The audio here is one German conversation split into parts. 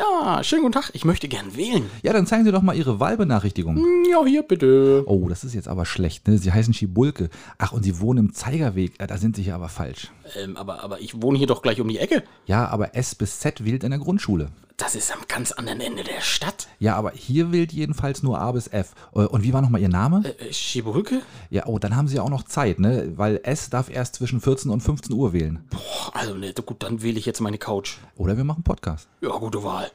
Ja, schönen guten Tag. Ich möchte gern wählen. Ja, dann zeigen Sie doch mal Ihre Wahlbenachrichtigung. Hm, Ja, hier bitte. Oh, das ist jetzt aber schlecht. Ne? Sie heißen Schibulke. Ach, und Sie wohnen im Zeigerweg. Ja, da sind Sie hier aber falsch. Ähm, aber, aber ich wohne hier doch gleich um die Ecke. Ja, aber S bis Z wählt in der Grundschule. Das ist am ganz anderen Ende der Stadt. Ja, aber hier wählt jedenfalls nur A bis F. Äh, Und wie war nochmal Ihr Name? Äh, Schibulke? Ja, oh, dann haben Sie ja auch noch Zeit, ne? Weil S darf erst zwischen 14 und 15 Uhr wählen. Boah, also, ne, gut, dann wähle ich jetzt meine Couch. Oder wir machen Podcast. Ja, gute Wahl.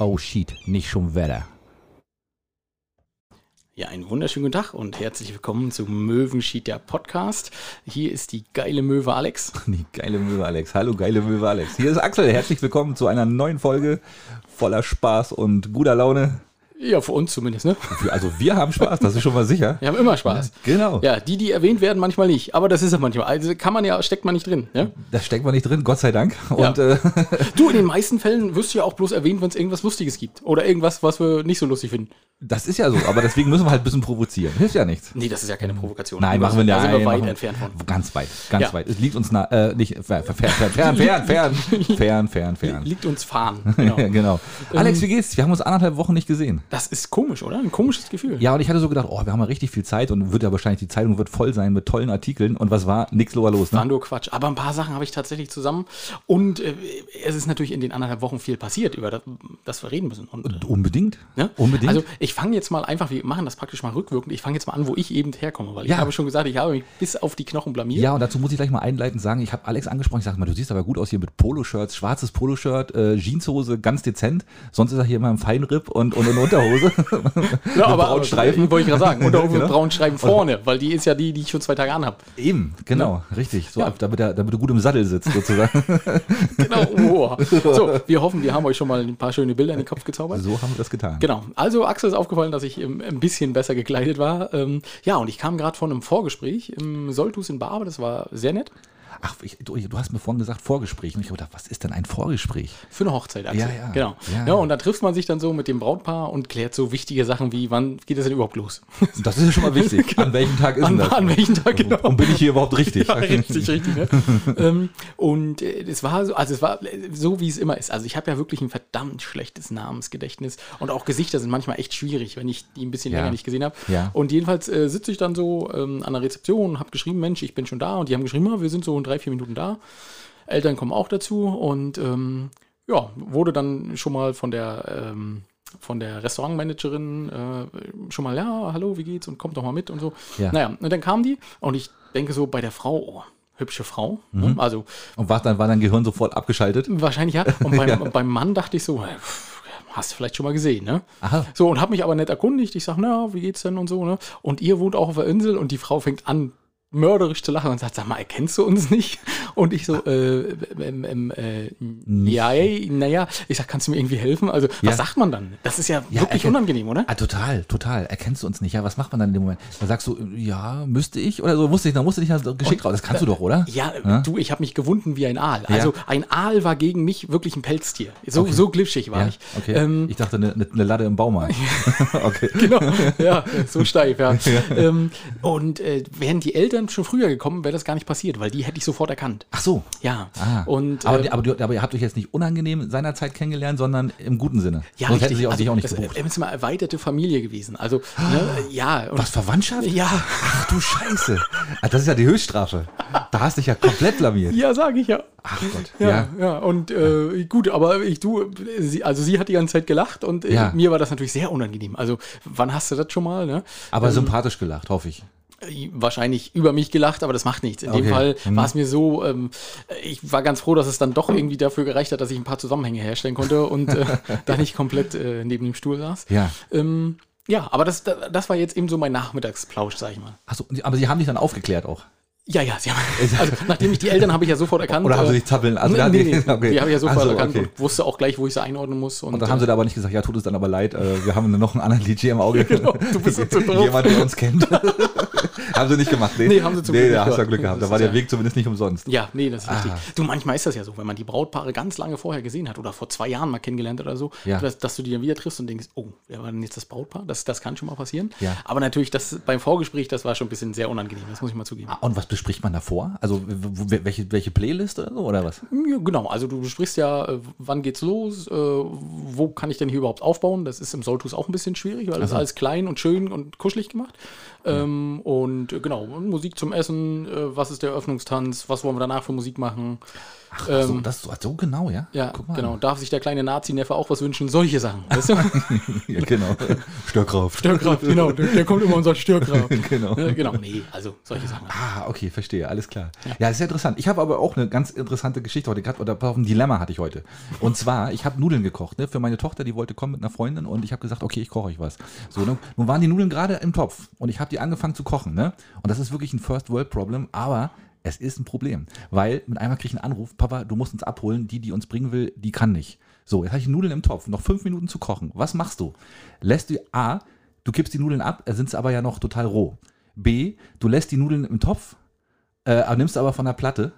Oh shit, nicht schon Wetter. Ja, einen wunderschönen guten Tag und herzlich willkommen zum Möwenschied der Podcast. Hier ist die geile Möwe Alex. Die geile Möwe Alex. Hallo, geile Möwe Alex. Hier ist Axel. Herzlich willkommen zu einer neuen Folge voller Spaß und guter Laune. Ja, für uns zumindest, ne? Also wir haben Spaß, das ist schon mal sicher. Wir haben immer Spaß. Genau. Ja, die, die erwähnt werden, manchmal nicht. Aber das ist ja manchmal. Also kann man ja, steckt man nicht drin. Ja? Da steckt man nicht drin, Gott sei Dank. Ja. Und äh, Du, in den meisten Fällen wirst du ja auch bloß erwähnt, wenn es irgendwas Lustiges gibt. Oder irgendwas, was wir nicht so lustig finden. das ist ja so, aber deswegen müssen wir halt ein bisschen provozieren. Hilft ja nichts. Nee, das ist ja keine Provokation. Nein, machen wir nicht. Da sind wir weit entfernt von. Ganz weit, ganz Ja. weit. Es liegt uns nah, äh, nicht, fern, fern, fern, fern, fern, fern, fern, fern, fern. Liegt uns fahren. Genau. Ja, genau. Alex, wie geht's? Wir haben uns anderthalb Wochen nicht gesehen. Das ist komisch, oder? Ein komisches Gefühl. Ja, und ich hatte so gedacht, oh, wir haben ja richtig viel Zeit und wird ja wahrscheinlich, die Zeitung wird voll sein mit tollen Artikeln. Und was war? Nix war los, War ne? nur Quatsch. Aber ein paar Sachen habe ich tatsächlich zusammen. Und äh, es ist natürlich in den anderthalb Wochen viel passiert, über das, das wir reden müssen. Und, äh, Unbedingt. ne? Unbedingt. Also ich fange jetzt mal einfach, wir machen das praktisch mal rückwirkend. Ich fange jetzt mal an, wo ich eben herkomme. Weil Ja. ich habe schon gesagt, ich habe mich bis auf die Knochen blamiert. Ja, und dazu muss ich gleich mal einleitend sagen, ich habe Alex angesprochen, ich sage mal, du siehst aber gut aus hier mit Poloshirts, schwarzes Poloshirt, äh, Jeanshose, ganz dezent. Sonst ist er hier immer im Feinripp und, und in Unterhose. Ja, aber, braunen Streifen. wollte ich gerade sagen. Und auch mit Genau. braunen Streifen vorne, weil die ist ja die, die ich schon zwei Tage anhab. Eben, genau, richtig. So, Ja. damit, er, damit du gut im Sattel sitzt, sozusagen. Genau. Oh. So, wir hoffen, wir haben euch schon mal ein paar schöne Bilder in den Kopf gezaubert. so haben wir das getan. Genau. Also Axel ist aufgefallen, dass ich ähm, ein bisschen besser gekleidet war. Ähm, ja, und ich kam gerade von einem Vorgespräch im Soltus in Barbe. Das war sehr nett. Ach, ich, du, du hast mir vorhin gesagt Vorgespräch. Und ich habe gedacht, was ist denn ein Vorgespräch? Für eine Hochzeit, Axel. Ja, ja. Genau. Ja. Ja. und da trifft man sich dann so mit dem Brautpaar und klärt so wichtige Sachen wie, wann geht das denn überhaupt los? Das ist ja schon mal wichtig. An welchem Tag ist an, das? an welchem Tag genau? Und bin ich hier überhaupt richtig? Ja, richtig, richtig. Ne? ähm, und äh, es war so, also es war äh, so, wie es immer ist. Also ich habe ja wirklich ein verdammt schlechtes Namensgedächtnis und auch Gesichter sind manchmal echt schwierig, wenn ich die ein bisschen Ja. länger nicht gesehen habe. Ja. Und jedenfalls äh, sitze ich dann so ähm, an der Rezeption und habe geschrieben, Mensch, ich bin schon da. Und die haben geschrieben, ja, wir sind so in drei, vier Minuten da. Eltern kommen auch dazu und ähm, ja, wurde dann schon mal von der ähm, von der Restaurantmanagerin äh, schon mal, ja, hallo, wie geht's und kommt doch mal mit und so. Ja. Naja, und dann kam die und ich denke so bei der Frau, oh, hübsche Frau. Ne? Also Und war, dann war dein Gehirn sofort abgeschaltet? wahrscheinlich ja. Und beim, beim Mann dachte ich so, äh, pff, hast du vielleicht schon mal gesehen, ne? Aha. So, und habe mich aber nicht erkundigt. Ich sage, na, wie geht's denn und so, ne? Und ihr wohnt auch auf der Insel und die Frau fängt an, mörderisch zu lachen und sagt, sag mal, erkennst du uns nicht? Und ich so, äh, ähm, ähm, äh, ja, naja, ich sag, kannst du mir irgendwie helfen? Also, Ja. was sagt man dann? Das ist ja, Ja, wirklich erkenn- unangenehm, oder? Ah, total, total. Erkennst du uns nicht? Ja, was macht man dann in dem Moment? Dann sagst du, ja, müsste ich? Oder so, musste ich, dann musste ich ja so geschickt raus. Das kannst du doch, oder? Ja, Ja? du, ich habe mich gewunden wie ein Aal. Also ein Aal war gegen mich wirklich ein Pelztier. So, Okay. so glitschig war ich. okay. Ähm, ich dachte, eine, eine Latte im Baumarkt. okay. genau, ja, so steif, ja. Ähm, und äh, wären die Eltern schon früher gekommen, wäre das gar nicht passiert, weil die hätte ich sofort erkannt. Ach so. Ja. Ah. Und, aber, äh, aber, du, aber ihr habt euch jetzt nicht unangenehm seinerzeit kennengelernt, sondern im guten Sinne. ja, Sonst hätten sie auch, Also, dich auch nicht gebucht. ist mal erweiterte Familie gewesen. Also, ne, ja. Und, Was, Verwandtschaft? Ja, Ach du Scheiße. Ah, Das ist ja die Höchststrafe. Da hast du dich ja komplett blamiert. ja, sage ich ja. Ach Gott. Ja, ja, und äh, gut, aber ich du, sie, also sie hat die ganze Zeit gelacht und äh, Ja. mir war das natürlich sehr unangenehm. Also, wann hast du das schon mal, ne? Aber sympathisch gelacht, hoffe ich. Wahrscheinlich über mich gelacht, aber das macht nichts. In dem Okay. Fall Mhm. war es mir so, ähm, ich war ganz froh, dass es dann doch irgendwie dafür gereicht hat, dass ich ein paar Zusammenhänge herstellen konnte und äh, da nicht komplett äh, neben dem Stuhl saß. Ja. Ähm, ja, aber das, das war jetzt eben so mein Nachmittagsplausch, sag ich mal. Achso, aber sie haben dich dann aufgeklärt auch. Ja, ja, sie haben, also nachdem ich die Eltern habe ich ja sofort erkannt. Oder haben sie äh, sich zappeln? Also, nee, nee, die- nee, okay. die habe ich ja sofort so, erkannt okay. und wusste auch gleich, wo ich sie einordnen muss. Und, Und dann haben sie da aber nicht gesagt, ja, tut es dann aber leid, äh, wir haben noch einen anderen DJ im Auge. Genau, du bist so zu doof. Jemand, der uns kennt. haben sie nicht gemacht, nee. Nee, haben sie zum nee, Glück da hast du ja. Glück gehabt. Da war der ja- Weg zumindest nicht umsonst. Ja, nee, das ist richtig. Ah. Du, manchmal ist das ja so, wenn man die Brautpaare ganz lange vorher gesehen hat oder vor zwei Jahren mal kennengelernt oder so, Ja. dass, dass du die dann wieder triffst und denkst, oh, wer war denn jetzt das Brautpaar? Das, das kann schon mal passieren. Ja. Aber natürlich, das beim Vorgespräch, das war schon ein bisschen sehr unangenehm, das muss ich mal zugeben. Ah, Und was bespricht man davor? Also welche, welche Playlist oder so, oder was? Ja, genau, also du besprichst ja, äh, wann geht's los, äh, wo kann ich denn hier überhaupt aufbauen? Das ist im Soltus auch ein bisschen schwierig, weil das ist alles klein und schön und kuschelig gemacht. Ähm, und äh, genau, Musik zum Essen, was ist der Eröffnungstanz, was wollen wir danach für Musik machen? Ach, so, das so, so genau, ja? Ähm, Ja, Guck mal. genau. Darf sich der kleine Nazi-Neffe auch was wünschen? Solche Sachen. Weißt du? ja, genau. Störkraft. Störkraft, genau. Der, der kommt immer und sagt Störkraft. Genau. Ja, genau, nee, also solche Sachen. Ah, okay, verstehe, alles klar. Ja, ist ja interessant. Ich habe aber auch eine ganz interessante Geschichte heute gehabt, oder ein Dilemma hatte ich heute. Und zwar, ich habe Nudeln gekocht, ne, für meine Tochter, die wollte kommen mit einer Freundin und ich habe gesagt, okay, ich koche euch was. So, ne, nun waren die Nudeln gerade im Topf und ich habe die angefangen zu kochen, ne? Und das ist wirklich ein First World Problem, aber es ist ein Problem, weil mit einmal kriege ich einen Anruf, Papa, du musst uns abholen, die, die uns bringen will, die kann nicht. So, jetzt habe ich Nudeln im Topf, noch fünf Minuten zu kochen. Was machst du? Lässt du A, du kippst die Nudeln ab, sind sie aber ja noch total roh. B, du lässt die Nudeln im Topf, äh, nimmst aber von der Platte.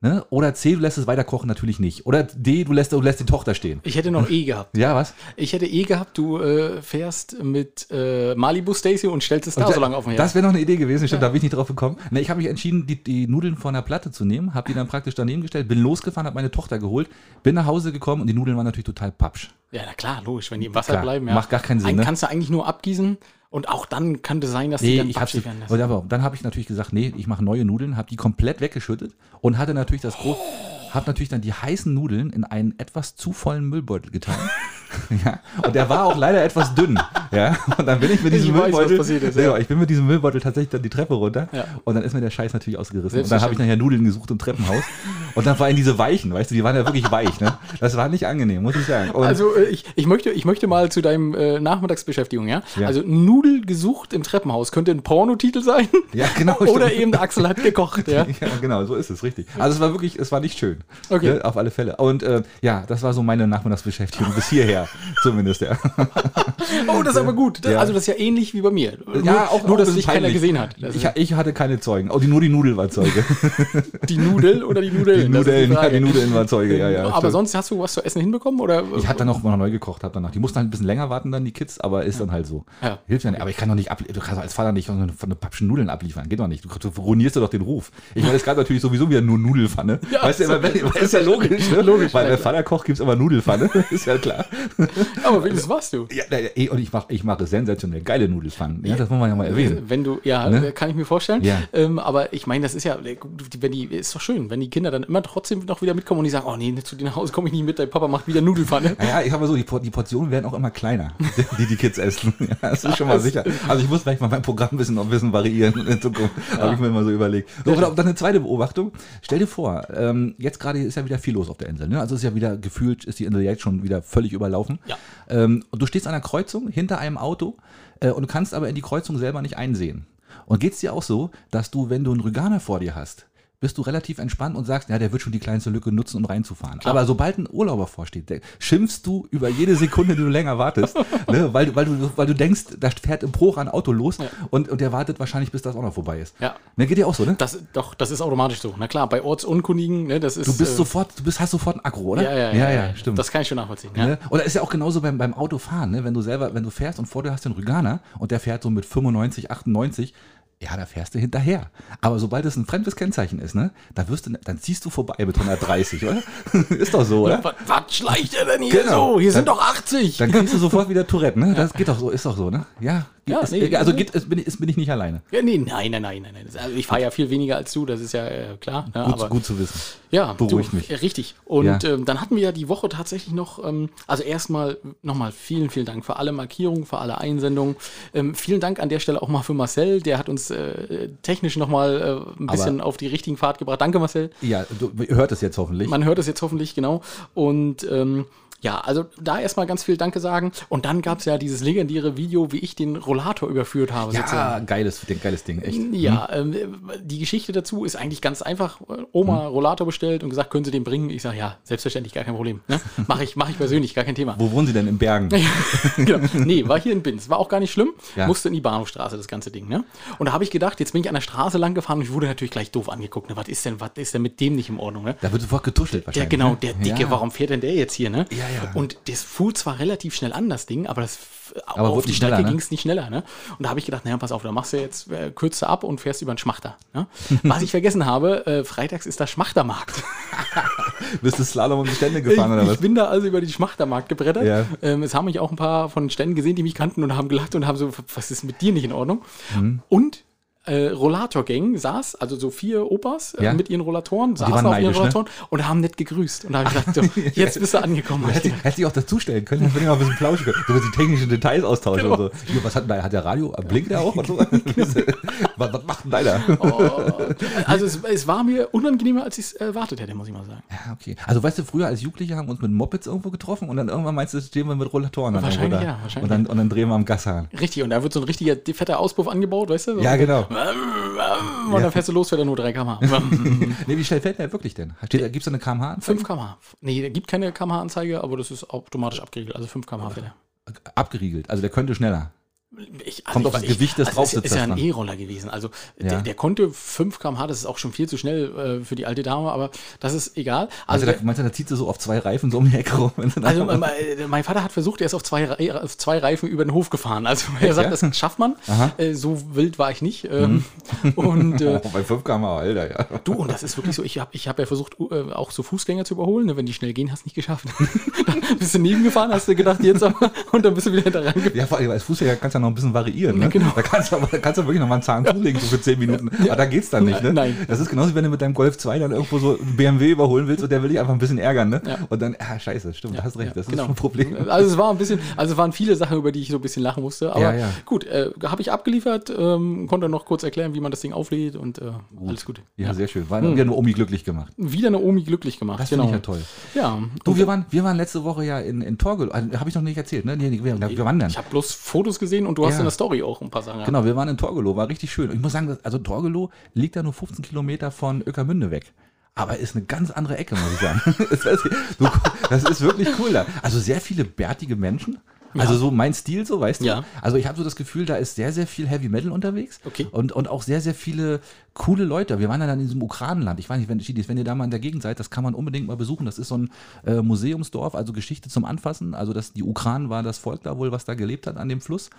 Ne? Oder C, du lässt es weiter kochen, natürlich nicht. Oder D, du lässt, du lässt die Tochter stehen. Ich hätte noch E gehabt. Ja, was? Ich hätte E gehabt, du äh, fährst mit äh, Malibu Stacy und stellst es da so lange auf dem Herd. Das wäre noch eine Idee gewesen, stimmt, da bin ich nicht drauf gekommen. Ne, ich habe mich entschieden, die, die Nudeln von der Platte zu nehmen, habe die dann praktisch daneben gestellt, bin losgefahren, habe meine Tochter geholt, bin nach Hause gekommen und die Nudeln waren natürlich total papsch. Ja, na klar, logisch, wenn die im Wasser Klar, bleiben. Ja. macht gar keinen Sinn, Einen ne? kannst du eigentlich nur abgießen und auch dann könnte sein, dass die Nee, dann ich batschig werden lassen. aber dann habe ich natürlich gesagt, nee, ich mache neue Nudeln, habe die komplett weggeschüttet und hatte natürlich das groß, habe natürlich dann die heißen Nudeln in einen etwas zu vollen Müllbeutel getan. ja, und der war auch leider etwas dünn. Ja, und dann bin ich mit diesem Ich weiß, Müllbeutel, passiert ist, ja. ja. ich bin mit diesem Müllbeutel tatsächlich dann die Treppe runter Ja. und dann ist mir der Scheiß natürlich ausgerissen. Und dann habe ich nachher Nudeln gesucht im Treppenhaus und dann allem diese weichen, weißt du, die waren ja wirklich weich, ne? Das war nicht angenehm, muss ich sagen. Und Also äh, ich, ich, möchte, ich möchte mal zu deinem äh, Nachmittagsbeschäftigung, ja? Ja. Also Nudel gesucht im Treppenhaus könnte ein Pornotitel sein. Ja, genau, Oder eben Axel hat gekocht, ja. Ja, genau, so ist es, richtig. Also es war wirklich, es war nicht schön. Okay. Ne, auf alle Fälle. Und äh, ja, das war so meine Nachmittagsbeschäftigung bis hierher, zumindest, ja. Oh, das ist aber gut. Das, Ja. Also das ist ja ähnlich wie bei mir. Nur, ja, auch nur auch dass bisschen keiner gesehen hat. Ich, ich hatte keine Zeugen. Oh, die, nur die Nudel war Zeuge. die Nudel oder die Nudeln? Die Nudeln, ja, Frage. die Nudeln waren Zeuge, ja, ja. aber stimmt. sonst hast du was zu essen hinbekommen? Oder? Ich habe dann noch mal neu gekocht, habe danach. Die mussten halt ein bisschen länger warten, dann die Kids, aber ist dann halt so. Ja. Hilft ja nicht. Aber ich kann doch nicht ab, du kannst als Vater nicht von eine, eine Pappschen Nudeln abliefern. Geht doch nicht. Du, du ruinierst dir doch den Ruf. Ich meine, es gab natürlich sowieso wieder nur Nudelfanne. Ja, weißt du, so- ist ja logisch, ne? Logisch, Weil ja, bei klar. Vater kocht gibt es immer Nudelfanne. ist ja klar. aber wenigstens warst du. Ja, ja, und ich mache ich mache sensationell geile Nudelpfannen. Ja, das muss man ja mal erwähnen. Wenn du, ja, Ne? kann ich mir vorstellen. Ja. Ähm, aber ich meine, das ist ja, wenn die, ist doch schön, wenn die Kinder dann immer trotzdem noch wieder mitkommen und die sagen, oh nee, zu dir nach Hause komme ich nicht mit, dein Papa macht wieder Nudelfanne. Naja, ich habe so, die, die Portionen werden auch immer kleiner, die die Kids essen. Ja, das ist schon mal sicher. Also ich muss vielleicht mal mein Programm ein bisschen, noch ein bisschen variieren in Zukunft. Habe ich mir mal so überlegt. So, oder dann eine zweite Beobachtung. Stell dir vor, ähm, jetzt gerade ist ja wieder viel los auf der Insel. Ne? Also ist ja wieder gefühlt, ist die Insel jetzt schon wieder völlig überlaufen. Ja. Ähm, und du stehst an einer Kreuzung hinter einem Auto äh, und kannst aber in die Kreuzung selber nicht einsehen. Und geht es dir auch so, dass du, wenn du einen Rüganer vor dir hast, bist du relativ entspannt und sagst, ja, der wird schon die kleinste Lücke nutzen, um reinzufahren. Aber sobald ein Urlauber vorsteht, schimpfst du über jede Sekunde, die du länger wartest, ne, weil, du- weil, du, weil du denkst, da fährt im Bruch ein Auto los und, und der wartet wahrscheinlich, bis das auch noch vorbei ist. Ja. Ne, geht dir auch so, ne? Das, doch, das ist automatisch so. Na klar, bei Ortsunkundigen, ne, das ist. Du bist äh, sofort, du bist, hast sofort ein Akku, oder? Ja, ja, ja, ja, stimmt. Das kann ich schon nachvollziehen. Ja. Ne? Oder ist ja auch genauso beim, beim Autofahren, ne? wenn du selber, wenn du fährst und vor dir hast den Rüganer und der fährt so mit 95, 98, ja, da fährst du hinterher. Aber sobald es ein fremdes Kennzeichen ist, ne, da wirst du, dann ziehst du vorbei mit 130, oder? ist doch so, oder? Was, was schleicht er denn hier Genau. so? Hier Dann- sind doch 80. Dann kriegst du sofort wieder Tourette, ne? Das geht doch so, ist doch so, ne? Ja. Ja, ist, nee, also nee. geht, ist, bin, ich- ist, bin ich nicht alleine. ja, nee, nein, nein, nein, nein. Also ich fahre ja viel weniger als du, das ist ja äh, klar. Ne, Gut, aber, gut zu wissen. Ja, Beruhigt mich. äh, Richtig. Und Ja. ähm, dann hatten wir ja die Woche tatsächlich noch, ähm, also erstmal nochmal vielen, vielen Dank für alle Markierungen, für alle Einsendungen. Ähm, vielen Dank an der Stelle auch mal für Marcel, der hat uns äh, technisch nochmal äh, ein bisschen auf die richtigen Pfad gebracht. Danke, Marcel. Ja, du hört es jetzt hoffentlich. Man hört es jetzt hoffentlich, genau. Und ähm, Ja, also da erstmal ganz viel Danke sagen. Und dann gab es ja dieses legendäre Video, wie ich den Rollator überführt habe. Ja, geiles, geiles Ding, echt. Ja, ähm, die Geschichte dazu ist eigentlich ganz einfach. Oma Rollator bestellt und gesagt, können Sie den bringen? Ich sage, ja, selbstverständlich, gar kein Problem. Ne? Mache ich, mach ich persönlich, gar kein Thema. Wo wohnen Sie denn? In Bergen? genau. Nee, war hier in Binz. War auch gar nicht schlimm. Ja. Musste in die Bahnhofstraße, das ganze Ding. Ne? Und da habe ich gedacht, jetzt bin ich an der Straße lang gefahren und ich wurde natürlich gleich doof angeguckt. Ne? Was ist denn, was ist denn mit dem nicht in Ordnung? Ne? Da wird sofort getuschelt Der, wahrscheinlich. genau, ne? der Dicke, Ja. warum fährt denn der jetzt hier, ne? Ja, ja. Und das fuhr zwar relativ schnell an, das Ding, aber das Aber auf die Strecke ne? ging es nicht schneller, ne? Und da habe ich gedacht, naja, pass auf, da machst du jetzt, äh, kürzt du ab und fährst über den Schmachter. Ne? Was ich vergessen habe, äh, freitags ist der Schmachtermarkt. Bist du Slalom um die Stände gefahren oder was? ich bin da also über den Schmachtermarkt gebrettert. Ja. Ähm, es haben mich auch ein paar von den Ständen gesehen, die mich kannten und haben gelacht und haben so, was ist mit dir nicht in Ordnung? Mhm. Und äh, Rollator-Gang saß, also so vier Opas äh, Ja. mit ihren Rollatoren, saßen auf ihren neidisch, ne? Rollatoren und haben nett gegrüßt. Und da habe ich gedacht, so, jetzt bist du angekommen. Du hättest, hättest dich auch dazustellen können, dann würde ich mal ein bisschen plauschen können. Würdest die technischen Details austauschen Genau. und so. Hier, was hat? Hat der Radio? Blinkt der auch? Und so? was, was macht denn deiner? Also es, es war mir unangenehmer, als ich es erwartet hätte, muss ich mal sagen. Ja, okay. Also weißt du, früher als Jugendliche haben wir uns mit Mopeds irgendwo getroffen und dann irgendwann meinst du, stehen wir mit Rollatoren dann Wahrscheinlich ja, wahrscheinlich Und dann, und dann drehen wir am Gashahn. Richtig, und da wird so ein richtiger fetter Auspuff angebaut, weißt du? So Ja, genau. Und dann fährst du los, fährt er nur 3 km/h. Nee, wie schnell fährt der wirklich denn? Gibt es da eine kmh? 5 km/h. Nee, da gibt keine km/h-Anzeige, aber das ist automatisch abgeriegelt. Also 5 km/h fährt er. Abgeriegelt. Also der könnte schneller. Ich, Kommt auf das ich- Gewicht des also es ist, ist Draufsitzers ja ein. E-Roller gewesen. Also der, Ja. der konnte 5 km/h, das ist auch schon viel zu schnell äh, für die alte Dame, aber das ist egal. Also, Also, da, der, meinst du, da zieht sie so auf zwei Reifen so um die Ecke rum? also mein, Vater hat versucht, er ist auf zwei, Re- auf zwei Reifen über den Hof gefahren. Also er sagt, ja? das schafft man. Mhm. Äh, so wild war ich nicht. Ähm, Und äh, oh, bei 5 km Alter, ja. Du, und das ist wirklich so, ich habe ich hab ja versucht, äh, auch so Fußgänger zu überholen. Ne? Wenn die schnell gehen, hast du nicht geschafft. dann bist du nebengefahren, hast du gedacht, jetzt aber, und dann bist du wieder hinter rangefahren. Ja, vor allem als Fußgänger kannst du ja noch ein bisschen variieren. Ne? Ja, genau. Da kannst du, aber, da kannst du wirklich noch mal einen Zahn zulegen, so für 10 Minuten. Aber da geht's dann nicht. Ne? Nein. Das ist genauso, wie wenn du mit deinem Golf 2 dann irgendwo so einen BMW überholen willst und der will dich einfach ein bisschen ärgern. Ne? Ja. Und dann, ah, scheiße, stimmt, du hast recht, das genau. ist schon ein Problem. Also es war ein bisschen, also es waren viele Sachen, über die ich so ein bisschen lachen musste. Aber Ja, ja. gut, äh, habe ich abgeliefert, ähm, konnte noch kurz erklären, wie man das Ding auflädt und äh, alles gut. Ja, sehr schön. War wieder nur Omi glücklich gemacht. Wieder eine Omi glücklich gemacht. Das finde ich ja toll. Ja. Du, wir waren, wir waren letzte Woche ja in, in Torgelow. Also, Habe ich noch nicht erzählt, ne? Nee, wir, wir waren dann. ich habe bloß Fotos gesehen und du hast Ja. in der Story auch ein paar Sachen. Genau, wir waren in Torgelow, war richtig schön. Und ich muss sagen, dass, also Torgelow liegt da nur 15 Kilometer von Öckermünde weg. Aber ist eine ganz andere Ecke, muss ich sagen. das, ist, du, das ist wirklich cool da. Also sehr viele bärtige Menschen. Also so mein Stil, so weißt du. Ja. Also ich habe so das Gefühl, da ist sehr, sehr viel Heavy Metal unterwegs. Okay. Und, und auch sehr, sehr viele coole Leute. Wir waren ja dann in diesem Ukranenland. Ich weiß nicht, wenn, Schiedis, wenn ihr da mal in der Gegend seid, das kann man unbedingt mal besuchen. Das ist so ein äh, Museumsdorf, also Geschichte zum Anfassen. Also das, die Ukranen war das Volk da wohl, was da gelebt hat an dem Fluss.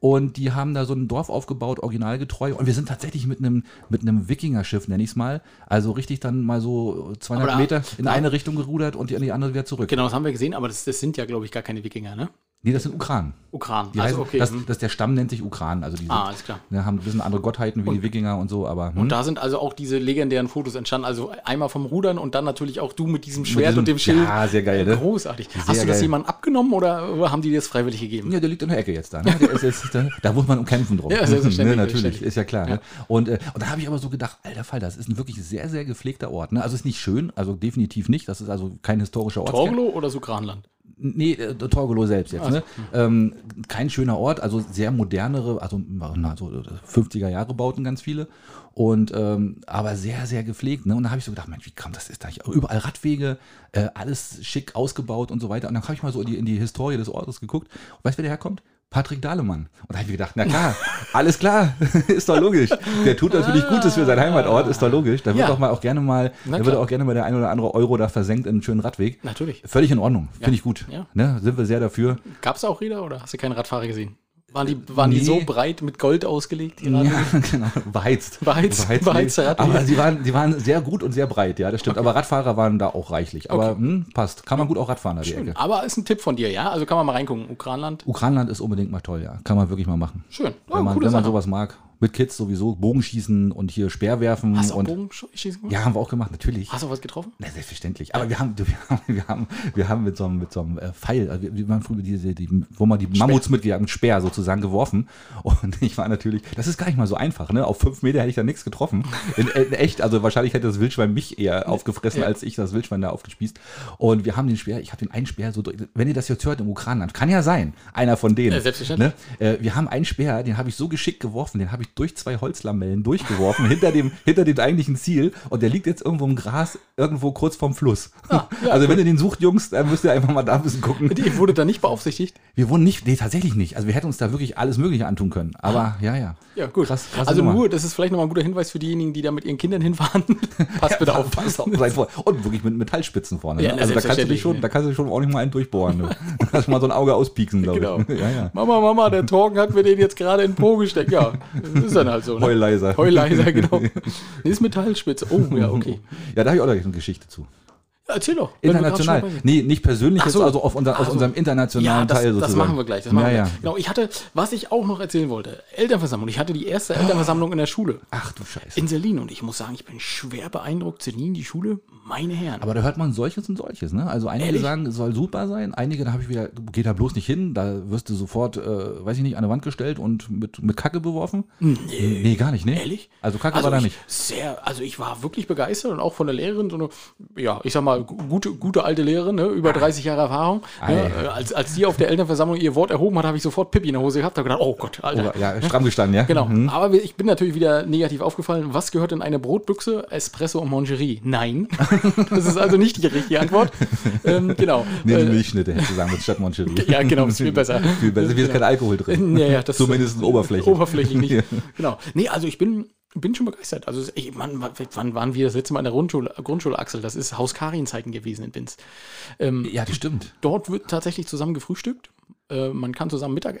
Und die haben da so ein Dorf aufgebaut, originalgetreu. Und wir sind tatsächlich mit einem, mit einem Wikingerschiff, nenn ich es mal, also richtig dann mal so 200 Aber da- Meter in da- eine Richtung gerudert und in die andere wieder zurück. Genau, das haben wir gesehen, aber das, das sind ja, glaube ich, gar keine Wikinger, ne? Nee, das sind Ukranen. Ukran. Die also heißen, okay. das, hm. das, der Stamm nennt sich Ukran. Also die Ah, alles klar. ne, haben ein bisschen andere Gottheiten wie die Wikinger und so, aber hm, Und da sind also auch diese legendären Fotos entstanden. Also einmal vom Rudern und dann natürlich auch du mit diesem Schwert diesem- und dem Schild. Ja, sehr geil, ne? Großartig. Hast Sehr du das geil. jemandem abgenommen oder haben die dir das freiwillig gegeben? Ja, der liegt in der Ecke jetzt da. Ne? Ist jetzt, da, da muss man umkämpfen drum. Ja, ne, natürlich, ist ja klar. Ne? Und, äh, und da habe ich aber so gedacht, alter Fall, das ist ein wirklich sehr, sehr gepflegter Ort. Ne? Also ist nicht schön, also definitiv nicht. Das ist also kein historischer Ort. Torglo oder Sukranland? Nee, äh, Torgelow selbst jetzt. Ne? Ähm, kein schöner Ort, also sehr modernere, also na, so 50er Jahre Bauten ganz viele. Und ähm, aber sehr, sehr gepflegt. Ne? Und da habe ich so gedacht, Mensch, wie kam das ist da hier? Überall Radwege, äh, alles schick ausgebaut und so weiter. Und dann habe ich mal so in die, in die Historie des Ortes geguckt. Und weißt du, wer der herkommt? Patrick Dahlemann. Und da habe ich gedacht, na klar, alles klar, ist doch logisch. Der tut natürlich Gutes für seinen Heimatort, ist doch logisch. Da wird Ja. doch mal auch gerne mal, da wird auch gerne mal der ein oder andere Euro da versenkt in einen schönen Radweg. Natürlich. Völlig in Ordnung, finde ich gut. Ja. Ne? Sind wir sehr dafür. Gab es auch Räder oder hast du keinen Radfahrer gesehen? Waren die, waren die Nee. so breit mit Gold ausgelegt? Die Radwege? Ja, genau. Beheizt. Beheizt- beheizte Radwege. Aber sie waren, sie waren sehr gut und sehr breit, ja, das stimmt. Aber Radfahrer waren da auch reichlich. Aber hm, passt. Kann man gut auch Radfahren da die Ecke. Aber ist ein Tipp von dir, ja? Also kann man mal reingucken. Ukranland. Ukranland ist unbedingt mal toll, ja. Kann man wirklich mal machen. Schön. Wenn man, wenn man sowas mag, Mit Kids sowieso, Bogenschießen und hier Speerwerfen. Hast du auch und Bogenschießen gemacht? Ja, haben wir auch gemacht, natürlich. Hast du was getroffen? Na, selbstverständlich. Aber wir haben, wir haben, wir haben, wir haben mit so einem, mit so einem äh, Pfeil, also wir, waren früher diese, die, wo man die Mammuts mitgejagt, mit Speer sozusagen geworfen. Und ich war natürlich, das ist gar nicht mal so einfach, ne? Auf fünf Meter hätte ich da nichts getroffen. In, in echt, also wahrscheinlich hätte das Wildschwein mich eher aufgefressen, Ja. als ich das Wildschwein da aufgespießt. Und wir haben den Speer, ich habe den einen Speer so, durch- wenn ihr das jetzt hört im Ukraine, kann ja sein, einer von denen. Ja, selbstverständlich. Ne? Äh, wir haben einen Speer, den habe ich so geschickt geworfen, den habe ich durch zwei Holzlamellen durchgeworfen, hinter, dem, hinter dem eigentlichen Ziel. Und der liegt jetzt irgendwo im Gras, irgendwo kurz vorm Fluss. ja, also wenn ihr den sucht, Jungs, dann müsst ihr einfach mal da ein bisschen gucken. Die wurde da nicht beaufsichtigt. Wir wurden nicht, nee, tatsächlich nicht. Also wir hätten uns da wirklich alles Mögliche antun können. Aber ja, ja. Ja, gut. Krass, also Nummer. nur, das ist vielleicht nochmal ein guter Hinweis für diejenigen, die da mit ihren Kindern hinfahren. Passt bitte auf. Pass auf, seid vor. Und wirklich mit Metallspitzen vorne. Ja, ne? Also da kannst du dich schon, ja. da kannst du dich schon auch nicht mal einen durchbohren. Du. Da kannst du mal so ein Auge auspieksen, glaube Genau. ich. Ja, ja. Mama, Mama, der Torgen hat mir den jetzt gerade in den Po gesteckt. Ja, ist dann halt so. Ne? Heuleiser. Heuleiser, genau. Ist Metallspitze. Oh, ja, okay. Ja, da habe ich auch noch eine Geschichte zu. Erzähl doch. International. Nee, nicht persönlich, Ach jetzt so. also auf unser, aus so. unserem internationalen Ja, das, Teil sozusagen. das machen wir gleich. Das machen ja, wir ja. Genau, ich hatte, was ich auch noch erzählen wollte, Elternversammlung. Ich hatte die erste Elternversammlung in der Schule. Ach du Scheiße. In Selin und ich muss sagen, ich bin schwer beeindruckt. Selin, die Schule, meine Herren. Aber da hört man solches und solches, ne? Also einige Ehrlich? sagen, es soll super sein, einige, da habe ich wieder, geh da bloß nicht hin, da wirst du sofort, äh, weiß ich nicht, an die Wand gestellt und mit, mit Kacke beworfen. Nee. Nee, gar nicht, ne? Ehrlich? Also Kacke also war da ich, nicht. Sehr, also ich war wirklich begeistert und auch von der Lehrerin, so eine, ja, ich sag mal, gu- gute, gute alte Lehrerin, ne, über 30 Jahre Erfahrung. Ne, Ei. äh, als, als die auf der Elternversammlung ihr Wort erhoben hat, habe ich sofort Pippi in der Hose gehabt. Da gedacht, oh Gott, Alter. Oh, ja, stramm gestanden, ja? Genau. Mhm. Aber ich bin natürlich wieder negativ aufgefallen. Was gehört in eine Brotbüchse? Espresso und Mangerie. Nein. das ist also nicht die richtige Antwort. ähm, genau. Nee, die Äh, Milchschnitte hätte ich sagen müssen, statt Moncherie. Ja, genau, ist viel besser. viel besser. Hier ist kein Alkohol drin. Ja, ja, das Zumindest Oberfläche. Oberflächlich nicht. Ja. Genau. Nee, also ich bin, bin schon begeistert. Also ich, Mann, wann- waren wir das letzte Mal in der Grundschule, Grundschule Axel? Das ist Haus Karin-Zeiten gewesen in Binz. Ähm, Ja, das stimmt. dort wird tatsächlich zusammen gefrühstückt. Äh, man kann zusammen Mittag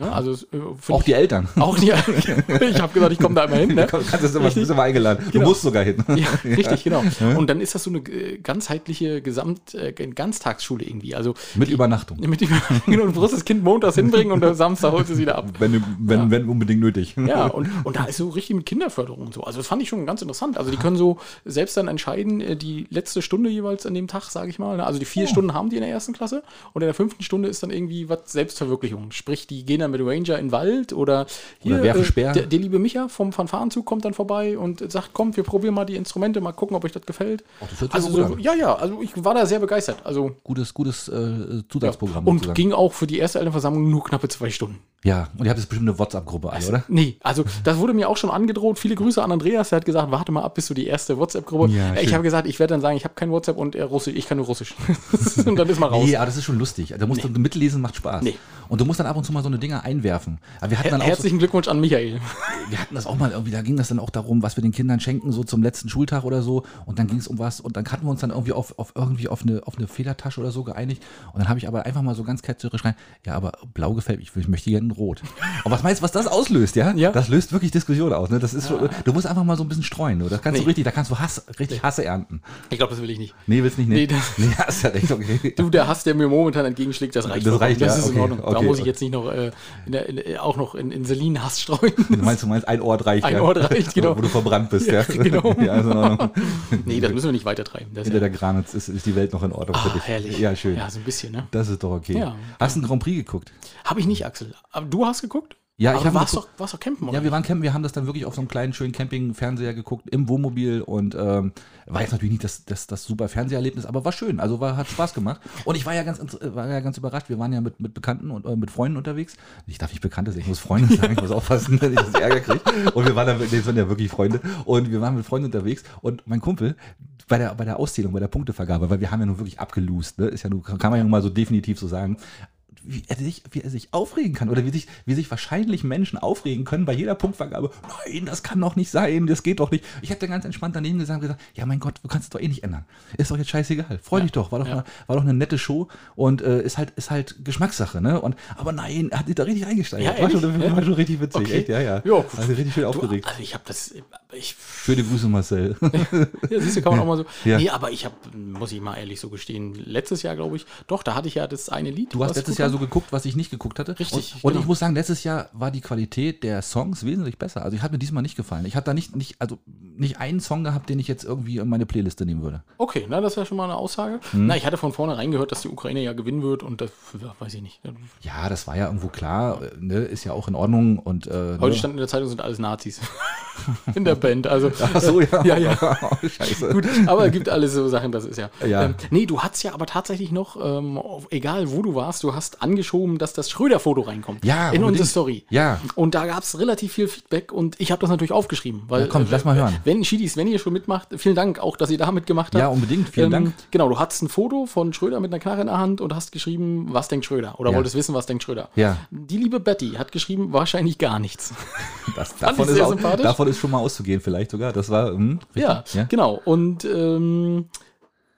Ne? Also, äh, Auch ich- die Eltern. Auch die, ich habe gesagt, ich komme da einmal hin. Ne? Du kannst das immer, bist immer eingeladen. Du Genau. musst sogar hin. Ja, richtig, genau. Und dann ist das so eine äh, ganzheitliche Gesamt, äh, Ganztagsschule irgendwie. Also Mit Übernachtung. mit genau, du musst das Kind montags hinbringen und am Samstag holst du es wieder ab. Wenn, du- wenn, wenn unbedingt nötig. Ja, und, und da ist so richtig mit Kinderförderung und so. Also das fand ich schon ganz interessant. Also die können so selbst dann entscheiden, äh, die letzte Stunde jeweils an dem Tag, sage ich mal. ne? Also die vier Stunden haben die in der ersten Klasse und in der fünften Stunde ist dann irgendwie was Selbstverwirklichung. Sprich, die gehen dann mit Ranger in den Wald oder hier Oder werfen äh, der, der liebe Micha vom Fanfarenzug kommt dann vorbei und sagt, komm, wir probieren mal die Instrumente, mal gucken, ob euch das gefällt. das hört sich also so, ja, ja, also ich war da sehr begeistert. Also Gutes, gutes äh, Zusatzprogramm. und sozusagen. ging auch für die erste Elternversammlung nur knappe zwei Stunden. Ja, und ihr habt jetzt bestimmt eine WhatsApp-Gruppe alle, oder? Nee, also das wurde mir auch schon angedroht. Viele Grüße an Andreas, der hat gesagt, warte mal ab, bis du die erste WhatsApp-Gruppe. Ja, ich habe gesagt, ich werde dann sagen, ich habe kein WhatsApp und er Russisch, ich kann nur Russisch. und dann ist man raus. Nee, aber das ist schon lustig. Da musst du mitlesen, macht Spaß. Nee. Und du musst dann ab und zu mal so eine Dinger einwerfen. Aber wir hatten dann auch so, Herzlichen Glückwunsch an Michael. wir hatten das auch mal irgendwie, da ging das dann auch darum, was wir den Kindern schenken, so zum letzten Schultag oder so. Und dann ging es um was und dann hatten wir uns dann irgendwie auf, auf irgendwie auf eine, auf eine Federtasche oder so geeinigt. Und dann habe ich aber einfach mal so ganz ketzerisch rein, ja, aber blau gefällt ich, ich möchte gerne rot. Und was meinst du, was das auslöst, ja? Ja. Das löst wirklich Diskussion aus. Ne? Das ist so, du musst einfach mal so ein bisschen streuen. Ne? Das kannst Nee. du richtig, da kannst du Hass, richtig Hasse ernten. Ich glaube, das will ich nicht. Nee, willst nicht, ne? Nee, das- nee hast ja recht, okay. Du, der Hass, der mir momentan entgegenschlägt, das reicht. Das reicht, das ja, ist in okay, Ordnung. da okay, muss ich jetzt nicht noch äh, in der, in, auch noch in, in Selin Hass streuen. Du meinst, du meinst, ein Ort reicht, Ein ja. Ort reicht, genau. Wo du verbrannt bist, ja. Ja, genau. Ja, in Ordnung. nee, das müssen wir nicht weitertreiben. Das Hinter ja, der Granitz ist, ist die Welt noch in Ordnung ah, für dich. herrlich. Ja, schön. Ja, so ein bisschen, ne? Das ist doch okay. Ja. Hast du einen Grand Prix geguckt? Habe ich nicht, Axel. Aber du hast geguckt? Ja, ich Aber hab du warst geguckt. doch, warst doch campen, oder? Ja, wir waren campen, wir haben das dann wirklich auf so einem kleinen, schönen Camping-Fernseher geguckt, im Wohnmobil und ähm, war jetzt natürlich nicht das, das, das super Fernseherlebnis, aber war schön, also war, hat Spaß gemacht. Und ich war ja ganz, war ja ganz überrascht, wir waren ja mit, mit Bekannten und äh, mit Freunden unterwegs. Ich darf nicht Bekannte sagen, ich muss Freunde sagen, ich muss aufpassen, dass ich das Ärger kriege. Und wir waren dann, nee, das sind ja wirklich Freunde, und wir waren mit Freunden unterwegs und mein Kumpel, bei der, bei der Auszählung, bei der Punktevergabe, weil wir haben ja nun wirklich abgelost, ne? ist ja nur, kann man ja nun mal so definitiv so sagen, wie er sich, wie er sich aufregen kann oder wie sich, wie sich wahrscheinlich Menschen aufregen können bei jeder Punktvergabe. Nein, das kann doch nicht sein, das geht doch nicht. Ich habe dann ganz entspannt daneben gesagt, und gesagt, ja mein Gott, du kannst es doch eh nicht ändern. Ist doch jetzt scheißegal. Freu dich doch, war doch, Ja. mal, war doch eine nette Show und äh, ist halt, ist halt Geschmackssache, ne? Und aber nein, er hat sich da richtig eingesteigert. Ja, war, schon, war schon richtig witzig, Okay. echt, ja, ja. Ja, also richtig schön Du, aufgeregt. also ich habe das, ich, Schöne Grüße, Marcel. ja, siehst du, kann man auch mal so. Ja. Nee, aber ich habe, muss ich mal ehrlich so gestehen, letztes Jahr glaube ich, doch, da hatte ich ja das eine Lied. Du hast letztes Jahr Jahr so geguckt, was ich nicht geguckt hatte. Richtig, Und, und genau. ich muss sagen, letztes Jahr war die Qualität der Songs wesentlich besser. Also ich hat mir diesmal nicht gefallen. Ich habe da nicht, nicht, also nicht einen Song gehabt, den ich jetzt irgendwie in meine Playliste nehmen würde. Okay, na, das ist ja schon mal eine Aussage. Hm. Na, ich hatte von vornherein gehört, dass die Ukraine ja gewinnen wird und das ja, weiß ich nicht. Ja, das war ja irgendwo klar, äh, ne? ist ja auch in Ordnung. Und, äh, Heute ne? stand in der Zeitung, sind alles Nazis. in der Band. Also, Ach so, ja. Ja, ja. Oh, Scheiße. Gut, aber es gibt alles so Sachen, das ist ja. Ja. Ähm, nee, du hast ja aber tatsächlich noch, ähm, egal wo du warst, du hast angeschoben, dass das Schröder-Foto reinkommt. Ja, In unsere. Story. Ja. Und da gab es relativ viel Feedback und ich habe das natürlich aufgeschrieben. Weil, Ja, komm, äh, lass mal hören. Wenn Schiedis, wenn ihr schon mitmacht, vielen Dank auch, dass ihr da mitgemacht habt. Ja, unbedingt, vielen Dank. Genau, du hattest ein Foto von Schröder mit einer Knarre in der Hand und hast geschrieben, was denkt Schröder? Oder Ja. wolltest wissen, was denkt Schröder? Ja. Die liebe Betty hat geschrieben, wahrscheinlich gar nichts. Das, davon, ist sehr auch, davon ist schon mal auszugehen, vielleicht sogar. Das war. Hm, Ja, richtig? genau. Und ähm,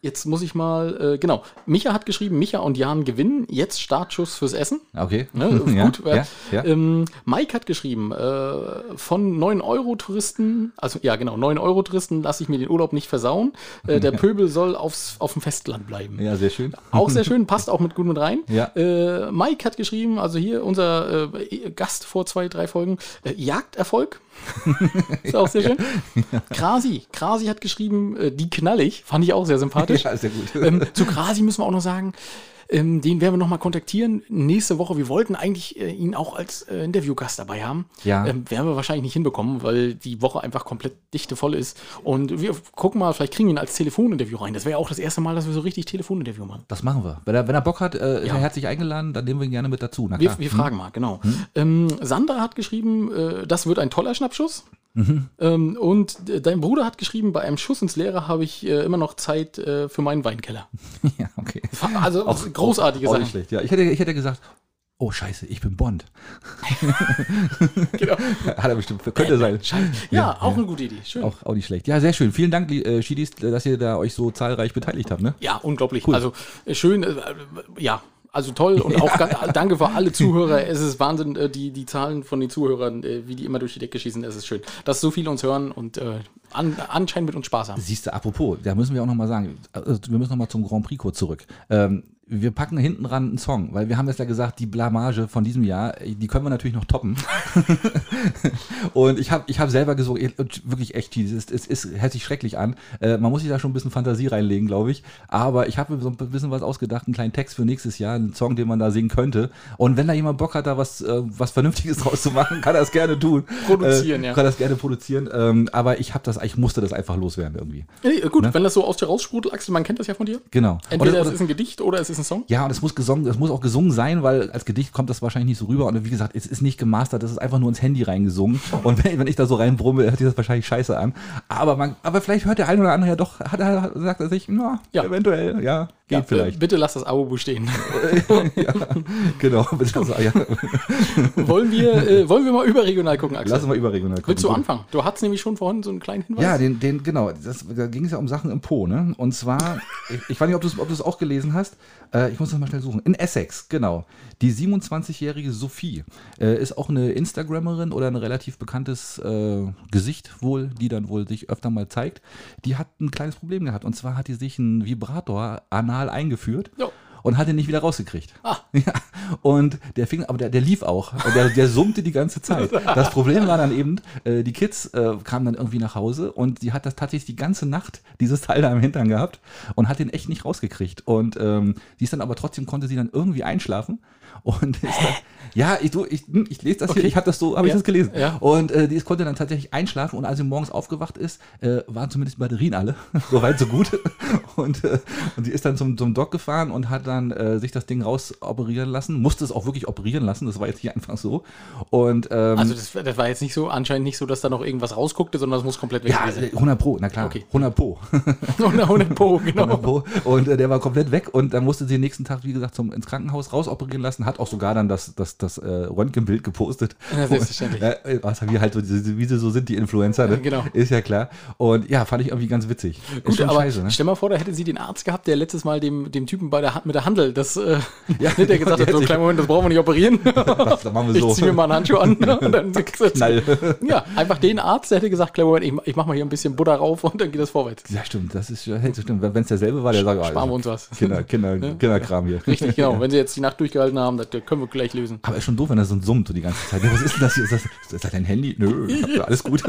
jetzt muss ich mal, äh, genau. Micha hat geschrieben, Micha und Jan gewinnen. Jetzt Startschuss fürs Essen. Okay. Ne, gut. Ja, ja. Ähm, Mike hat geschrieben, äh, von 9-Euro-Touristen, also ja genau, 9-Euro-Touristen lasse ich mir den Urlaub nicht versauen. Äh, der Pöbel soll aufs, auf dem Festland bleiben. ja, sehr schön. Auch sehr schön, passt auch mit gut mit rein. Ja. Äh, Mike hat geschrieben, also hier unser äh, Gast vor zwei, drei Folgen, äh, Jagderfolg. Ist auch sehr schön. Krasi, Krasi hat geschrieben, äh, die knallig, fand ich auch sehr sympathisch. Ja, sehr gut. Ähm, zu Krasi müssen wir auch noch sagen, ähm, den werden wir nochmal kontaktieren nächste Woche. Wir wollten eigentlich äh, ihn auch als äh, Interviewgast dabei haben. Ja. Ähm, werden wir wahrscheinlich nicht hinbekommen, weil die Woche einfach komplett dichte voll ist. Und wir gucken mal, vielleicht kriegen wir ihn als Telefoninterview rein. Das wäre ja auch das erste Mal, dass wir so richtig Telefoninterview machen. Das machen wir. Wenn er, wenn er Bock hat, äh, ist Ja. er herzlich eingeladen, dann nehmen wir ihn gerne mit dazu. Wir, wir fragen mal, genau. Ähm, Sandra hat geschrieben, äh, das wird ein toller Schnappschuss. Ähm, und äh, dein Bruder hat geschrieben, bei einem Schuss ins Leere habe ich äh, immer noch Zeit äh, für meinen Weinkeller. ja, okay. Also großartige Sachen. nicht schlecht. Ja, ich hätte, ich hätte gesagt, oh Scheiße, ich bin Bond. Genau. Hat er bestimmt. Könnte sein. Ja, auch eine gute Idee. Schön. Auch, auch nicht schlecht. Ja, sehr schön. Vielen Dank, äh, Schiedis, dass ihr da euch so zahlreich beteiligt habt. Ne? Ja, unglaublich. Also äh, schön, äh, ja, also toll und auch ga- danke für alle Zuhörer. Es ist Wahnsinn, äh, die, die Zahlen von den Zuhörern, äh, wie die immer durch die Decke schießen. Es ist schön, dass so viele uns hören und äh, an, anscheinend mit uns Spaß haben. Siehst du, apropos, da müssen wir auch nochmal sagen, also wir müssen nochmal zum Grand Prix kurz zurück. Ähm, wir packen hinten ran einen Song, weil wir haben jetzt ja gesagt, die Blamage von diesem Jahr, die können wir natürlich noch toppen. und ich habe ich hab selber und wirklich echt, es ist, es ist, hört sich schrecklich an. Äh, man muss sich da schon ein bisschen Fantasie reinlegen, glaube ich. Aber ich habe mir so ein bisschen was ausgedacht, einen kleinen Text für nächstes Jahr, einen Song, den man da singen könnte. Und wenn da jemand Bock hat, da was, äh, was Vernünftiges draus zu machen, kann er das gerne tun. Produzieren, äh, ja. Kann das gerne produzieren. Ähm, aber ich habe das, ich musste das einfach loswerden irgendwie. Nee, gut, wenn das so aus dir raussprudelt, Axel, man kennt das ja von dir. Genau. Entweder Oder- es oder- ist ein Gedicht oder es ist ein Song. ja, und es muss gesungen, es muss auch gesungen sein, weil als Gedicht kommt das wahrscheinlich nicht so rüber. Und wie gesagt, es ist nicht gemastert, das ist einfach nur ins Handy reingesungen. Und wenn, wenn ich da so reinbrumme, hört sich das wahrscheinlich scheiße an. Aber man, aber vielleicht hört der eine oder andere ja doch, hat er, sagt er sich, na, Ja. eventuell, ja, geht Ja, vielleicht. Äh, bitte lass das Abo bestehen. ja, genau. Ja. wollen, wir, äh, wollen wir mal überregional gucken, Axel? Lass uns mal überregional gucken. Willst du anfangen? Du hattest nämlich schon vorhin so einen kleinen Hinweis. Ja, den, den, genau, das, da ging es ja um Sachen im Po, ne? Und zwar, ich, ich weiß nicht, ob du es ob du's auch gelesen hast, äh, ich muss das mal schnell suchen. In Essex, genau. Die 27-jährige Sophie äh, ist auch eine Instagrammerin oder ein relativ bekanntes äh, Gesicht wohl, die dann wohl sich öfter mal zeigt. Die hat ein kleines Problem gehabt. Und zwar hat die sich einen Vibrator anal eingeführt. Jo. Und hat ihn nicht wieder rausgekriegt. Ah. Ja, und der fing, aber der, der lief auch. Und Der, der summte die ganze Zeit. Das Problem war dann eben, äh, die Kids äh, kamen dann irgendwie nach Hause und sie hat das tatsächlich die ganze Nacht dieses Teil da im Hintern gehabt und hat den echt nicht rausgekriegt. Und ähm, sie ist dann aber trotzdem, konnte sie dann irgendwie einschlafen. Und ist dann, ja, ich, du, ich, hm, ich lese das hier, ich habe das so, habe ich Ja. das gelesen. Ja. Und äh, die ist- konnte dann tatsächlich einschlafen und als sie morgens aufgewacht ist, äh, waren zumindest die Batterien alle. so weit, so gut. Und, äh, und sie ist dann zum, zum Doc gefahren und hat dann äh, sich das Ding raus operieren lassen, musste es auch wirklich operieren lassen, das war jetzt nicht einfach so. Und ähm, Also das, das war jetzt nicht so, anscheinend nicht so, dass da noch irgendwas rausguckte, sondern das muss komplett weg ja, gewesen 100 Pro, na klar, Okay. 100 Pro. sein. 100 Pro, 100 genau. Pro. Und äh, der war komplett weg und dann musste sie den nächsten Tag, wie gesagt, zum, ins Krankenhaus rausoperieren lassen, hat auch sogar dann das, das das, das äh, Röntgenbild gepostet. Ja, selbstverständlich. Ja, äh, was wie halt so, wie sie so sind, die Influencer, ne? Genau. Ist ja klar. Und ja, fand ich irgendwie ganz witzig. Gut, aber scheiße, ne? stell mal vor, da hätte sie den Arzt gehabt, der letztes Mal dem, dem Typen bei der Hand mit der Handel, das, äh, Ja, ne, der gesagt der hat, so sich- kleinen Moment, das brauchen wir nicht operieren. Das machen wir Ich so. zieh mir mal einen Handschuh an. ne, Und dann Knall. Ja, einfach den Arzt, der hätte gesagt, kleinen Moment, ich, ich mach mal hier ein bisschen Butter rauf und dann geht das vorwärts. Ja, stimmt. Das ist, das stimmt. Wenn es derselbe war, der sagt, ah, Sparen wir uns was. Kinder, Kinder, Kinderkram hier. Richtig, genau. Wenn sie jetzt die Nacht durchgehalten haben, das können wir gleich lösen. Aber ist schon doof, wenn er so summt so die ganze Zeit. Was ist denn das hier? Ist das, ist das dein Handy? Nö, alles gut.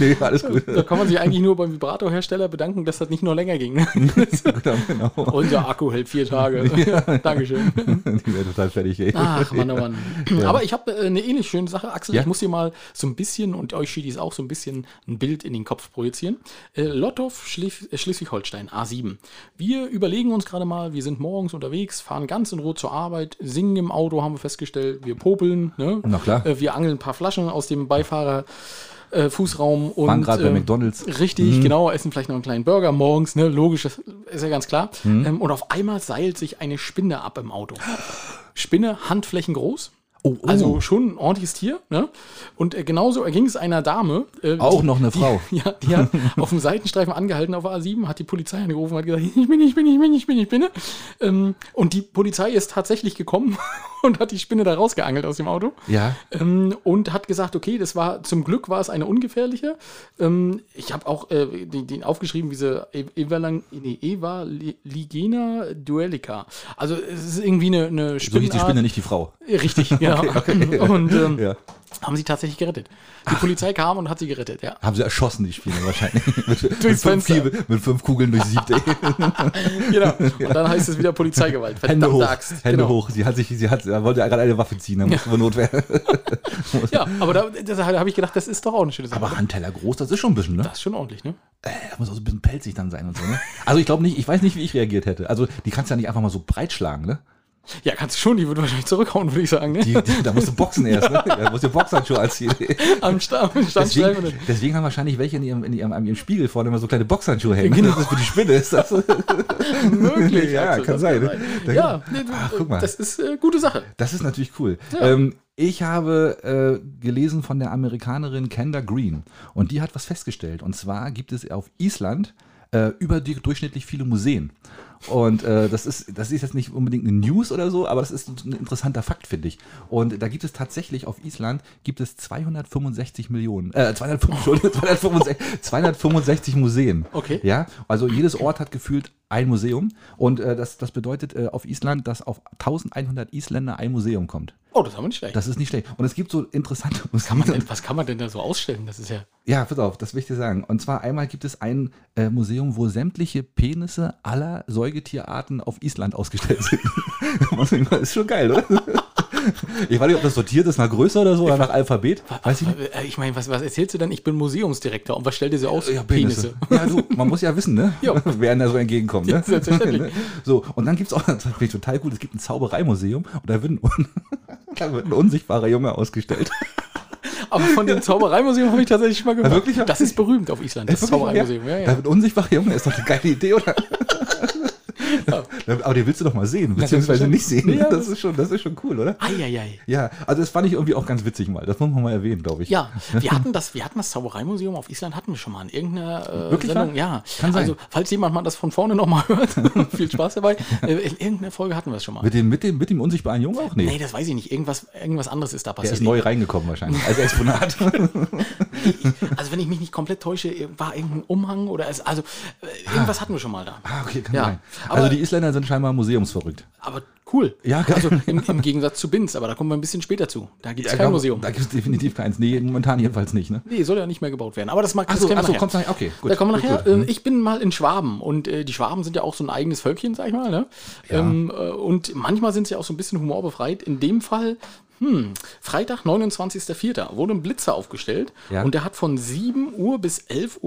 nee, alles gut. Da kann man sich eigentlich nur beim Vibratorhersteller bedanken, dass das nicht noch länger ging. ne? genau, genau. Unser Akku hält vier Tage. Dankeschön. Die wäre total fertig, ey. Ach, Mann, oh Mann. Aber ich habe äh, eine ähnlich schöne Sache, Axel. Ja? Ich muss dir mal so ein bisschen und euch Schiedis auch so ein bisschen ein Bild in den Kopf projizieren. Äh, Lottow, äh, Schleswig-Holstein, A7. Wir überlegen uns gerade mal, wir sind morgens unterwegs, fahren ganz in Ruhe zur Arbeit, singen im Auto, haben wir festgestellt, wir popeln, ne? Na klar. Äh, wir angeln ein paar Flaschen aus dem Beifahrer. Äh, Fußraum und Waren gerade bei ähm, McDonald's. Richtig, genau, essen vielleicht noch einen kleinen Burger morgens, ne? Logisch, das ist ja ganz klar. Mhm. Ähm, und auf einmal seilt sich eine Spinne ab im Auto. Spinne, handflächengroß. Oh, oh. Also schon ein ordentliches Tier. Ne? Und äh, genauso erging es einer Dame. Äh, Auch die, noch eine die, Frau. Ja, die hat auf dem Seitenstreifen angehalten auf A7, hat die Polizei angerufen und hat gesagt, ich bin, ich bin, ich bin, ich bin, ich bin. Ähm, und die Polizei ist tatsächlich gekommen und hat die Spinne da rausgeangelt aus dem Auto. Ja. Ähm, und hat gesagt, okay, das war zum Glück war es eine ungefährliche. Ähm, ich habe auch äh, den, den aufgeschrieben, diese E- Evalang, nee, Eva Li- Ligena duelica. Also es ist irgendwie eine, eine So hieß die Spinnenart. Spinne, nicht die Frau. Richtig, genau. Und ähm, Ja. haben sie tatsächlich gerettet. Die Polizei kam und hat sie gerettet, ja. Haben sie erschossen, die Spinne wahrscheinlich. mit, mit, fünf. Kiebel- mit fünf Kugeln durch siebte. Genau. Und dann heißt es wieder Polizeigewalt. Hände hoch. Axt. Hände genau. hoch. Sie hat sich, sie hat, wollte gerade eine Waffe ziehen, da musste man Notwehr. Ja, aber da, da habe ich gedacht, das ist doch auch eine schöne Sache. Aber Handteller groß, das ist schon ein bisschen, ne? das ist schon ordentlich, ne? Äh, Da muss auch so ein bisschen pelzig dann sein und so, ne? Also ich glaube nicht, ich weiß nicht, wie ich reagiert hätte. Also die kannst du ja nicht einfach mal so breit schlagen, ne? Ja, kannst du schon, die würde wahrscheinlich zurückhauen, würde ich sagen, ne? Die, die, da musst du boxen erst, ne? Da musst du Boxhandschuhe anziehen. Am Sta- am Standstreifen. Deswegen, deswegen haben wahrscheinlich welche in ihrem, in ihrem, an ihrem Spiegel vorne immer so kleine Boxhandschuhe hängen. Das ist für die Spinne. Ist das möglich. Ja, Axel, kann das sein, ne? Da- Ja, nee, du, Ach, guck mal. das ist äh, gute Sache. Das ist natürlich cool. Ähm, ich habe äh, gelesen von der Amerikanerin Kenda Green und die hat was festgestellt. Und zwar gibt es auf Island äh, überdurchschnittlich viele Museen. Und äh, das, ist, das ist jetzt nicht unbedingt eine News oder so, aber das ist ein interessanter Fakt, finde ich. Und da gibt es tatsächlich auf Island gibt es 265 Millionen, äh, 205, Entschuldigung, 265, 265 Museen. Okay. Ja, also jedes Ort hat gefühlt ein Museum. Und äh, das, das bedeutet äh, auf Island, dass auf 1100 Isländer ein Museum kommt. Oh, das haben wir nicht schlecht. Das ist nicht schlecht. Und es gibt so interessante kann man Museen. denn, was kann man denn da so ausstellen? Das ist ja. Ja, pass auf, das will ich dir sagen. Und zwar einmal gibt es ein äh, Museum, wo sämtliche Penisse aller Säugetierarten auf Island ausgestellt sind. das ist schon geil, oder? Ich weiß nicht, ob das sortiert ist nach Größe oder so oder nach Alphabet. Weiß ich nicht. Äh, Ich meine, was, was erzählst du denn? Ich bin Museumsdirektor. Und was stellt ihr so aus? Ja, Penisse. Ja, du, man muss ja wissen, ne? Ja. Wer da so entgegenkommt, ne? Ja, selbstverständlich. So, und dann gibt es auch, das finde ich total gut, es gibt ein Zaubereimuseum und da wird ein, da wird ein unsichtbarer Junge ausgestellt. Aber von dem Zaubereimuseum habe ich tatsächlich schon mal gehört. Ja, wirklich? Das ist berühmt auf Island, das Wirklich? Zaubereimuseum. Ja, Da ja. wird ein unsichtbarer Junge, ist doch eine geile Idee, oder? Aber den willst du doch mal sehen, beziehungsweise nicht sehen. Ja, das, ist schon, das ist schon cool, oder? Eieiei. Ja, also das fand ich irgendwie auch ganz witzig mal. Das muss man mal erwähnen, glaube ich. Ja, wir hatten das, wir hatten das Zaubereimuseum auf Island hatten wir schon mal in irgendeiner äh, Wirklich Sendung. Ja, Kann sein. Also falls jemand mal das von vorne noch mal hört, viel Spaß dabei. Äh, in irgendeiner Folge hatten wir es schon mal. Mit dem, mit, dem, mit dem unsichtbaren Jungen auch? Nee. Nee, das weiß ich nicht. Irgendwas, irgendwas anderes ist da Der passiert. ist neu reingekommen wahrscheinlich, als Exponat. Also wenn ich mich nicht komplett täusche, war irgendein Umhang oder es, also äh, irgendwas hatten wir schon mal da. ah, okay, kann Ja, sein. Also die Isländer sind scheinbar museumsverrückt. Aber cool. Ja. Also im, im Gegensatz zu Binz, aber da kommen wir ein bisschen später zu. Da gibt es Ja, kein glaub- Museum. Da gibt es definitiv keins. Nee, momentan jedenfalls nicht, ne? Nee, soll ja nicht mehr gebaut werden. Aber das mag das achso nachher. kommt nachher. Okay, gut. da kommen wir gut, nachher. gut. Ähm, Ich bin mal in Schwaben und äh, die Schwaben sind ja auch so ein eigenes Völkchen, sag ich mal. Ne? Ähm, äh, und manchmal sind sie auch so ein bisschen humorbefreit. In dem Fall, hm, Freitag, 29.04. wurde ein Blitzer aufgestellt Ja. und der hat von 7 Uhr bis 11.30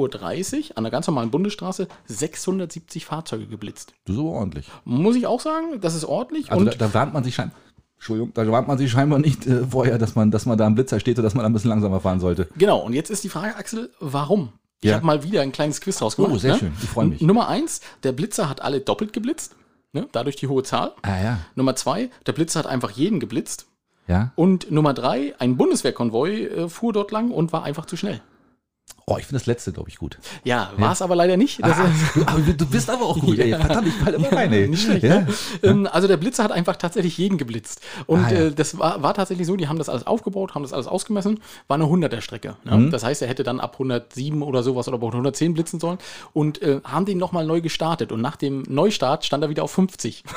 Uhr an der ganz normalen Bundesstraße 670 Fahrzeuge geblitzt. So ordentlich. Muss ich auch sagen, das ist ordentlich. Also und da, da warnt man sich scheinbar. Entschuldigung, da warnt man sich scheinbar nicht äh, vorher, dass man, dass man da am Blitzer steht oder dass man ein bisschen langsamer fahren sollte. Genau, und jetzt ist die Frage, Axel, warum? Ich Ja. habe mal wieder ein kleines Quiz draus gemacht. Oh, sehr ne? schön. Ich freu mich. N- Nummer eins, der Blitzer hat alle doppelt geblitzt, ne? dadurch die hohe Zahl. Ah ja. Nummer zwei, der Blitzer hat einfach jeden geblitzt. Ja. Und Nummer drei, ein Bundeswehrkonvoi äh, fuhr dort lang und war einfach zu schnell. Oh, ich finde das letzte, glaube ich, gut. Ja, war es aber leider nicht. Das, Ah, du, aber du bist aber auch gut, ey. Ja. Verdammt, ich falle immer rein, ey. Nicht schlecht, Ja. ne? Ähm, Also der Blitzer hat einfach tatsächlich jeden geblitzt. Und Ah, ja. äh, das war, war tatsächlich so, die haben das alles aufgebaut, haben das alles ausgemessen, war eine 100er Strecke. Ne? Mhm. Das heißt, er hätte dann ab 107 oder sowas oder ab 110 blitzen sollen und äh, haben den nochmal neu gestartet. Und nach dem Neustart stand er wieder auf 50.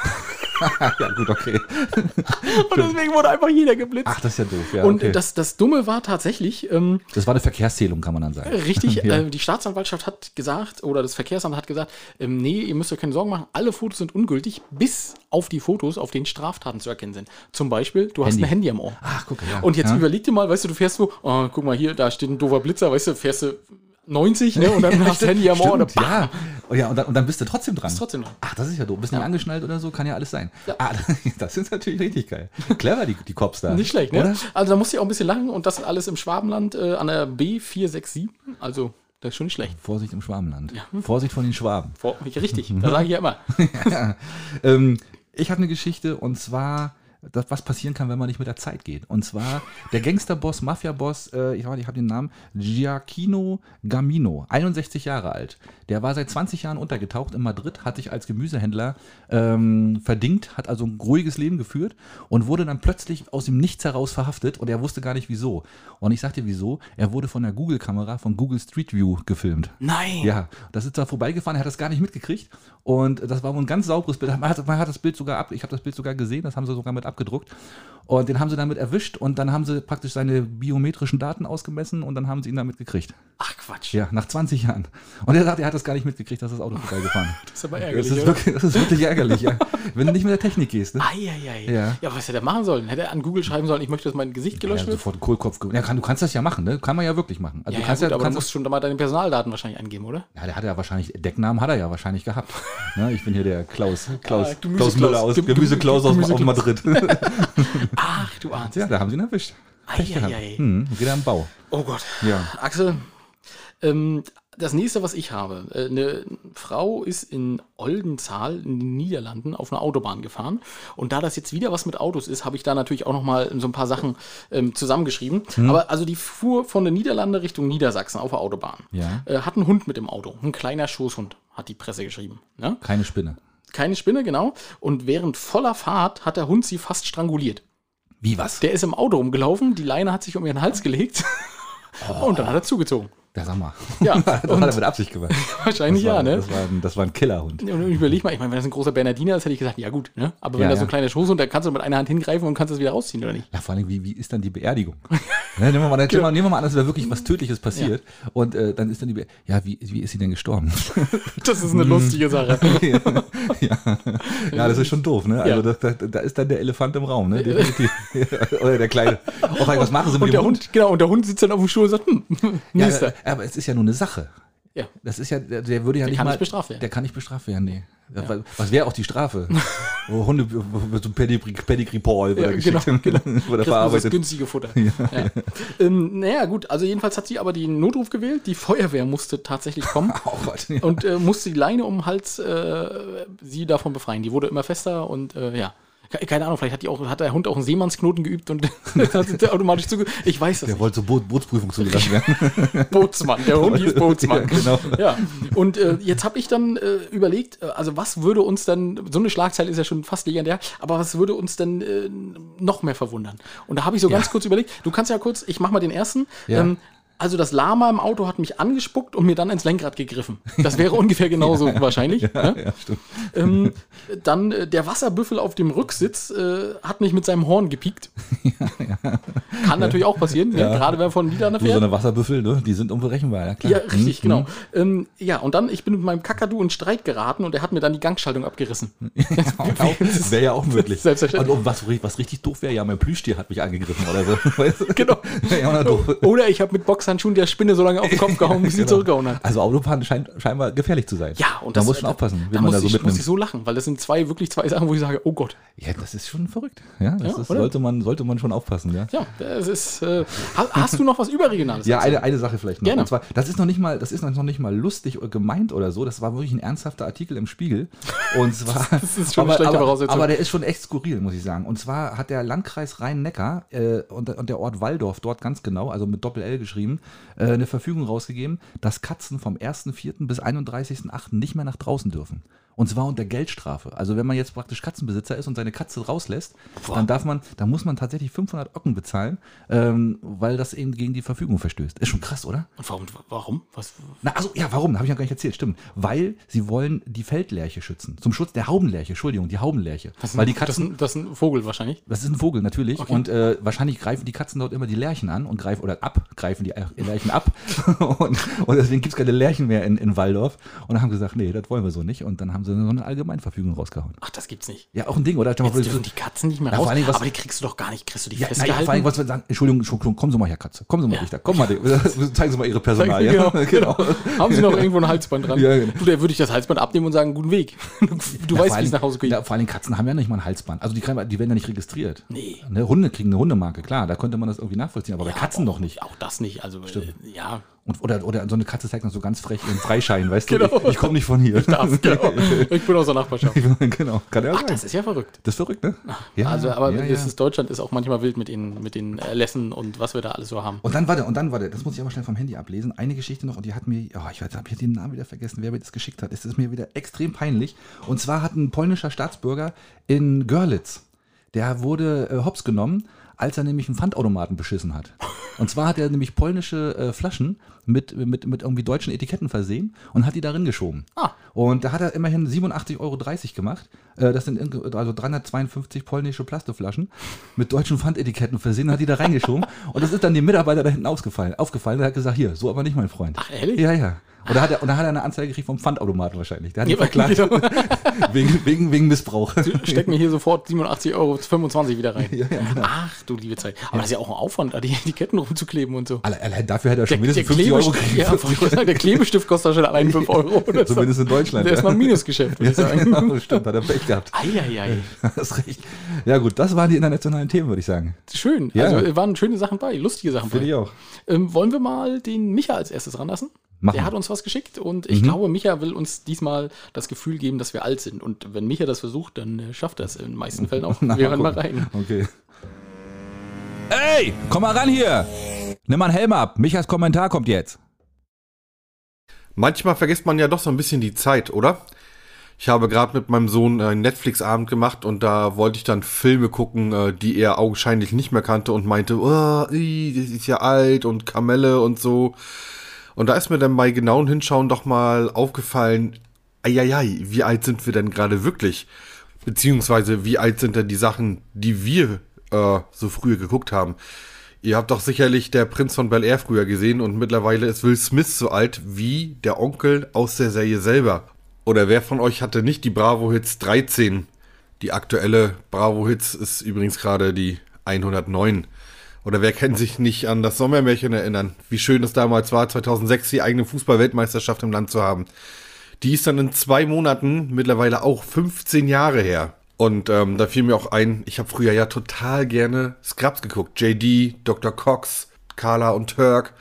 ja, gut, okay. und deswegen wurde einfach jeder geblitzt. Ach, das ist ja doof. Ja, und okay. das, das Dumme war tatsächlich, ähm, das war eine Verkehrszählung, kann man dann sagen. Richtig, Ja. äh, die Staatsanwaltschaft hat gesagt, oder das Verkehrsamt hat gesagt, ähm, nee, ihr müsst euch keine Sorgen machen, alle Fotos sind ungültig, bis auf die Fotos, auf denen Straftaten zu erkennen sind. Zum Beispiel, du hast Handy. ein Handy am Ohr. Ach, guck, ja. Und jetzt ja. überleg dir mal, weißt du, du fährst so, oh, guck mal hier, da steht ein doofer Blitzer, weißt du, fährst du 90, ne, und dann hast du das Handy am Ohr ja. Oh, ja und, dann, und dann bist du trotzdem dran. Bist trotzdem dran. Ach, das ist ja doof. Bist nicht angeschnallt oder so, kann ja alles sein. Ja. Ah, das ist natürlich richtig geil. Clever, die, die Cops da. Nicht schlecht, ne? Oder? Also da musst du ja auch ein bisschen lachen und das alles im Schwabenland äh, an der B467, also das ist schon nicht schlecht. Vorsicht im Schwabenland. Vorsicht von den Schwaben. Vor, richtig, da sage ich ja immer. Ähm, ich habe eine Geschichte und zwar, das, was passieren kann, wenn man nicht mit der Zeit geht. Und zwar der Gangsterboss, Mafia-Boss, äh, ich, ich habe den Namen, Giacchino Gamino, 61 Jahre alt. Der war seit 20 Jahren untergetaucht in Madrid, hat sich als Gemüsehändler ähm, verdingt, hat also ein ruhiges Leben geführt und wurde dann plötzlich aus dem Nichts heraus verhaftet und er wusste gar nicht wieso. Und ich sagte wieso, er wurde von der Google-Kamera von Google Street View gefilmt. Nein. Ja, das ist da vorbeigefahren, er hat das gar nicht mitgekriegt. Und das war wohl ein ganz sauberes Bild. Man hat, man hat das Bild sogar ab, ich habe das Bild sogar gesehen, das haben sie sogar mit abgedruckt. Und den haben sie damit erwischt und dann haben sie praktisch seine biometrischen Daten ausgemessen und dann haben sie ihn damit gekriegt. Ach Quatsch. Ja, nach 20 Jahren. Und er sagt, er hat das gar nicht mitgekriegt, dass das Auto vorbeigefahren Das ist aber Das ärgerlich, ist, oder? wirklich, das ist wirklich ärgerlich, ja. Wenn du nicht mit der Technik gehst, ne? Eieiei. Ja. Ja. was hätte er machen sollen? Hätte er an Google schreiben sollen, ich möchte, dass mein Gesicht gelöscht Ja, wird? sofort Kohlkopf. Ja, kann, du kannst das ja machen, ne? Kann man ja wirklich machen. Also Ja, du ja, kannst gut, ja, aber du du kannst musst schon mal deine Personaldaten wahrscheinlich angeben, oder? Ja, der hat ja wahrscheinlich, Decknamen hat er ja wahrscheinlich gehabt. ne? Ich bin hier der Klaus, Klaus, Ah, Gemüse Klaus Müller aus Gem- Gemüse Klaus aus, Gemüse aus. Madrid. Ach, du ahnst. ja, da haben sie ihn erwischt. Eieiei. Hm, wieder am Bau. Oh Gott. Ja. Axel, ähm, das nächste, was ich habe, äh, eine Frau ist in Oldenzaal in den Niederlanden auf einer Autobahn gefahren. Und da das jetzt wieder was mit Autos ist, habe ich da natürlich auch noch mal so ein paar Sachen ähm, zusammengeschrieben. Hm. Aber also die fuhr von den Niederlanden Richtung Niedersachsen auf der Autobahn. Ja. Äh, hat einen Hund mit im Auto. Ein kleiner Schoßhund, hat die Presse geschrieben. Ne? Keine Spinne. Keine Spinne, genau. Und während voller Fahrt hat der Hund sie fast stranguliert. Wie was? Der ist im Auto rumgelaufen, die Leine hat sich um ihren Hals gelegt. Und dann hat er zugezogen. Ja, sag mal. Ja, das und- hat er mit Absicht gemacht. Wahrscheinlich das war, ja, ne? Das war, ein, das war ein Killerhund. Und überleg mal, ich meine, wenn das ein großer Bernardiner ist, hätte ich gesagt, ja gut, ne? Aber wenn Ja, da so ja. ein kleiner Schoß und da kannst du mit einer Hand hingreifen und kannst das wieder rausziehen, oder nicht? Ja, vor allem, wie, wie ist dann die Beerdigung? Ne, nehmen, wir mal, wir, nehmen wir mal an, dass da wirklich was Tödliches passiert. Und äh, dann ist dann die Be Ja, wie, wie ist sie denn gestorben? Das ist eine lustige Sache. ja. ja, das ist schon doof, ne? Also Ja. das, da, da ist dann der Elefant im Raum, ne? Definitiv. Oder der kleine. Oh, was machen sie mit Und dem der Hund? Hund, genau, und der Hund sitzt dann auf dem Stuhl und sagt, hm, Ja, nächster. Aber es ist ja nur eine Sache. Ja. Das ist ja, der, der würde ja nicht kann mal, nicht bestraft werden. Der kann nicht bestraft werden, nee. Was- Was wäre auch die Strafe? Wo Hunde so Pedigree, Pedigree Paul Ja, ja, genau, geschickt, genau. Kriegst du das verarbeitet. günstige Futter. Ja. Ähm, naja, gut, also jedenfalls hat sie aber den Notruf gewählt. Die Feuerwehr musste tatsächlich kommen. Oh Gott, ja. und äh, musste die Leine um den Hals äh, sie davon befreien. Die wurde immer fester und äh, ja. Ke- Keine Ahnung, vielleicht hat, die auch, hat der Hund auch einen Seemannsknoten geübt und hat automatisch zuge... Ich weiß das Der nicht. wollte zur Boot, Bootsprüfung zugelassen werden. Bootsmann. Der Hund hieß Bootsmann. Ja, genau. Ja, und äh, jetzt habe ich dann äh, überlegt, äh, also was würde uns dann, so eine Schlagzeile ist ja schon fast legendär, aber was würde uns denn äh, noch mehr verwundern? Und da habe ich so ganz kurz überlegt, du kannst ja kurz, ich mache mal den ersten. Ja. Ähm, also das Lama im Auto hat mich angespuckt und mir dann ins Lenkrad gegriffen. Das wäre ungefähr genauso wahrscheinlich. ne? ja, stimmt. Ähm, dann äh, der Wasserbüffel auf dem Rücksitz äh, hat mich mit seinem Horn gepiekt. Kann natürlich auch passieren, ne? gerade wenn man von Niederlande Du, so fährt. eine Wasserbüffel, ne? die sind unberechenbar, ja klar. Ja, richtig, Hm, genau. Ähm, ja, und dann, ich bin mit meinem Kakadu in Streit geraten und er hat mir dann die Gangschaltung abgerissen. Wäre ja auch möglich. Selbstverständlich. Und was, was richtig doof wäre, ja, mein Plüschtier hat mich angegriffen oder so. Genau. Ja. Oder ich habe mit Boxhandschuhen der Spinne so lange auf den Kopf gehauen, bis sie Genau. zurückgehauen hat. Also Autofahren scheint scheinbar gefährlich zu sein. Ja, und da das, muss schon aufpassen, da wie man muss da so ich, muss mitnimmt. ich so lachen, weil das sind zwei, wirklich zwei Sachen, wo ich sage, oh Gott. Ja, das ist schon verrückt. Ja, das Ja, ist, sollte, man, sollte man schon aufpassen, ja. Ja, das ist. Äh, ha- hast du noch was Überregionales? Ja, eine, eine Sache vielleicht noch. Gerne. Und zwar, das ist noch nicht mal, das ist noch nicht mal lustig oder gemeint oder so. Das war wirklich ein ernsthafter Artikel im Spiegel. Und zwar, Das ist schon eine aber, schlechte aber, Voraussetzung. aber der ist schon echt skurril, muss ich sagen. Und zwar hat der Landkreis Rhein-Neckar äh, und, und der Ort Walldorf dort ganz genau, also mit Doppel-L geschrieben, äh, eine Verfügung rausgegeben, dass Katzen vom 1.4. bis 31.8. nicht mehr nach draußen dürfen. Und zwar unter Geldstrafe. Also wenn man jetzt praktisch Katzenbesitzer ist und seine Katze rauslässt, dann darf man, dann muss man tatsächlich 500 Ocken bezahlen, ähm, weil das eben gegen die Verfügung verstößt. Ist schon krass, oder? Und warum? Warum? Was? Na, also, ja, warum? Habe ich ja gar nicht erzählt. Stimmt. Weil sie wollen die Feldlerche schützen. Zum Schutz der Haubenlerche. Entschuldigung, die Haubenlerche. Das, Weil die Katzen, ist ein- das ist ein Vogel wahrscheinlich. das ist ein Vogel natürlich. Und äh, wahrscheinlich greifen die Katzen dort immer die Lerchen an und greifen, oder ab, greifen die äh, Lerchen ab. und, und deswegen gibt es keine Lerchen mehr in, in Walldorf. Und dann haben sie gesagt, nee, das wollen wir so nicht. Und dann haben sie so eine Allgemeinverfügung rausgehauen. Ach, das gibt's nicht. Ja, auch ein Ding, oder? Jetzt dürfen die Katzen nicht mehr Ja, raus. allem, was- aber die kriegst du doch gar nicht. Kriegst du die Ja, festgehalten? vor allem, was wir sagen, Entschuldigung, Entschuldigung, kommen Sie mal her, Katze. Kommen Sie mal, Richter. Komm mal, zeigen Sie mal Ihre Personal. genau, ja? genau. Haben sie noch irgendwo ein Halsband dran? Ja, genau. Du, da würde ich das Halsband abnehmen und sagen, guten Weg. Du Ja, weißt, wie es nach Hause geht. Ja, vor allem Katzen haben ja nicht mal ein Halsband. Also die, die werden ja nicht registriert. Nee. Ne, Hunde kriegen eine Hundemarke, klar, da könnte man das irgendwie nachvollziehen, aber bei Ja, Katzen doch nicht. Auch das nicht. Also, äh, ja. Und, oder, oder so eine Katze zeigt noch so ganz frech ihren Freischein, weißt du? Genau. Ich, ich komme nicht von hier. Das, genau. Ich bin aus der Nachbarschaft. genau, kann ja Ach, sein. das ist ja verrückt. Das ist verrückt, ne? also, aber ja, ja. Ist, Deutschland ist auch manchmal wild mit den, mit den Erlässen und was wir da alles so haben. Und dann warte, und dann warte, das muss ich aber schnell vom Handy ablesen. Eine Geschichte noch, und die hat mir, oh, ich habe hier den Namen wieder vergessen, wer mir das geschickt hat. Es ist mir wieder extrem peinlich. Und zwar hat ein polnischer Staatsbürger in Görlitz, der wurde äh, hops genommen, als er nämlich einen Pfandautomaten beschissen hat. Und zwar hat er nämlich polnische äh, Flaschen mit, mit, mit irgendwie deutschen Etiketten versehen und hat die darin geschoben. Ah. Und da hat er immerhin 87,30 Euro gemacht. Äh, Das sind also 352 polnische Plastikflaschen mit deutschen Pfandetiketten versehen, hat die da reingeschoben. Und das ist dann dem Mitarbeiter da hinten ausgefallen. Aufgefallen, der hat gesagt, hier, so aber nicht, mein Freund. Ach, ehrlich? Ja, ja. Und da hat er, und da hat er eine Anzeige gekriegt vom Pfandautomaten wahrscheinlich. Der hat ihn Ja, verklagt genau. wegen, wegen, wegen Missbrauch. Steck mir hier sofort 87,25 Euro wieder rein. Ja, ja, genau. Ach, du liebe Zeit. Aber das ist ja auch ein Aufwand, da die Etiketten rumzukleben und so. Alle- Allein dafür hätte er schon mindestens 50 Euro gekriegt. ja, ich sagen, der Klebestift kostet schon allein 5 Euro. So. Zumindest in Deutschland. Der ist ja. mal ein Minusgeschäft, würde ich Ja, sagen. genau, stimmt, hat er Pech gehabt. Eieiei. Das ist recht. Ja gut, das waren die internationalen Themen, würde ich sagen. Schön. Ja. Also waren schöne Sachen bei, lustige Sachen Finde bei. ich auch. Ähm, wollen wir mal den Micha als erstes ranlassen? Machen Der hat uns was geschickt und ich glaube, Micha will uns diesmal das Gefühl geben, dass wir alt sind. Und wenn Micha das versucht, dann äh, schafft er es in den meisten Fällen auch. Na, wir hören mal rein. Okay. Ey, komm mal ran hier. Nimm mal einen Helm ab. Michas Kommentar kommt jetzt. Manchmal vergisst man ja doch so ein bisschen die Zeit, oder? Ich habe gerade mit meinem Sohn einen Netflix-Abend gemacht und da wollte ich dann Filme gucken, äh, die er augenscheinlich nicht mehr kannte und meinte, oh, das ist ja alt und Kamelle und so. Und da ist mir dann bei genauen Hinschauen doch mal aufgefallen, eieiei, wie alt sind wir denn gerade wirklich? Beziehungsweise wie alt sind denn die Sachen, die wir äh, so früher geguckt haben? Ihr habt doch sicherlich der Prinz von Bel Air früher gesehen und mittlerweile ist Will Smith so alt wie der Onkel aus der Serie selber. Oder wer von euch hatte nicht die Bravo Hits 13? Die aktuelle Bravo Hits ist übrigens gerade die 109. Oder wer kann sich nicht an das Sommermärchen erinnern? Wie schön es damals war, 2006 die eigene Fußball-Weltmeisterschaft im Land zu haben. Die ist dann in zwei Monaten mittlerweile auch 15 Jahre her. Und ähm, da fiel mir auch ein, ich habe früher ja total gerne Scrubs geguckt. JD, Dr. Cox, Carla und Turk.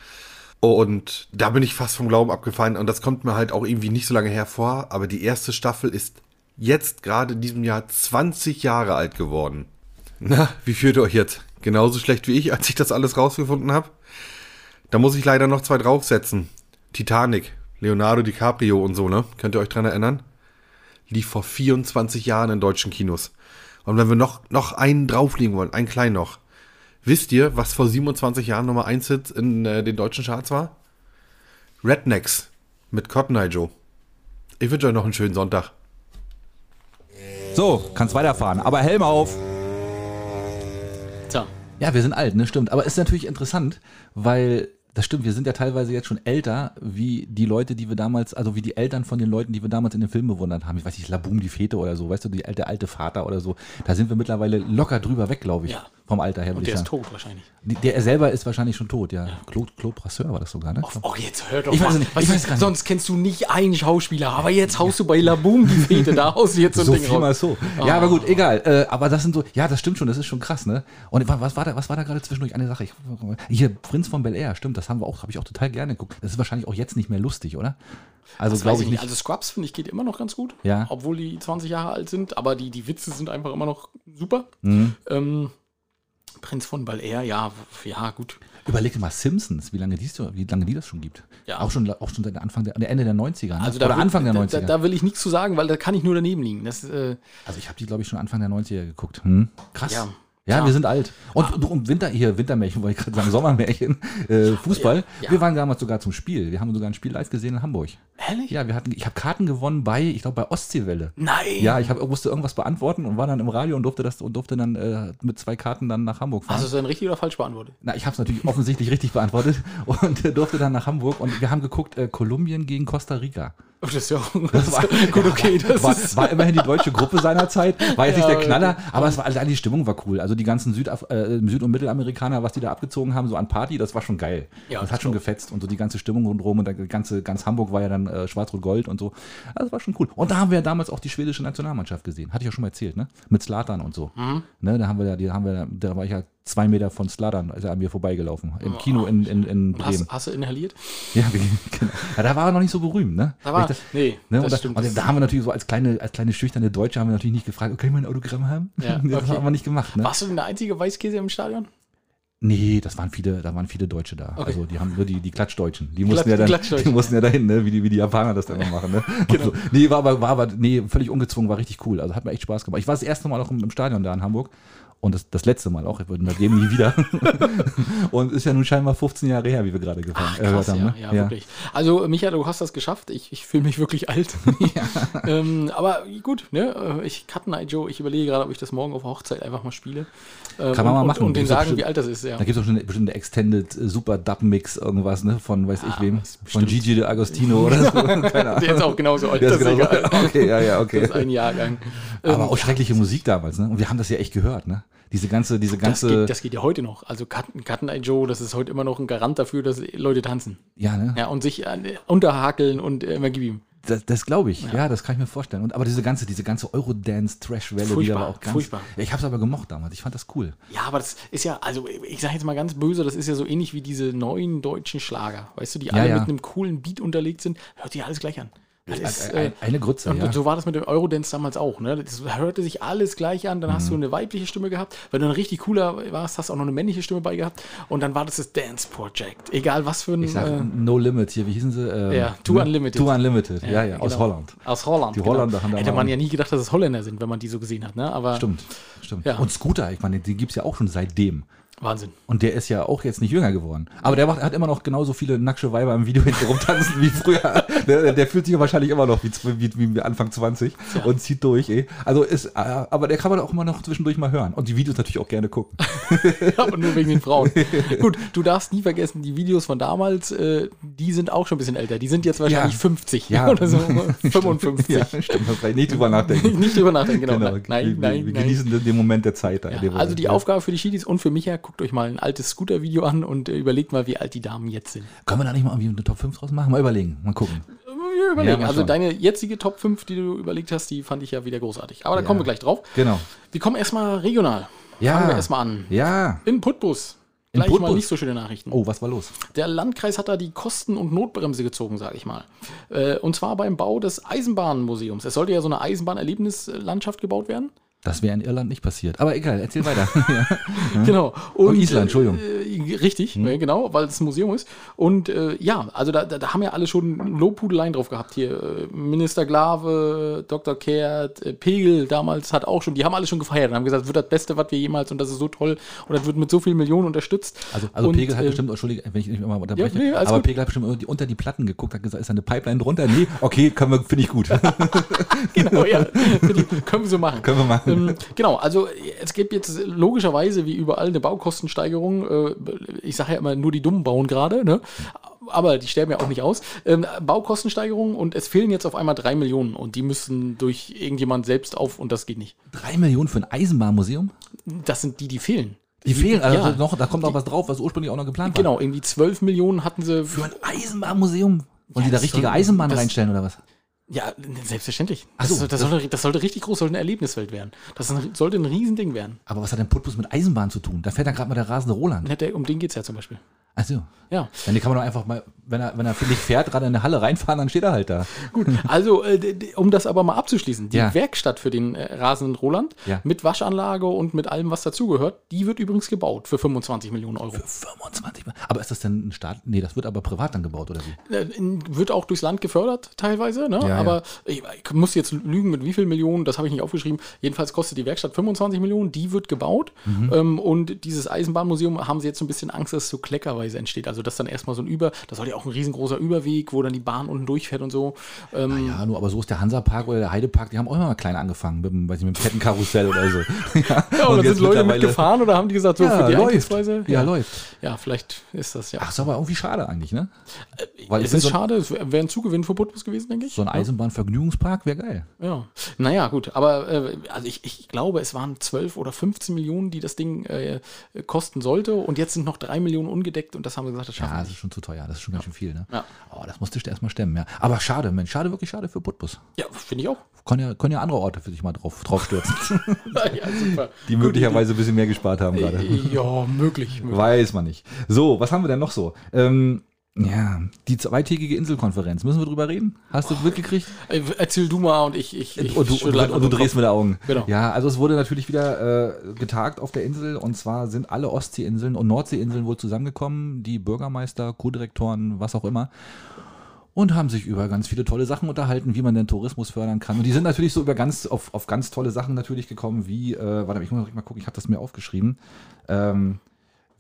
Und da bin ich fast vom Glauben abgefallen. Und das kommt mir halt auch irgendwie nicht so lange hervor. Aber die erste Staffel ist jetzt gerade in diesem Jahr 20 Jahre alt geworden. Na, wie fühlt ihr euch jetzt? Genauso schlecht wie ich, als ich das alles rausgefunden habe? Da muss ich leider noch zwei draufsetzen. Titanic, Leonardo DiCaprio und so, ne? Könnt ihr euch dran erinnern? Lief vor 24 Jahren in deutschen Kinos. Und wenn wir noch, noch einen drauflegen wollen, einen kleinen noch. Wisst ihr, was vor 27 Jahren Nummer 1 Hit in äh, den deutschen Charts war? Rednecks mit Cotton Eye Joe. Ich wünsche euch noch einen schönen Sonntag. So, kannst weiterfahren. Aber Helm auf. Ja, wir sind alt, ne? Stimmt. Aber ist natürlich interessant, weil das stimmt, wir sind ja teilweise jetzt schon älter, wie die Leute, die wir damals, also wie die Eltern von den Leuten, die wir damals in den Filmen bewundert haben. Ich weiß nicht, Laboom, die Fete oder so, weißt du, die alte, alte Vater oder so. Da sind wir mittlerweile locker drüber weg, glaube ich. Ja. Vom Alter her, Und der ist tot wahrscheinlich. Der selber ist wahrscheinlich schon tot, ja. Claude, Claude Brasseur war das sogar, ne? Oh, jetzt hör doch Ich weiß mal. nicht, ich weiß gar nicht. Sonst kennst du nicht einen Schauspieler, aber jetzt haust du bei Laboom die Fete, da du jetzt so ein so Ding viel mal so. Ja, aber gut, egal. Äh, aber das sind so, ja, das stimmt schon, das ist schon krass, ne? Und wa- was war da, was war da gerade zwischendurch eine Sache? Ich, hier, Prinz von Bel Air, stimmt, das haben wir auch, habe ich auch total gerne geguckt. Das ist wahrscheinlich auch jetzt nicht mehr lustig, oder? Also Das weiß glaube ich ich nicht. nicht. Also Scrubs, finde ich, geht immer noch ganz gut. Ja. Obwohl die 20 Jahre alt sind, aber die, die Witze sind einfach immer noch super. Mhm. Ähm, Prinz von Bel Air, ja, ja, gut. Überleg dir mal Simpsons, wie lange, die, wie lange die das schon gibt. Ja. Auch schon, auch schon seit Anfang der, Ende der 90er. Ne? Also da oder will- Anfang der da, 90er. Da, da will ich nichts zu sagen, weil da kann ich nur daneben liegen. Das, äh, also ich habe die, glaube ich, schon Anfang der 90er geguckt. Hm? Krass. Ja. Ja, Ja. wir sind alt. Und, und Winter, hier, Wintermärchen, wollte ich gerade sagen, Sommermärchen, äh, Fußball. Ja. Wir waren damals sogar zum Spiel. Wir haben sogar ein Spiel live gesehen in Hamburg. ehrlich? Ja, wir hatten, ich habe Karten gewonnen bei, ich glaube, bei Ostseewelle. Nein. Ja, ich hab, musste irgendwas beantworten und war dann im Radio und durfte das und durfte dann äh, mit zwei Karten dann nach Hamburg fahren. Hast du es dann richtig oder falsch beantwortet? Na, ich habe es natürlich offensichtlich richtig beantwortet und äh, durfte dann nach Hamburg und wir haben geguckt, äh, Kolumbien gegen Costa Rica. Das ist ja auch Das war, gut, okay. Das war, ist, war immerhin die deutsche Gruppe seiner Zeit, war jetzt Ja, nicht der Knaller, aber es war also die Stimmung war cool. Also die ganzen Südaf äh, Süd- und Mittelamerikaner, was die da abgezogen haben, so an Party, das war schon geil. Ja, das hat schon gefetzt und so die ganze Stimmung rundherum und der ganze ganz Hamburg war ja dann äh, schwarz-rot-gold und so. Also das war schon cool. Und da haben wir ja damals auch die schwedische Nationalmannschaft gesehen. Hatte ich ja schon mal erzählt, ne? Mit Slatan und so. Mhm. Ne, da haben wir ja, die haben wir, da war ich ja zwei Meter von Slatan, ist er an mir vorbeigelaufen. Im Kino in, in, in Bremen. hast, hast du inhaliert? Ja, genau. ja, da war er noch nicht so berühmt, ne? Da war, das- nee, Ne, das und da, und da haben wir natürlich so als kleine, als kleine schüchterne Deutsche haben wir natürlich nicht gefragt, kann ich mal ein Autogramm haben? Ja, Nee, das okay. haben wir nicht gemacht. Ne? Warst du denn der einzige Weißkäse im Stadion? Nee, das waren viele, da waren viele Deutsche da. Okay. Also die haben nur die, die Klatschdeutschen. Die mussten Klatsch- ja dann, die mussten ja dahin, ne? wie, die, wie die Japaner das dann immer machen. Ne? Genau. So. Nee, war aber, war aber nee, völlig ungezwungen, war richtig cool. Also hat mir echt Spaß gemacht. Ich war das erste Mal auch im, im Stadion da in Hamburg. Und das, das letzte Mal auch, ich würde seitdem nie wieder. und ist ja nun scheinbar 15 Jahre her, wie wir gerade gefahren, äh, haben. ja, ne? ja, wirklich. Also, Micha, du hast das geschafft. Ich, ich fühle mich wirklich alt. ähm, aber gut, ne? äh, Ich, Cut Night Joe, ich überlege gerade, ob ich das morgen auf Hochzeit einfach mal spiele. Ähm, Kann man und, mal und- machen. Und denen Gibt's doch sagen, wie bestimmt- alt das ist, ja. Da gibt es auch schon eine bestimmte Extended äh, Super Dub Mix, irgendwas, ne? Von weiß ich wem. ist Von bestimmt. Gigi de Agostino oder so. Keine Ahnung. Der ist auch genauso alt. Der ist genauso- egal. Okay, ja, ja, okay. Das ist ein Jahrgang. Aber Ähm, auch schreckliche Musik damals, ne? Und wir haben das ja echt gehört, ne? Diese ganze, diese das, ganze. geht, das geht ja heute noch. Also Cut, Cut Night Joe, das ist heute immer noch ein Garant dafür, dass Leute tanzen. ja, ne? Ja, und sich äh, unterhakeln und äh, immer gib ihm. Das, das glaube ich, ja. das kann ich mir vorstellen. Und, aber diese ganze, diese ganze Eurodance-Trash-Welle, die war auch ganz. furchtbar. Ja, ich habe es aber gemocht damals. Ich fand das cool. Ja, aber das ist ja, also ich sage jetzt mal ganz böse, das ist ja so ähnlich wie diese neuen deutschen Schlager, weißt du, die alle ja. mit einem coolen Beat unterlegt sind, hört sich alles gleich an. Das ist, Ein- äh, eine Grütze, und, ja. so war das mit dem Eurodance damals auch. Ne? Das hörte sich alles gleich an. Dann hast Mhm. du eine weibliche Stimme gehabt. Wenn du ein richtig cooler warst, hast du auch noch eine männliche Stimme bei gehabt. Und dann war das das Dance Project. Egal was für ein. Ich sag äh, No Limit hier, wie hießen sie? Ähm, Ja, Two ne? Unlimited. Two Unlimited, ja, ja, aus genau. Holland. Aus Holland. Die Holländer haben da Hätte man ja nie gedacht, dass es Holländer sind, wenn man die so gesehen hat. Ne? Aber Stimmt, stimmt. Ja. Und Scooter, ich meine, den gibt es ja auch schon seitdem. Wahnsinn. Und der ist ja auch jetzt nicht jünger geworden. Aber der macht, hat immer noch genauso viele nackte Weiber im Video hinten rumtanzen wie früher. Der, der fühlt sich ja wahrscheinlich immer noch wie, wie, wie Anfang 20 und zieht durch, ey. Also ist, äh, aber der kann man auch immer noch zwischendurch mal hören. Und die Videos natürlich auch gerne gucken. aber nur wegen den Frauen. Gut, du darfst nie vergessen, die Videos von damals, äh, die sind auch schon ein bisschen älter. Die sind jetzt wahrscheinlich Ja. 50 Ja. oder so. 55. Ja, stimmt, nicht drüber nachdenken. Nicht drüber nachdenken, genau. Genau, Nein, wir, nein, wir nein. genießen den, Moment der Zeit. Da, Ja, also die Moment. Aufgabe für die Schiedis und für Micha, guckt euch mal ein altes Scooter-Video an und äh, überlegt mal, wie alt die Damen jetzt sind. Können wir da nicht mal irgendwie eine Top 5 draus machen? Mal überlegen, mal gucken. Wir überlegen. mal also deine jetzige Top 5, die du überlegt hast, die fand ich ja wieder großartig. Aber da Ja. kommen wir gleich drauf. Genau. Wir kommen erstmal regional. Ja. Fangen wir erstmal an. Ja. In Putbus. Gleich mal Putbus? nicht so schöne Nachrichten. Oh, was war los? Der Landkreis hat da die Kosten- und Notbremse gezogen, sage ich mal. Äh, und zwar beim Bau des Eisenbahnmuseums. Es sollte ja so eine Eisenbahnerlebnislandschaft gebaut werden. Das wäre in Irland nicht passiert. Aber egal, erzähl weiter. ja. Genau. Oh, Island, Entschuldigung. Äh, richtig, äh, genau, weil es ein Museum ist. Und äh, ja, also da, da, da haben ja alle schon Lobhudeleien drauf gehabt. Hier äh, Minister Glave, Dr. Kehrt, äh, Pegel damals hat auch schon, die haben alle schon gefeiert und haben gesagt, das wird das Beste, was wir jemals und das ist so toll und das wird mit so vielen Millionen unterstützt. Also, also und, Pegel hat äh, bestimmt, Entschuldige, wenn ich nicht mal unterbreche, Ja, nee, aber gut. Pegel hat bestimmt unter die, unter die Platten geguckt, hat gesagt, ist da eine Pipeline drunter? Nee, okay, können wir, finde ich gut. genau, ja. Können wir so machen. können wir machen. Ähm, genau, also es gibt jetzt logischerweise wie überall eine Baukostensteigerung. Äh, ich sage ja immer, nur die Dummen bauen gerade, ne? aber die sterben ja auch nicht aus. Ähm, Baukostensteigerung und es fehlen jetzt auf einmal drei Millionen und die müssen durch irgendjemand selbst auf und das geht nicht. Drei Millionen für ein Eisenbahnmuseum? Das sind die, die fehlen. Die fehlen, also Ja. noch, da kommt auch was drauf, was ursprünglich auch noch geplant war. Genau, irgendwie 12 Millionen hatten sie Für ein Eisenbahnmuseum. Wollen Ja, die da richtige Eisenbahn reinstellen oder was? Ja, selbstverständlich. Ach so, das, das, sollte, das sollte richtig groß, sollte eine Erlebniswelt werden. Das sollte ein Riesending werden. Aber was hat denn Putbus mit Eisenbahn zu tun? Da fährt dann gerade mal der rasende Roland. Und der- Um den geht es ja zum Beispiel. Achso. Ja, Dann kann man doch einfach mal, wenn er, wenn er nicht fährt, gerade in der Halle reinfahren, dann steht er halt da. gut. Also, äh, um das aber mal abzuschließen, die Ja. Werkstatt für den äh, rasenden Roland Ja. mit Waschanlage und mit allem, was dazugehört, die wird übrigens gebaut für 25 Millionen Euro. 25 Mal. Aber ist das denn ein Staat? Nee, das wird aber privat dann gebaut, oder wie? Äh, wird auch durchs Land gefördert teilweise, ne? Ja, aber Ich, ich muss jetzt lügen, mit wie viel Millionen, das habe ich nicht aufgeschrieben. Jedenfalls kostet die Werkstatt 25 Millionen, die wird gebaut. Mhm. Ähm, und dieses Eisenbahnmuseum haben sie jetzt so ein bisschen Angst, dass es so kleckerweise entsteht. Also dass dann erstmal so ein Über, das soll ja auch ein riesengroßer Überweg, wo dann die Bahn unten durchfährt und so. Ähm, Ja, nur, aber so ist der Hansapark oder der Heidepark, die haben auch immer mal klein angefangen, mit, weiß ich, mit dem Kettenkarussell oder so. ja, ja, und, dann jetzt sind Leute mitgefahren oder haben die gesagt, so Ja, für die läuft. Eintrittspreise? Ja, läuft. Ja, vielleicht ist das ja. Ach, ist aber irgendwie schade eigentlich, ne? Weil ich es ist so, schade, es wäre ein Zugewinn für Putbus gewesen, denke ich. so ein Eisenbahnvergnügungspark wäre geil. Ja, naja, gut, aber äh, also ich, ich glaube, es waren 12 oder 15 Millionen, die das Ding äh, kosten sollte und jetzt sind noch 3 Millionen ungedeckt und das haben wir gesagt, das schaffen Ja, wir das ist schon zu teuer, das ist schon ganz schön viel, ne? Ja. Oh, das musste ich erstmal stemmen, ja. Aber schade, Mensch, schade, wirklich schade für Putbus. Ja, finde ich auch. Können ja, können ja andere Orte für sich mal drauf, drauf stürzen, ja, super. die möglicherweise ein bisschen mehr gespart haben gerade. Ja, möglich. möglich. Weiß man nicht. So, was haben wir denn noch so? Ähm, ja, die zweitägige Inselkonferenz. Müssen wir drüber reden? Hast du mitgekriegt? Äh, Erzähl du mal und ich, ich, ich und du, und, einfach und du drehst mit den Augen. Genau. Ja, also es wurde natürlich wieder äh, getagt auf der Insel und zwar sind alle Ostseeinseln und Nordseeinseln wohl zusammengekommen, die Bürgermeister, Co-Direktoren, was auch immer. Und haben sich über ganz viele tolle Sachen unterhalten, wie man den Tourismus fördern kann. Und die sind natürlich so über ganz, auf, auf ganz tolle Sachen natürlich gekommen, wie, äh, warte, ich muss mal gucken, ich habe das mir aufgeschrieben. Ähm,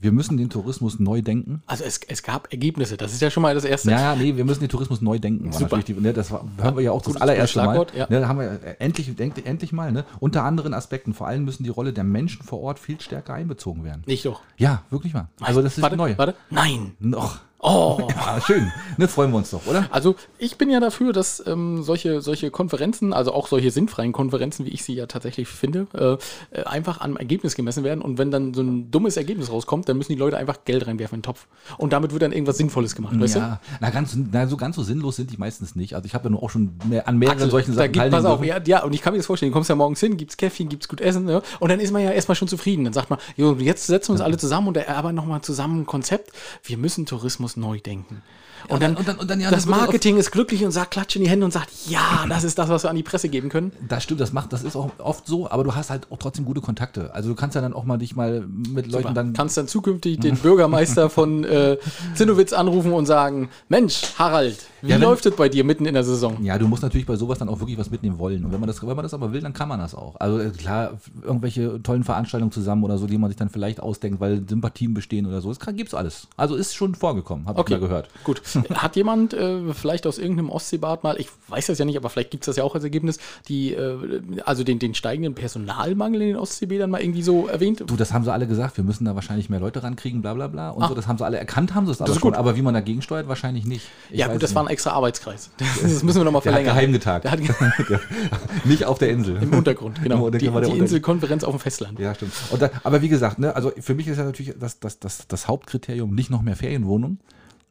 wir müssen den Tourismus neu denken. Also es, es gab Ergebnisse, das ist ja schon mal das Erste. Ja, ja, nee, wir müssen den Tourismus neu denken. Super. Die, ne, das war, hören wir ja auch das Gutes- allererste gutes Mal. Ja. Ne, da haben wir äh, endlich, endlich, endlich mal, ne? Unter anderen Aspekten. Vor allem müssen die Rolle der Menschen vor Ort viel stärker einbezogen werden. Nicht doch. Ja, wirklich mal. Also das ist warte, neu. Warte. Nein. Noch. Oh. Ja, schön. Ne, freuen wir uns doch, oder? Also ich bin ja dafür, dass ähm, solche, solche Konferenzen, also auch solche sinnfreien Konferenzen, wie ich sie ja tatsächlich finde, äh, äh, einfach am Ergebnis gemessen werden. Und wenn dann so ein dummes Ergebnis rauskommt, dann müssen die Leute einfach Geld reinwerfen in den Topf. Und damit wird dann irgendwas Sinnvolles gemacht, weißt du? Ja, na, ganz, na, so ganz so sinnlos sind die meistens nicht. Also ich habe ja nur auch schon mehr, an mehreren Axel, solchen da Sachen gibt, pass auf, ja, ja, und ich kann mir das vorstellen, du kommst ja morgens hin, gibt's Käffchen, gibt's gut Essen, ne? und dann ist man ja erstmal schon zufrieden. Dann sagt man, jo, jetzt setzen wir uns alle zusammen und erarbeiten nochmal zusammen ein Konzept. Wir müssen Tourismus neu denken. Und, dann, und dann- und dann, ja, das Marketing ist glücklich und sagt, klatscht in die Hände und sagt, ja, das ist das, was wir an die Presse geben können. Das stimmt, das macht, das ist auch oft so, aber du hast halt auch trotzdem gute Kontakte. Also du kannst ja dann auch mal dich mal mit Leuten Super. dann. kannst dann zukünftig den Bürgermeister von äh, Zinnowitz anrufen und sagen, Mensch, Harald, wie Ja, wenn- läuft es bei dir mitten in der Saison? Ja, du musst natürlich bei sowas dann auch wirklich was mitnehmen wollen. Und wenn man das, wenn man das aber will, dann kann man das auch. Also äh, klar, irgendwelche tollen Veranstaltungen zusammen oder so, die man sich dann vielleicht ausdenkt, weil Sympathien bestehen oder so. Das kann, gibt's alles. Also ist schon vorgekommen, habe Okay. ich mal gehört. Gut. Hat jemand äh, vielleicht aus irgendeinem Ostseebad mal, ich weiß das ja nicht, aber vielleicht gibt es das ja auch als Ergebnis, die, äh, also den, den steigenden Personalmangel in den Ostseebädern mal irgendwie so erwähnt? Du, das haben sie alle gesagt, wir müssen da wahrscheinlich mehr Leute rankriegen, bla bla bla. Und Ah. so, das haben sie alle erkannt, haben sie es aber schon. gut. Aber wie man dagegen steuert, wahrscheinlich nicht. Ich ja, gut, das nicht. war ein extra Arbeitskreis. Das müssen wir nochmal Der hat verlängern. geheim. Der hat nicht auf der Insel. Im Untergrund, genau. Im die die. Inselkonferenz auf dem Festland. Ja, stimmt. Da, aber wie gesagt, ne, also für mich ist ja natürlich das, das, das, das Hauptkriterium nicht noch mehr Ferienwohnungen.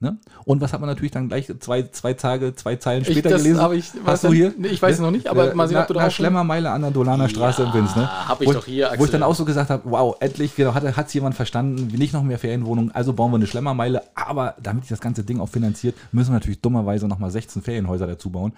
Ne? Und was hat man natürlich dann gleich zwei, zwei Tage, zwei Zeilen Ich- später das gelesen? ich- was Hast du hier? Nee, ich weiß es noch nicht, aber Äh, mal sehen, na, ob du drauf Schlemmermeile an der Dolaner Straße in Binz, ne? hab ich Wo doch hier, Wo ich Axel. dann auch so gesagt habe, wow, endlich genau, hat es jemand verstanden, nicht noch mehr Ferienwohnungen, also bauen wir eine Schlemmermeile. Aber damit sich das ganze Ding auch finanziert, müssen wir natürlich dummerweise nochmal 16 Ferienhäuser dazu bauen.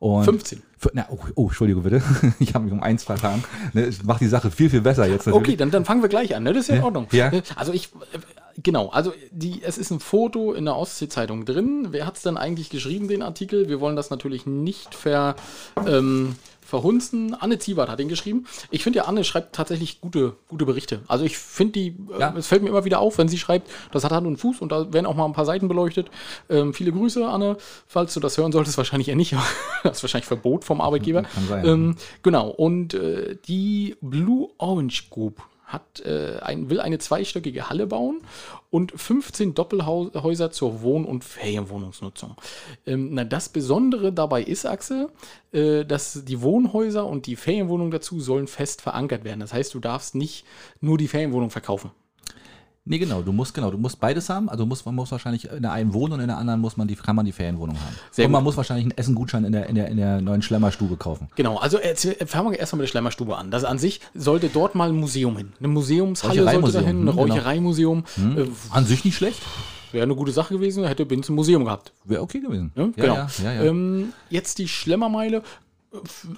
Und 15. Für, na, oh, oh, Entschuldige bitte. Ich habe mich um eins vertan. Ne, ich mache die Sache viel, viel besser jetzt natürlich. Okay, dann, dann fangen wir gleich an. Ne? Das ist ja in Ordnung. Ja. Also ich, äh, genau, also die, es ist ein Foto in der Ostsee-Zeitung drin. Wer hat es denn eigentlich geschrieben, den Artikel? Wir wollen das natürlich nicht ver, ähm, verhunzen. Anne Ziebert hat den geschrieben. Ich finde ja, Anne schreibt tatsächlich gute, gute Berichte. Also ich finde die, äh, Ja. es fällt mir immer wieder auf, wenn sie schreibt, das hat Hand und Fuß und da werden auch mal ein paar Seiten beleuchtet. Ähm, viele Grüße, Anne. Falls du das hören solltest, wahrscheinlich eher nicht. das ist wahrscheinlich Verbot vom Arbeitgeber. Kann sein. Ähm, genau, und äh, die Blue Orange Group hat, äh, ein, will eine zweistöckige Halle bauen und 15 Doppelhäuser zur Wohn- und Ferienwohnungsnutzung. Ähm, na, das Besondere dabei ist, Axel, äh, dass die Wohnhäuser und die Ferienwohnungen dazu sollen fest verankert werden. Das heißt, du darfst nicht nur die Ferienwohnung verkaufen. Nee, genau, du musst genau, du musst beides haben. Also muss, man muss wahrscheinlich in der einen wohnen und in der anderen muss man die, kann man die Ferienwohnung haben. Sehr und man gut. muss wahrscheinlich einen Essengutschein in der, in der, in der neuen Schlemmerstube kaufen. Genau, also erzähl- fangen wir erstmal mit der Schlemmerstube an. Das an sich sollte dort mal ein Museum hin. Eine Museumshalle sollte dahin, ein hm, genau. Räuchereimuseum. Äh, An sich nicht schlecht. Wäre eine gute Sache gewesen, hätte Binz ein Museum gehabt. Wäre okay gewesen. Ne? Ja, genau. ja, ja, ja. Ähm, jetzt die Schlemmermeile.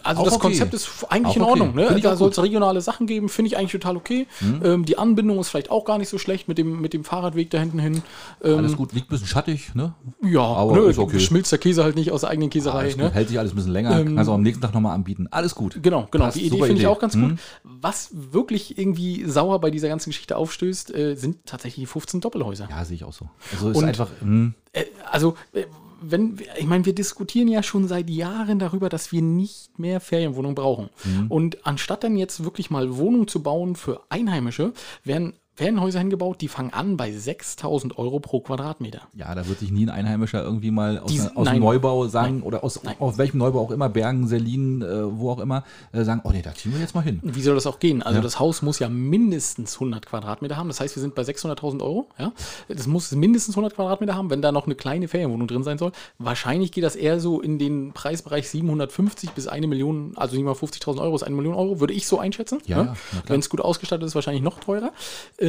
Also Auch das okay. Konzept ist eigentlich Auch in okay. Ordnung. Ne? Finde ich Da soll es regionale Sachen geben, finde ich eigentlich total okay. Ähm, die Anbindung ist vielleicht auch gar nicht so schlecht mit dem, mit dem Fahrradweg da hinten hin. Ähm, Alles gut, liegt ein bisschen schattig, ne? ja, aber ne, ist okay. schmilzt der Käse halt nicht aus der eigenen Käserei. Alles ne? hält sich alles ein bisschen länger, kannst du am nächsten Tag nochmal anbieten. Alles gut. Genau, genau. Passt, die Idee finde ich auch ganz Mhm. gut. Was wirklich irgendwie sauer bei dieser ganzen Geschichte aufstößt, äh, sind tatsächlich die 15 Doppelhäuser. Ja, sehe ich auch so. Also ist Und- einfach, hm, Äh, also, äh, wenn, wir- ich meine, wir diskutieren ja schon seit Jahren darüber, dass wir nicht mehr Ferienwohnungen brauchen. Mhm. Und anstatt dann jetzt wirklich mal Wohnungen zu bauen für Einheimische, werden Ferienhäuser hingebaut, die fangen an bei 6000 Euro pro Quadratmeter. ja, da wird sich nie ein Einheimischer irgendwie mal aus, Die- einer- aus nein. Neubau sagen, oder aus, aus welchem Neubau auch immer, Bergen, Selin, äh, wo auch immer, äh, sagen, oh nee, da ziehen wir jetzt mal hin. Wie soll das auch gehen? Also Ja. das Haus muss ja mindestens 100 Quadratmeter haben. Das heißt, wir sind bei 600.000 Euro. Ja? Das muss mindestens 100 Quadratmeter haben, wenn da noch eine kleine Ferienwohnung drin sein soll. Wahrscheinlich geht das eher so in den Preisbereich 750 bis eine Million, also 750.000 Euro ist eine Million Euro, würde ich so einschätzen. Ja, ja, klar. Wenn es gut ausgestattet ist, wahrscheinlich noch teurer.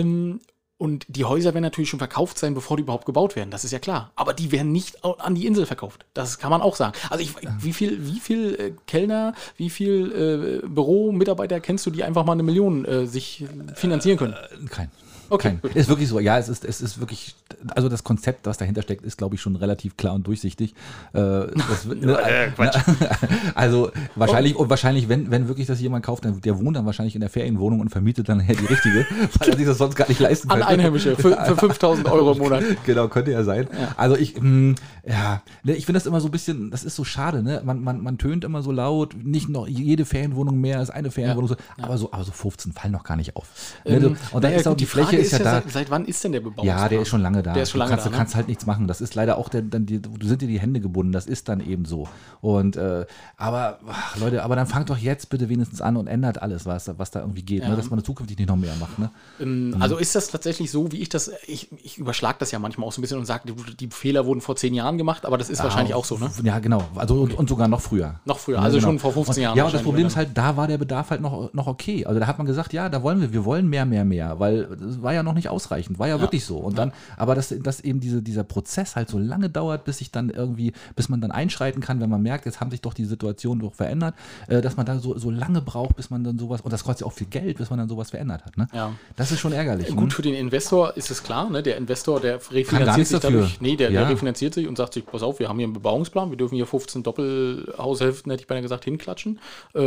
Ähm, und die Häuser werden natürlich schon verkauft sein, bevor die überhaupt gebaut werden. Das ist ja klar. Aber die werden nicht an die Insel verkauft. Das kann man auch sagen. Also ich, wie viel, wie viel äh, Kellner, wie viel äh, Büromitarbeiter kennst du, die einfach mal eine Million äh, sich finanzieren können? Kein. Okay, Kein. Ist wirklich so. Ja, es ist, es ist wirklich, also das Konzept, das dahinter steckt, ist, glaube ich, schon relativ klar und durchsichtig. Äh, das, ne, also wahrscheinlich, und wahrscheinlich, wenn, wenn wirklich das jemand kauft, dann, der wohnt dann wahrscheinlich in der Ferienwohnung und vermietet dann die richtige, weil er sich das sonst gar nicht leisten An könnte. Einheimische für, für 5000 Euro im Monat. Genau, könnte ja sein. Also ich, mh, ja, ne, ich finde das immer so ein bisschen, das ist so schade, ne? Man, man, man tönt immer so laut, nicht noch jede Ferienwohnung mehr als eine Ferienwohnung, so, aber so, aber so 15 fallen noch gar nicht auf. Ne, Ähm, und dann ist auch die Fläche Frage ist ja da. Seit, seit wann ist denn der Bebauungsplan? Ja, der ist schon lange da. Der ist schon du lange kannst, da. Du ne? kannst halt nichts machen. Das ist leider auch der, dann die, du sind dir die Hände gebunden. Das ist dann eben so. Und äh, aber ach, Leute, aber dann fangt doch jetzt bitte wenigstens an und ändert alles, was, was da irgendwie geht, ne? dass man zukünftig nicht noch mehr macht. Ne? Ähm, Also ist das tatsächlich so, wie ich das, ich, ich überschlag das ja manchmal auch so ein bisschen und sage, die, die Fehler wurden vor zehn Jahren gemacht, aber das ist wahrscheinlich auch so, ne? Ja, genau. Also und, und sogar noch früher. Noch früher, Ja, also genau. schon vor 15 und, Jahren Ja, und das Problem ist halt, da war der Bedarf halt noch, noch okay. Also da hat man gesagt, ja, da wollen wir, wir wollen mehr, mehr, mehr, weil war ja noch nicht ausreichend, war ja, wirklich so. Und dann, aber dass, dass eben diese, dieser Prozess halt so lange dauert, bis sich dann irgendwie, bis man dann einschreiten kann, wenn man merkt, jetzt haben sich doch die Situationen doch verändert, äh, dass man da so, so lange braucht, bis man dann sowas, und das kostet ja auch viel Geld, bis man dann sowas verändert hat. Ne? Ja. Das ist schon ärgerlich. ne? Gut, für den Investor ist es klar, ne? der Investor, der refinanziert sich dafür. dadurch. Nee, der, Ja. der refinanziert sich und sagt sich, pass auf, wir haben hier einen Bebauungsplan, wir dürfen hier 15 Doppelhaushälften, hätte ich beinahe gesagt, hinklatschen. Äh,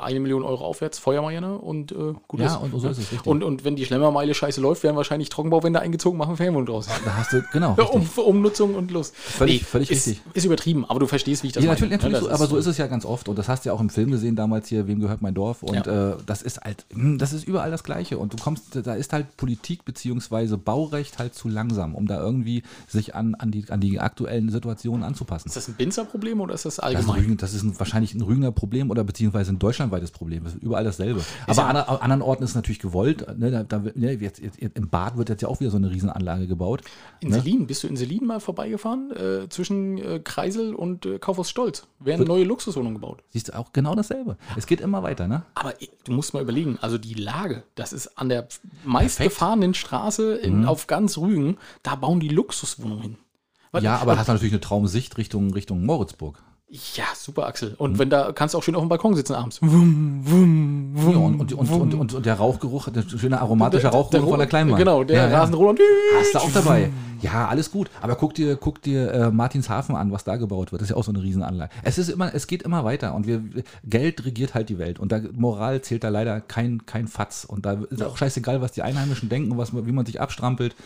eine Million Euro aufwärts, Feuerwehr und äh, gut Ja, ist. und so ist es, richtig. Und, und wenn die Schlemmermeile scheiße läuft, werden wahrscheinlich Trockenbauwände eingezogen, machen Ferienwohnung draus. Da hast du, genau. Ja, um, Umnutzung und Lust. Völlig- völlig ist, richtig. Ist übertrieben, aber du verstehst, wie ich das Ja, meine. natürlich, natürlich Ne, so, aber so ist es ja ganz oft. Und das hast du ja auch im Film gesehen damals hier, Wem gehört mein Dorf? Und äh, das ist halt, hm, das ist überall das Gleiche. Und du kommst, da ist halt Politik beziehungsweise Baurecht halt zu langsam, um da irgendwie sich an, an, die, an die aktuellen Situationen anzupassen. Ist das ein Binzer-Problem oder ist das Das ist, allgemein? ein, das ist ein, wahrscheinlich ein Rügener Problem oder beziehungsweise ein deutschlandweites Problem. Das ist überall dasselbe. Aber ja- an an anderen Orten ist es natürlich gewollt. Ne, da, da, ne, jetzt, jetzt, Im Bad wird jetzt ja auch wieder so eine Riesenanlage gebaut. In ne? Selin, bist du in Selin mal vorbeigefahren? Äh, zwischen äh, Kreisel und äh, Kaufhaus Stolz. Werden neue Luxuswohnungen gebaut. Siehst du auch genau dasselbe. Es geht immer weiter, ne? Aber i- du musst mal überlegen, also die Lage, das ist an der meistgefahrenen Straße in, auf ganz Rügen, da bauen die Luxuswohnungen hin. Weil- Ja, aber hast du natürlich eine Traumsicht Richtung, Richtung Moritzburg. Ja, super, Axel. Und wenn da kannst du auch schön auf dem Balkon sitzen abends. Wum, wum, wum, Ja, und, und, und, und, und, der Rauchgeruch, der schöne aromatische Rauchgeruch von der Kleinmann. Genau, der ja. Rasenroller. Hast du auch dabei. Ja, alles gut. Aber guck dir, guck dir äh, Martinshafen an, was da gebaut wird. Das ist ja auch so eine Riesenanlage. Es ist immer, es geht immer weiter und wir, Geld regiert halt die Welt und da Moral zählt da leider kein, kein Fatz. Und da ist auch scheißegal, was die Einheimischen denken, was, wie man sich abstrampelt.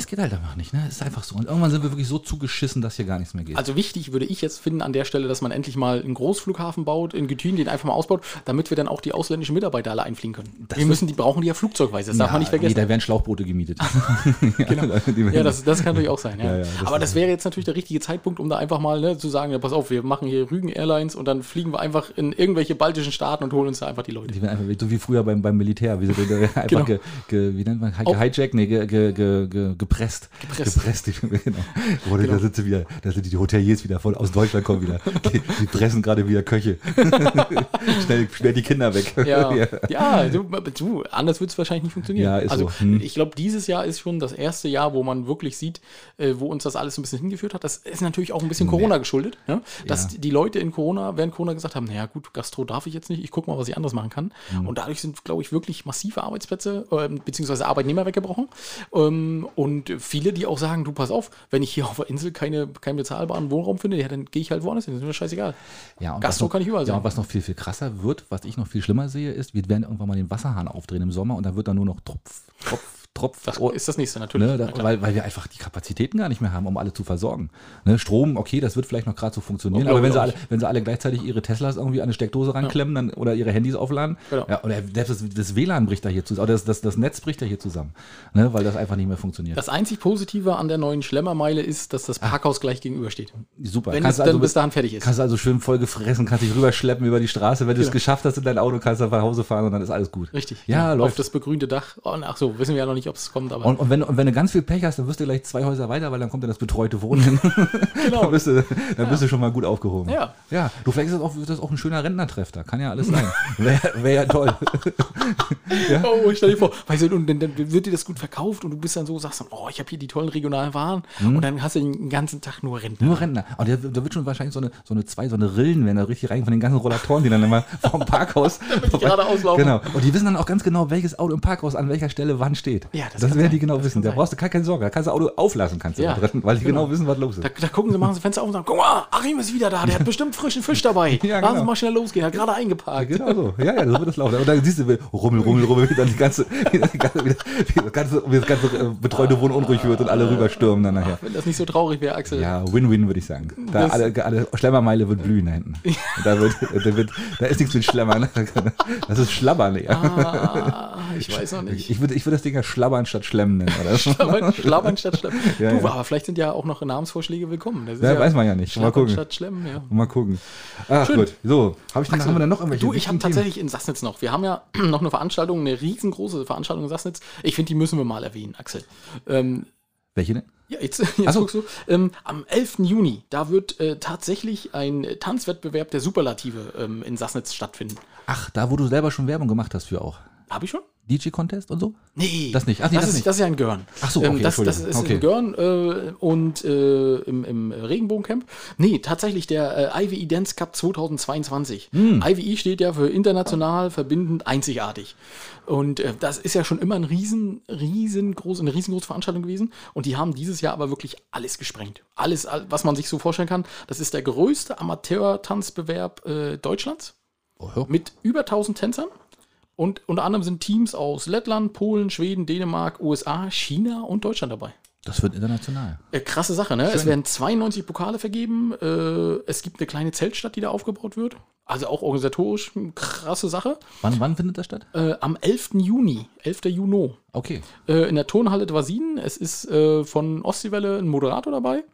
Es geht halt einfach nicht, ne? Es ist einfach so. Und irgendwann sind wir wirklich so zugeschissen, dass hier gar nichts mehr geht. Also wichtig würde ich jetzt finden an der Stelle, dass man endlich mal einen Großflughafen baut, in Gütün, den einfach mal ausbaut, damit wir dann auch die ausländischen Mitarbeiter alle einfliegen können. wir müssen, die brauchen die ja flugzeugweise, das darf man nicht vergessen. Nee, da werden Schlauchboote gemietet. genau. ja, das, das kann natürlich auch sein. Ja. Ja, ja, das Aber das wäre jetzt natürlich der richtige Zeitpunkt, um da einfach mal ne, zu sagen, ja, pass auf, wir machen hier Rügen Airlines und dann fliegen wir einfach in irgendwelche baltischen Staaten und holen uns da einfach die Leute. Die werden einfach so wie früher beim, beim Militär, wie sie da einfach Genau. ge, ge, wie nennt man, gehijackt, nee, ge, ge, ge, ge, gepresst. Gepresst. Gepresst, genau. Oder Genau. da sitzen wieder, da sind die Hoteliers wieder voll aus Deutschland kommen wieder. Die, die pressen gerade wieder Köche. schnell, schnell die Kinder weg. Ja, ja. du, du, anders wird es wahrscheinlich nicht funktionieren. Ja, ist also so. Hm. ich glaube, dieses Jahr ist schon das erste Jahr, wo man wirklich sieht, äh, wo uns das alles ein bisschen hingeführt hat. Das ist natürlich auch ein bisschen Corona geschuldet, ja? dass Ja. die Leute in Corona, während Corona gesagt haben, naja gut, Gastro darf ich jetzt nicht, ich gucke mal, was ich anders machen kann. Hm. Und dadurch sind, glaube ich, wirklich massive Arbeitsplätze ähm, beziehungsweise Arbeitnehmer weggebrochen. Ähm, und viele, die auch sagen, du pass auf, wenn ich hier auf der Insel keine, keinen bezahlbaren Wohnraum finde, ja, dann gehe ich halt woanders hin, das ist mir scheißegal. Ja, und Gastro noch, kann ich überall Ja, sein. und was noch viel, viel krasser wird, was ich noch viel schlimmer sehe, ist, wir werden irgendwann mal den Wasserhahn aufdrehen im Sommer und dann wird da nur noch Tropf, Tropf, Tropf. Das ist das nächste natürlich. Ne, da, weil, weil wir einfach die Kapazitäten gar nicht mehr haben, um alle zu versorgen. Ne, Strom, okay, das wird vielleicht noch gerade so funktionieren, aber wenn sie, alle, wenn sie alle gleichzeitig ihre Teslas irgendwie an eine Steckdose ranklemmen dann, oder ihre Handys aufladen, Genau. ja, oder selbst das, das WLAN bricht da hier zusammen, oder das, das, das Netz bricht da hier zusammen, ne, weil das einfach nicht mehr funktioniert. Das einzig Positive an der neuen Schlemmermeile ist, dass das Parkhaus gleich gegenüber steht. Super. Wenn Kannst es also dann bis dahin fertig ist. Kannst du also schön voll gefressen, kannst dich rüberschleppen über die Straße. Wenn du es Genau. geschafft hast in dein Auto, kannst du nach Hause fahren und dann ist alles gut. Richtig. Ja, genau. Auf läuft. das begrünte Dach. Oh, ach so, wissen wir ja noch nicht, ob es kommt, aber Und, und, wenn, und wenn du ganz viel Pech hast, dann wirst du gleich zwei Häuser weiter, weil dann kommt ja das betreute Wohnen hin. Genau. dann bist, du, dann bist du schon mal gut aufgehoben. Ja. Ja, du vielleicht ist das auch, ist das auch ein schöner Rentnertreff da. Kann ja alles sein. Wäre wär ja toll. Oh, stell dir vor, weißt du, und dann, dann wird dir das gut verkauft und du bist dann so, sagst dann, oh, ich habe hier die tollen regionalen Waren und dann hast du den ganzen Tag nur Rentner. Nur Rentner. Und da, da wird schon wahrscheinlich so eine, so eine zwei, so eine Rillen, wenn da richtig rein von den ganzen Rollatoren, die dann immer vom Parkhaus. die gerade auslaufen. Genau. Und die wissen dann auch ganz genau, welches Auto im Parkhaus an welcher Stelle wann steht. Ja, das das werden die genau Das wissen. Da brauchst du gar keine Sorge. Da kannst du Auto auflassen, kannst du Ja, drin, weil die genau. genau. wissen, was los ist. Da, da gucken sie, machen sie Fenster auf und sagen, guck mal, Achim ist wieder da, der hat bestimmt frischen Fisch dabei. Ja, Lass uns genau. mal schnell losgehen, hat gerade eingeparkt. Genau so. Ja, ja, so wird das laufen. Und dann siehst du, wie Rummel, Rummel, Rummel, wie dann die ganze, wie das ganze, wie das ganze, wie das ganze äh, betreute Wohnen unruhig wird und alle rüberstürmen dann nachher. Wenn das nicht so traurig wäre, Axel. Ja, Win-Win, würde ich sagen. Da Das- alle, alle Schlemmermeile wird blühen da hinten. Da, wird, da, wird, da ist nichts mit Schlemmern. Das ist Schlabbern eher. Ah, ich weiß noch nicht. Ich würde ich würd das Ding ja Schlabbern statt Schlemmen nennen. Oder? Schlabbern, Schlabbern statt Schlemmen. Ja, du, ja. aber vielleicht sind ja auch noch Namensvorschläge willkommen. Ja, weiß man ja nicht. Mal Schlabbern gucken. statt Schlemmen, ja. Mal gucken. Ach Schön. gut. So, hab ich dann, haben wir dann noch irgendwelche Du, ich habe tatsächlich in Sassnitz noch. Wir haben ja noch eine Veranstaltung, eine riesengroße Veranstaltung in Sassnitz. Ich finde, die müssen wir mal erwähnen, Axel. Ähm, Welche denn? ja, jetzt, jetzt so. guckst du. Ähm, am 11. Juni, da wird äh, tatsächlich ein Tanzwettbewerb der Superlative ähm, in Sassnitz stattfinden. Ach, da, wo du selber schon Werbung gemacht hast für auch. Habe ich schon? DJ-Contest und so? Nee. Das nicht. Ach nee, das, das ist, nicht. das ist ja in Görn. Ach so, okay, ähm, das, das ist Okay. in Görn äh, und äh, im, im Regenbogencamp. Nee, tatsächlich der äh, IWI Dance Cup 2022. Hm. IWI steht ja für international, verbindend, einzigartig. Und äh, das ist ja schon immer ein riesen, riesengroß, eine riesengroße Veranstaltung gewesen. Und die haben dieses Jahr aber wirklich alles gesprengt. Alles, all- was man sich so vorstellen kann. Das ist der größte Amateur-Tanzbewerb äh, Deutschlands Oh, ja. mit über 1000 Tänzern. Und unter anderem sind Teams aus Lettland, Polen, Schweden, Dänemark, USA, China und Deutschland dabei. Das wird international. Äh, krasse Sache, ne? Es werden 92 Pokale vergeben. Äh, es gibt eine kleine Zeltstadt, die da aufgebaut wird. Also auch organisatorisch eine krasse Sache. Wann, wann findet das statt? Äh, am 11. Juni, 11. Juni, Okay. äh, in der Turnhalle Dwasin. Es ist äh, von Ostseewelle ein Moderator dabei.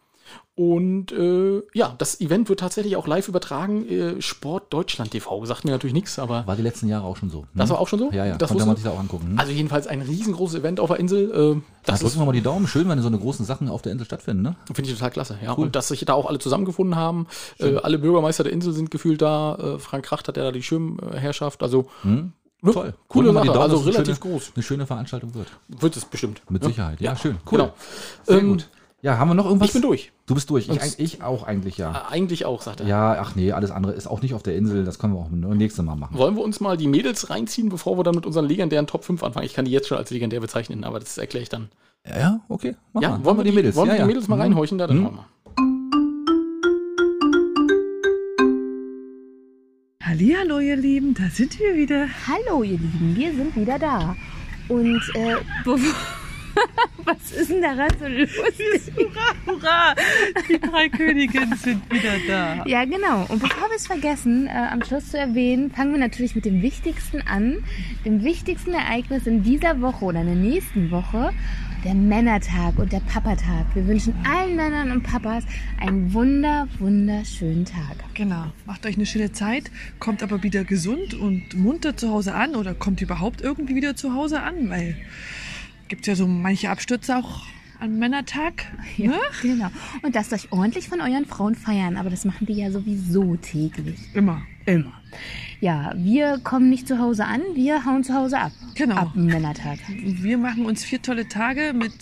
Und äh, ja, das Event wird tatsächlich auch live übertragen. Äh, Sport Deutschland TV. Sagt mir natürlich nichts, aber War die letzten Jahre auch schon so. ne? das war auch schon so? Ja, ja, Das konnte man sich da auch angucken. Hm? Also jedenfalls ein riesengroßes Event auf der Insel. Äh, Da das drücken ist, wir mal die Daumen. Schön, wenn so eine großen Sachen auf der Insel stattfinden, ne? finde ich total klasse. Ja. Und dass sich da auch alle zusammengefunden haben. Äh, alle Bürgermeister der Insel sind gefühlt da. Äh, Frank Kracht hat ja da die Schirmherrschaft. Also ne, Toll. coole Drücken Sache. Daumen, Also relativ schöne, groß. Eine schöne Veranstaltung wird. Wird es bestimmt. Mit Ja. Sicherheit. Ja, schön. Genau. Sehr Ähm, gut. Ja, haben wir noch irgendwas? Ich bin durch. Du bist durch. Ich, ich auch eigentlich, ja. Eigentlich auch, sagt er. Ja, ach nee, alles andere ist auch nicht auf der Insel. Das können wir auch nächstes Mal machen. Wollen wir uns mal die Mädels reinziehen, bevor wir dann mit unseren legendären Top 5 anfangen? Ich kann die jetzt schon als legendär bezeichnen, aber das erkläre ich dann. Ja, ja okay. Mach Ja, mal. wollen wir die Mädels, wollen ja, wir die ja. Mädels mal Mhm. reinhorchen? Da, dann Mhm. wollen wir. Hallihallo, ihr Lieben, da sind wir wieder. Hallo ihr Lieben, wir sind wieder da. Und äh, bevor, Was ist denn daran so lustig? Hurra, hurra! Die drei Königinnen sind wieder da. Ja, genau. Und bevor wir es vergessen, äh, am Schluss zu erwähnen, fangen wir natürlich mit dem Wichtigsten an. Dem wichtigsten Ereignis in dieser Woche oder in der nächsten Woche. Der Männertag und der Papatag. Wir wünschen allen Männern und Papas einen wunder, wunderschönen Tag. Genau. Macht euch eine schöne Zeit, kommt aber wieder gesund und munter zu Hause an oder kommt überhaupt irgendwie wieder zu Hause an, weil gibt ja so manche Abstürze auch am Männertag. Ja, Ne? genau. Und lasst euch ordentlich von euren Frauen feiern, aber das machen die ja sowieso täglich. Immer. Immer. Ja, wir kommen nicht zu Hause an, wir hauen zu Hause ab. Genau. Ab dem Männertag. Wir machen uns vier tolle Tage mit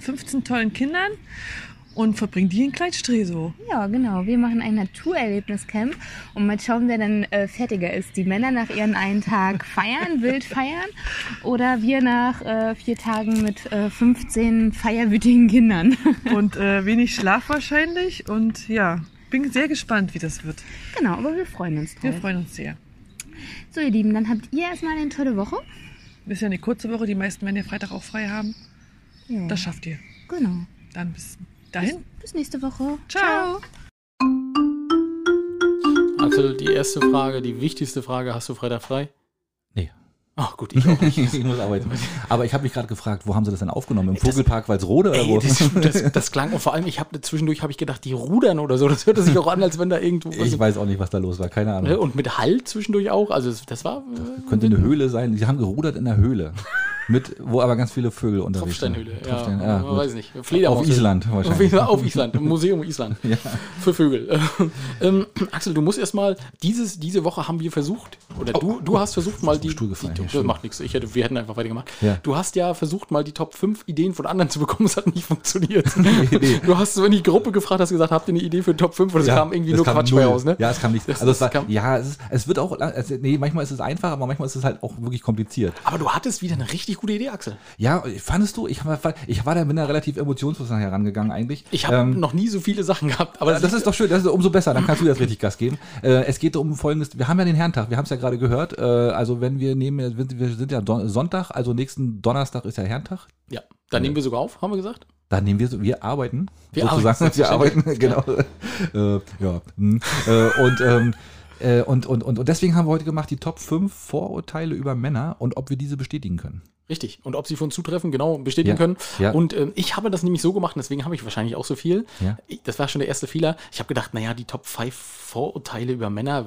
15 tollen Kindern und verbringen die in Kleidstreso. Ja, genau. Wir machen ein Naturerlebniscamp und mal schauen, wer dann äh, fertiger ist. Die Männer nach ihren einen Tag feiern, wild feiern oder wir nach äh, vier Tagen mit äh, 15 feierwütigen Kindern. Und äh, wenig Schlaf wahrscheinlich. Und ja, bin sehr gespannt, wie das wird. genau, aber wir freuen uns Wir drauf. freuen uns sehr. So, ihr Lieben, dann habt ihr erstmal eine tolle Woche. Ist ja eine kurze Woche, die meisten werden ja Freitag auch frei haben. Ja, Das schafft ihr. genau. Dann bis dahin. Bis nächste Woche. Ciao. Axel, die erste Frage, die wichtigste Frage, hast du Freitag frei? Nee. Ach gut, ich auch nicht. ich muss arbeiten. Aber ich habe mich gerade gefragt, wo haben sie das denn aufgenommen? Im Das- Vogelpark Walsrode oder wo? Das, das, das klang und vor allem, ich habe zwischendurch habe ich gedacht, die rudern oder so. Das hörte sich auch an, als wenn da irgendwo was ich weiß auch nicht, was da los war. Keine Ahnung. Und mit Halt zwischendurch auch. Also das, das war äh, Könnte eine Höhle sein. Sie haben gerudert in der Höhle. Mit, wo aber ganz viele Vögel unterwegs sind. Tropfsteinhöhle. Ja, Tropfstein, ja, gut. weiß nicht. Fledermaus. Auf Island Auf, wahrscheinlich. Island- auf Island, im Museum Island. Ja. Für Vögel. ähm, Axel, du musst erstmal, dieses, diese Woche haben wir versucht, oder du, du hast versucht mal die. Stuhl gefallen, die ja, das stimmt. macht nichts. Ich hätte, wir hätten einfach weitergemacht. Ja. Du hast ja versucht, mal die Top 5 Ideen von anderen zu bekommen. Es hat nicht funktioniert. nee. Du hast so in die Gruppe gefragt, hast gesagt, habt ihr eine Idee für Top 5? Und es Ja, kam irgendwie nur kam Quatsch bei raus, ne? Ja, es kam nicht. Das- Also es war, kam- ja, es, ist, es wird auch, also, nee, manchmal ist es einfach, aber manchmal ist es halt auch wirklich kompliziert. Aber du hattest wieder eine richtig gute Idee, Axel. Ja, fandest du? Ich, war- ich war da bin da relativ emotionslos herangegangen eigentlich. Ich habe Ähm, noch nie so viele Sachen gehabt. Aber das ist doch schön, das ist umso besser, dann kannst du jetzt richtig Gas geben. Äh, es geht um folgendes, wir haben ja den Herrentag, wir haben es ja gerade gehört, äh, also wenn wir nehmen, wir sind ja Don Sonntag, also nächsten Donnerstag ist ja Herrentag, Ja, dann nehmen wir sogar auf, haben wir gesagt. dann nehmen wir, so- wir arbeiten, Wir sozusagen, arbeiten, wir arbeiten, genau, äh, ja, hm. äh, und, ähm, äh, und, und, und, und deswegen haben wir heute gemacht die Top 5 Vorurteile über Männer und ob wir diese bestätigen können. Richtig. Und ob sie von zutreffen, genau, bestätigen Ja, können. ja. Und ähm, ich habe das nämlich so gemacht, deswegen habe ich wahrscheinlich auch so viel. Ja. Ich, das war schon der erste Fehler. Ich habe gedacht, naja, die Top 5 Vorurteile über Männer,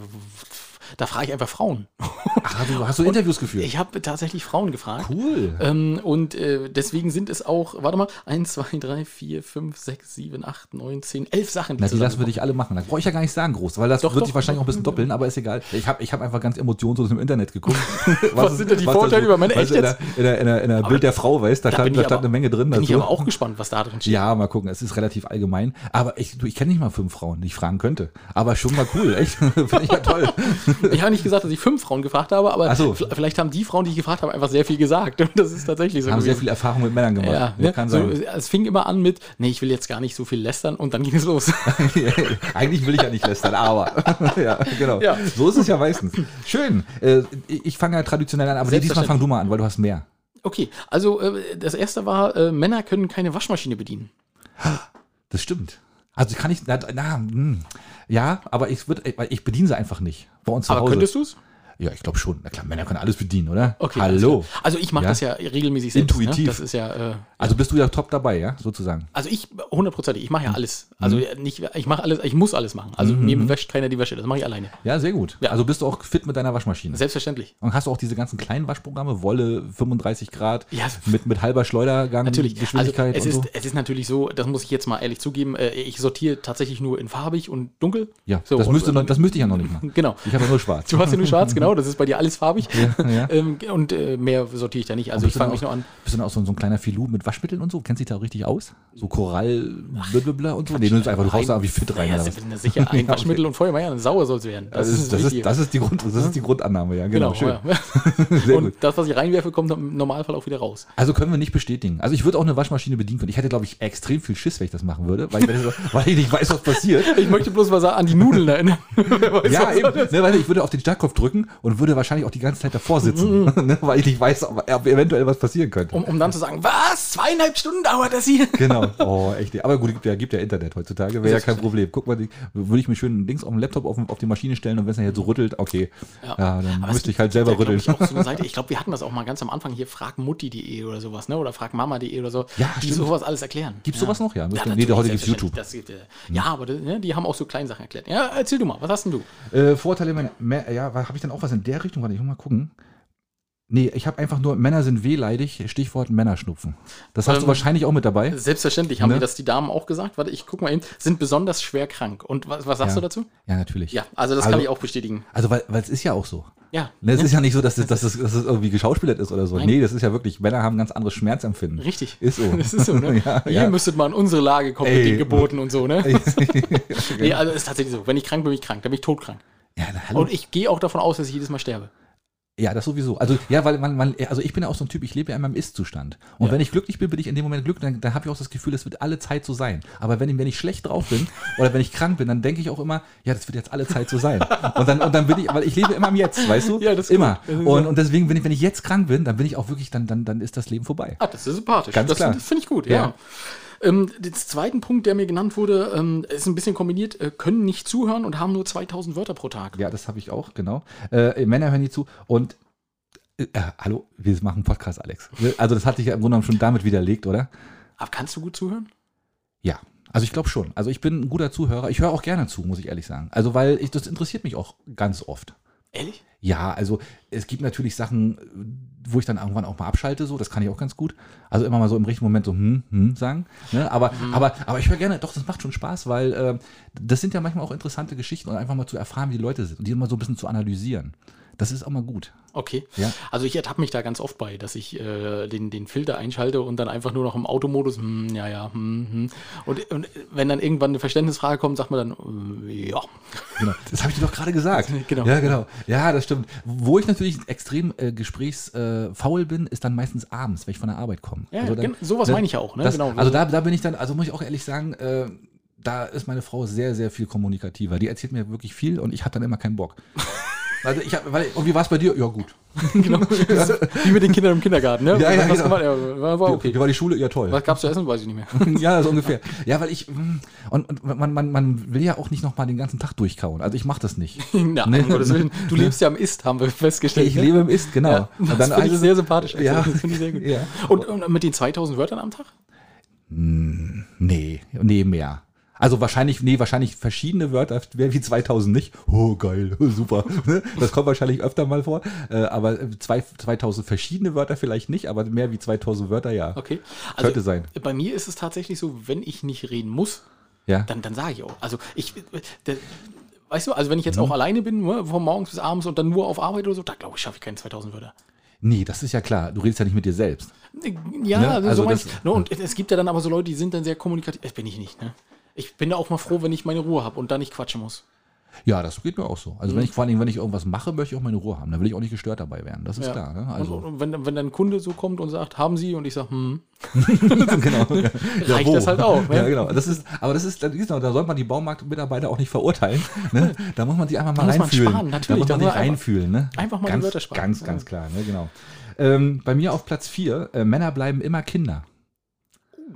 da frage ich einfach Frauen. Ach, du hast du Interviews geführt? Ich habe tatsächlich Frauen gefragt. cool. Ähm, und äh, deswegen sind es auch, warte mal, 1, 2, 3, 4, 5, 6, 7, 8, 9, 10, 11 Sachen. Na, die lassen wir dich alle machen. Da brauche ich ja gar nicht sagen, groß, weil das Doch, wird doch, sich wahrscheinlich doch. auch ein bisschen doppeln, aber ist egal. Ich habe ich hab einfach ganz emotionslos im Internet geguckt. Was sind denn die was Vorurteile da über was Echt du in der, jetzt? in der, in der, in der Bild der Frau weißt, da, Da stand, da ich stand aber- eine Menge drin. Bin ich dazu. aber auch gespannt, was da drin steht. Ja, mal gucken. Es ist relativ allgemein. Aber ich, ich kenne nicht mal fünf Frauen, die ich fragen könnte. Aber schon mal cool, echt. Finde ich ja toll. Ich habe nicht gesagt, dass ich fünf Frauen gefragt habe, aber so. vielleicht haben die Frauen, die ich gefragt habe, einfach sehr viel gesagt. Und das ist tatsächlich so. Haben sehr gewesen. viel Erfahrung mit Männern gemacht. Ja, ne? kann so, sein. es fing immer an mit, nee, ich will jetzt gar nicht so viel lästern und dann ging es los. Eigentlich will ich ja nicht lästern, aber ja, genau. Ja. So ist es ja meistens. Schön. Äh, ich fange ja traditionell an, aber diesmal fang du mal an, weil du hast mehr. Okay, also äh, das erste war, äh, Männer können keine Waschmaschine bedienen. Das stimmt. Also kann ich, na, na hm. ja, aber ich würde, ich, ich bediene sie einfach nicht. Bei uns zu Aber Hause. könntest du es? Ja, ich glaube schon. Na klar, Männer können alles bedienen, oder? Okay. Hallo. Also ich mache Ja? das ja regelmäßig selbst. Ne? Intuitiv. Das ist ja, äh, Also bist du ja top dabei, ja, sozusagen. also ich hundertprozentig, ich mache Mhm. ja alles. Also nicht, ich mache alles, ich muss alles machen. Also mir wäscht keiner die Wäsche, das mache ich alleine. Ja, sehr gut. Ja. Also bist du auch fit mit deiner Waschmaschine. Selbstverständlich. Und hast du auch diese ganzen kleinen Waschprogramme, Wolle 35 Grad, Ja. mit, mit halber Schleudergang, Natürlich. Also Geschwindigkeit es und ist, so? es ist natürlich so, das muss ich jetzt mal ehrlich zugeben, äh, ich sortiere tatsächlich nur in farbig und dunkel. Ja, So, das, und- müsste noch, und- das müsste ich ja noch nicht machen. Genau. Ich habe ja nur schwarz. Du hast ja nur schwarz, genau, das ist bei dir alles farbig. Ja, ja. Ähm, und äh, mehr sortiere ich da nicht. Also ich dann fange mich nur an. Bist du dann auch so, so ein kleiner Filou mit Waschmitteln und so? Kennst du dich da richtig aus? So Korall, blablabla und so? Nee, du nimmst einfach, du haust da wie fit rein. Naja, das was? ist sicher ein Ja, Waschmittel und Feuerwehr, ja, sauer soll es werden. Das, ist, das, ist, das, ist die Grund, das ist die Grundannahme, ja, genau. genau. schön. Ja. Und gut. das, was ich reinwerfe, kommt im Normalfall auch wieder raus. Also können wir nicht bestätigen. Also ich würde auch eine Waschmaschine bedienen können. Ich hätte, glaube ich, extrem viel Schiss, wenn ich das machen würde, weil ich, weil ich nicht weiß, was passiert. Ich möchte bloß mal sagen, an die Nudeln erinnern. Weiß, Ja, was eben. das. Ne, weil ich würde auf den Startkopf drücken und würde wahrscheinlich auch die ganze Zeit davor sitzen, ne, weil ich nicht weiß, ob, ob eventuell was passieren könnte. Um, um dann zu sagen, was? Zweieinhalb Stunden dauert das hier. Genau. Oh, echt. Aber gut, gibt ja, gibt ja Internet heutzutage. Wäre ja kein Problem. Guck mal, würde ich mir schön links auf dem Laptop auf, auf die Maschine stellen und wenn es dann jetzt so rüttelt, okay. Ja, dann Aber es müsste ich gibt- halt selber gibt ja, rütteln. glaub Ich, so ich glaube, wir hatten das auch mal ganz am Anfang hier, fragmutti.de oder sowas, ne? Oder fragmama.de oder so, Ja, die stimmt. sowas alles erklären. Gibt's ja. sowas noch? Ja, Ja, nee, heute gibt's selbstverständlich. YouTube. Das gibt, äh, Ja, aber ne, die haben auch so kleine Sachen erklärt. Ja, erzähl du mal, was hast denn du? Äh, Vorteile, Mä- ja, habe ich dann auch was in der Richtung? Warte, ich muss mal gucken. Nee, ich habe einfach nur Männer sind wehleidig, Stichwort Männerschnupfen. Das hast du Ähm, wahrscheinlich auch mit dabei. Selbstverständlich haben Ne? mir das die Damen auch gesagt. Warte, ich guck mal eben. Sind besonders schwer krank. Und was, was sagst Ja. du dazu? Ja, natürlich. Ja, also das Also- kann ich auch bestätigen. Also, weil es ist ja auch so. Ja. Ne, es ne? ist ja nicht so, dass es, dass, es, dass es irgendwie geschauspielert ist oder so. Nein. Nee, das ist ja wirklich, Männer haben ein ganz anderes Schmerzempfinden. Richtig. Ist so. Das ist so, ne? ja, Ihr ja. müsstet mal in unsere Lage kommen mit Ey. den Geboten und so, ne? Genau. Nee, also es ist tatsächlich so. Wenn ich krank bin, bin ich krank. Dann bin ich todkrank. Ja, na, hallo. Und ich gehe auch davon aus, dass ich jedes Mal sterbe. Ja, das sowieso. Also ja, weil man, man, also ich bin ja auch so ein Typ, ich lebe ja in meinem Ist-Zustand. Und Ja. wenn ich glücklich bin, bin ich in dem Moment glücklich, dann, dann habe ich auch das Gefühl, es wird alle Zeit so sein. Aber wenn ich, wenn ich schlecht drauf bin oder wenn ich krank bin, dann denke ich auch immer, ja, das wird jetzt alle Zeit so sein. Und dann, und dann bin ich, weil ich lebe immer im Jetzt, weißt du? Ja, das ist immer. gut. Das Und, und deswegen, wenn ich, wenn ich jetzt krank bin, dann bin ich auch wirklich, dann, dann, dann ist das Leben vorbei. Ah, das ist sympathisch. Ganz das klar. finde find ich gut, ja. Ja. Ähm, der zweite Punkt, der mir genannt wurde, ähm, ist ein bisschen kombiniert, äh, können nicht zuhören und haben nur 2000 Wörter pro Tag. Ja, das habe ich auch, genau. Äh, Männer hören nie zu. Und äh, hallo, wir machen einen Podcast, Alex. Also das hat sich ja im Grunde genommen schon damit widerlegt, oder? Aber kannst du gut zuhören? Ja, also ich glaube schon. Also ich bin ein guter Zuhörer. Ich höre auch gerne zu, muss ich ehrlich sagen. Also weil ich, das interessiert mich auch ganz oft. Ehrlich? Ja, also es gibt natürlich Sachen, wo ich dann irgendwann auch mal abschalte, so, das kann ich auch ganz gut. Also immer mal so im richtigen Moment so hm, hm sagen. Ne? Aber, aber, aber ich höre gerne, doch, das macht schon Spaß, weil äh, das sind ja manchmal auch interessante Geschichten und einfach mal zu erfahren, wie die Leute sind und die immer so ein bisschen zu analysieren. Das ist auch mal gut. Okay. Ja. Also ich ertappe mich da ganz oft bei, dass ich äh, den, den Filter einschalte und dann einfach nur noch im Automodus, hm, ja, ja, hm, hm. Und, und wenn dann irgendwann eine Verständnisfrage kommt, sagt man dann, äh, ja. Genau. Das habe ich dir doch gerade gesagt. Genau. Ja, genau. Ja, das stimmt. Wo ich natürlich extrem äh, gesprächsfaul äh, bin, ist dann meistens abends, wenn ich von der Arbeit komme. Ja, dann, gen- sowas meine ich ja auch, ne? Das, Genau. Also da, da bin ich dann, also muss ich auch ehrlich sagen, äh, da ist meine Frau sehr, sehr viel kommunikativer. Die erzählt mir wirklich viel und ich habe dann immer keinen Bock. Also ich hab, weil, und wie war es bei dir? Ja, gut. genau. Wie mit den Kindern im Kindergarten, ne? Ja, ja, genau. gemacht? ja, war, okay. Wie war die Schule? Ja, toll. Was gab's zu essen? Weiß ich nicht mehr. ja, so ungefähr. Ja, weil ich, mm, und, und man, man, man will ja auch nicht nochmal den ganzen Tag durchkauen. Also ich mache das nicht. Na, Nee. um. Du lebst ja am Ist, haben wir festgestellt. Ich ne? lebe im Ist, genau. Ja, Und das finde ich heißt es- sehr sympathisch. Ja. Das finde ich sehr gut. Ja. Und, und mit den 2000 Wörtern am Tag? Nee, nee, mehr. Also wahrscheinlich, nee, wahrscheinlich verschiedene Wörter, mehr wie 2000 nicht. Oh, geil, super. Ne? Das kommt wahrscheinlich öfter mal vor. Äh, Aber äh, zwei, 2000 verschiedene Wörter vielleicht nicht, aber mehr wie 2000 Wörter, ja. Okay. Könnte sein. Bei mir ist es tatsächlich so, wenn ich nicht reden muss, Ja. dann, dann sage ich auch. Also ich, der, weißt du, also wenn ich Mhm. jetzt auch alleine bin, ne, von morgens bis abends und dann nur auf Arbeit oder so, da glaube ich, schaffe ich keine 2000 Wörter. Nee, das ist ja klar. Du redest ja nicht mit dir selbst. Ja, Ne? also, Also so das- ich. Ne, und es gibt ja dann aber so Leute, die sind dann sehr kommunikativ. Das bin ich nicht, ne? Ich bin da auch mal froh, wenn ich meine Ruhe habe und da nicht quatschen muss. Ja, das geht mir auch so. Also wenn Mhm. ich vor allem, wenn ich irgendwas mache, möchte ich auch meine Ruhe haben. Dann will ich auch nicht gestört dabei werden. Das ist Ja. klar. Ne? Also und, wenn, wenn dann ein Kunde so kommt und sagt, haben Sie? Und ich sage, hm, genau. Ja, reicht wo? das halt auch. Ne? Ja, genau. Das ist, aber das ist, genau, da sollte man die Baumarktmitarbeiter auch nicht verurteilen. Ne? Da muss man sich einfach mal Da muss man reinfühlen. sparen, da muss man sich reinfühlen. Ne? einfach mal die ganz, Wörter sparen. Ganz, Ja. ganz klar. Ne? Genau. Ähm, bei mir auf Platz 4, äh, Männer bleiben immer Kinder.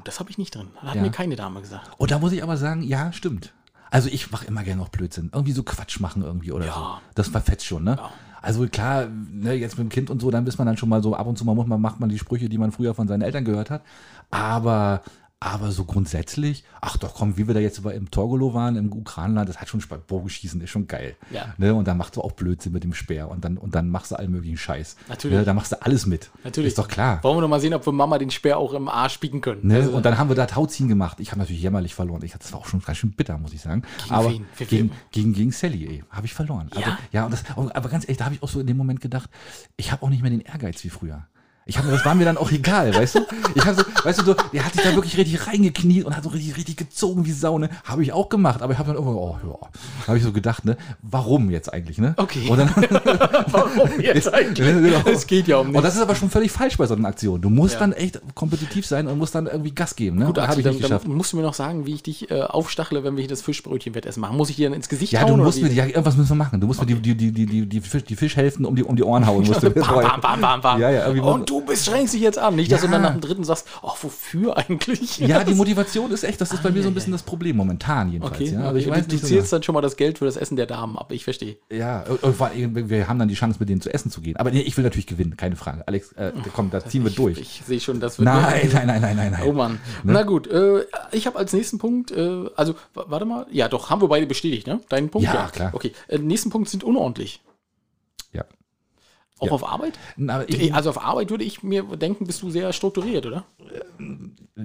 Das habe ich nicht drin. Hat Ja. mir keine Dame gesagt. Und da muss ich aber sagen, ja, stimmt. Also ich mache immer gerne noch Blödsinn. Irgendwie so Quatsch machen irgendwie oder Ja. so. Das war fett schon, ne? Ja. Also klar, ne, jetzt mit dem Kind und so, dann ist man dann schon mal so, ab und zu mal macht man die Sprüche, die man früher von seinen Eltern gehört hat. Aber, aber so grundsätzlich, ach doch komm, wie wir da jetzt über im Torgolo waren, im Ukrainland, das hat schon Spaß. Bogenschießen ist schon geil. Ja. Ne? Und dann machst du auch Blödsinn mit dem Speer und dann, und dann machst du allen möglichen Scheiß. Natürlich. Ne? Da machst du alles mit. Natürlich. Ist doch klar. Wollen wir noch mal sehen, ob wir Mama den Speer auch im Arsch spieken können. Ne? Also, und dann haben wir da Tauziehen gemacht. Ich habe natürlich jämmerlich verloren. Ich, das war auch schon ganz schön bitter, muss ich sagen. Gegen aber wen? Für gegen, wen? gegen, gegen Sally, ey, habe ich verloren. Also, Ja? ja, und das, aber ganz ehrlich, da habe ich auch so in dem Moment gedacht, ich habe auch nicht mehr den Ehrgeiz wie früher. Ich habe das war mir dann auch egal, weißt du? Ich habe so, weißt du, so, der hat sich da wirklich richtig reingekniet und hat so richtig, richtig gezogen wie Sau, ne? Habe ich auch gemacht, aber ich habe dann irgendwo, oh ja, habe ich so gedacht, ne? Warum jetzt eigentlich, ne? Okay. Und dann, Warum jetzt eigentlich? Genau. Es geht ja um und nichts. das ist aber schon völlig falsch bei so einer Aktion. Du musst Ja. dann echt kompetitiv sein und musst dann irgendwie Gas geben, ne? Gut, Und Axel, ich dann, nicht dann geschafft. musst du mir noch sagen, wie ich dich äh, aufstachle, wenn wir hier das Fischbrötchen-Wettessen machen. Muss ich dir dann ins Gesicht Ja, hauen? du musst mir, ja, irgendwas müssen wir machen. Du musst mir die, die, die, die, die, Fisch, die Fischhälften um die, um die Ohren hauen. Musst du Bam, bam, bam, bam, bam. Ja, ja, irgendwie Und du du bist strengst dich jetzt an. Nicht, dass Ja. du dann nach dem dritten sagst, ach, wofür eigentlich? Ja, die Motivation ist echt, das ist bei mir so ein bisschen das Problem momentan jedenfalls. Okay, ja. okay. Also ich weiß du, du nicht so zählst dann schon mal das Geld für das Essen der Damen ab. Ich verstehe. Ja, allem, wir haben dann die Chance, mit denen zu essen zu gehen. Aber nee, ich will natürlich gewinnen, keine Frage. Alex, äh, komm, da ziehen wir durch. Ich sehe schon, das wird. Nein, nein, nein, nein, nein, nein. Oh Mann. Na gut, äh, ich habe als nächsten Punkt, äh, also warte mal, ja doch, haben wir beide bestätigt, ne? Deinen Punkt? Ja, klar. Okay, äh, nächsten Punkt sind unordentlich. Ja. Auch Ja. auf Arbeit? Na, ich, Also auf Arbeit würde ich mir denken, bist du sehr strukturiert, oder?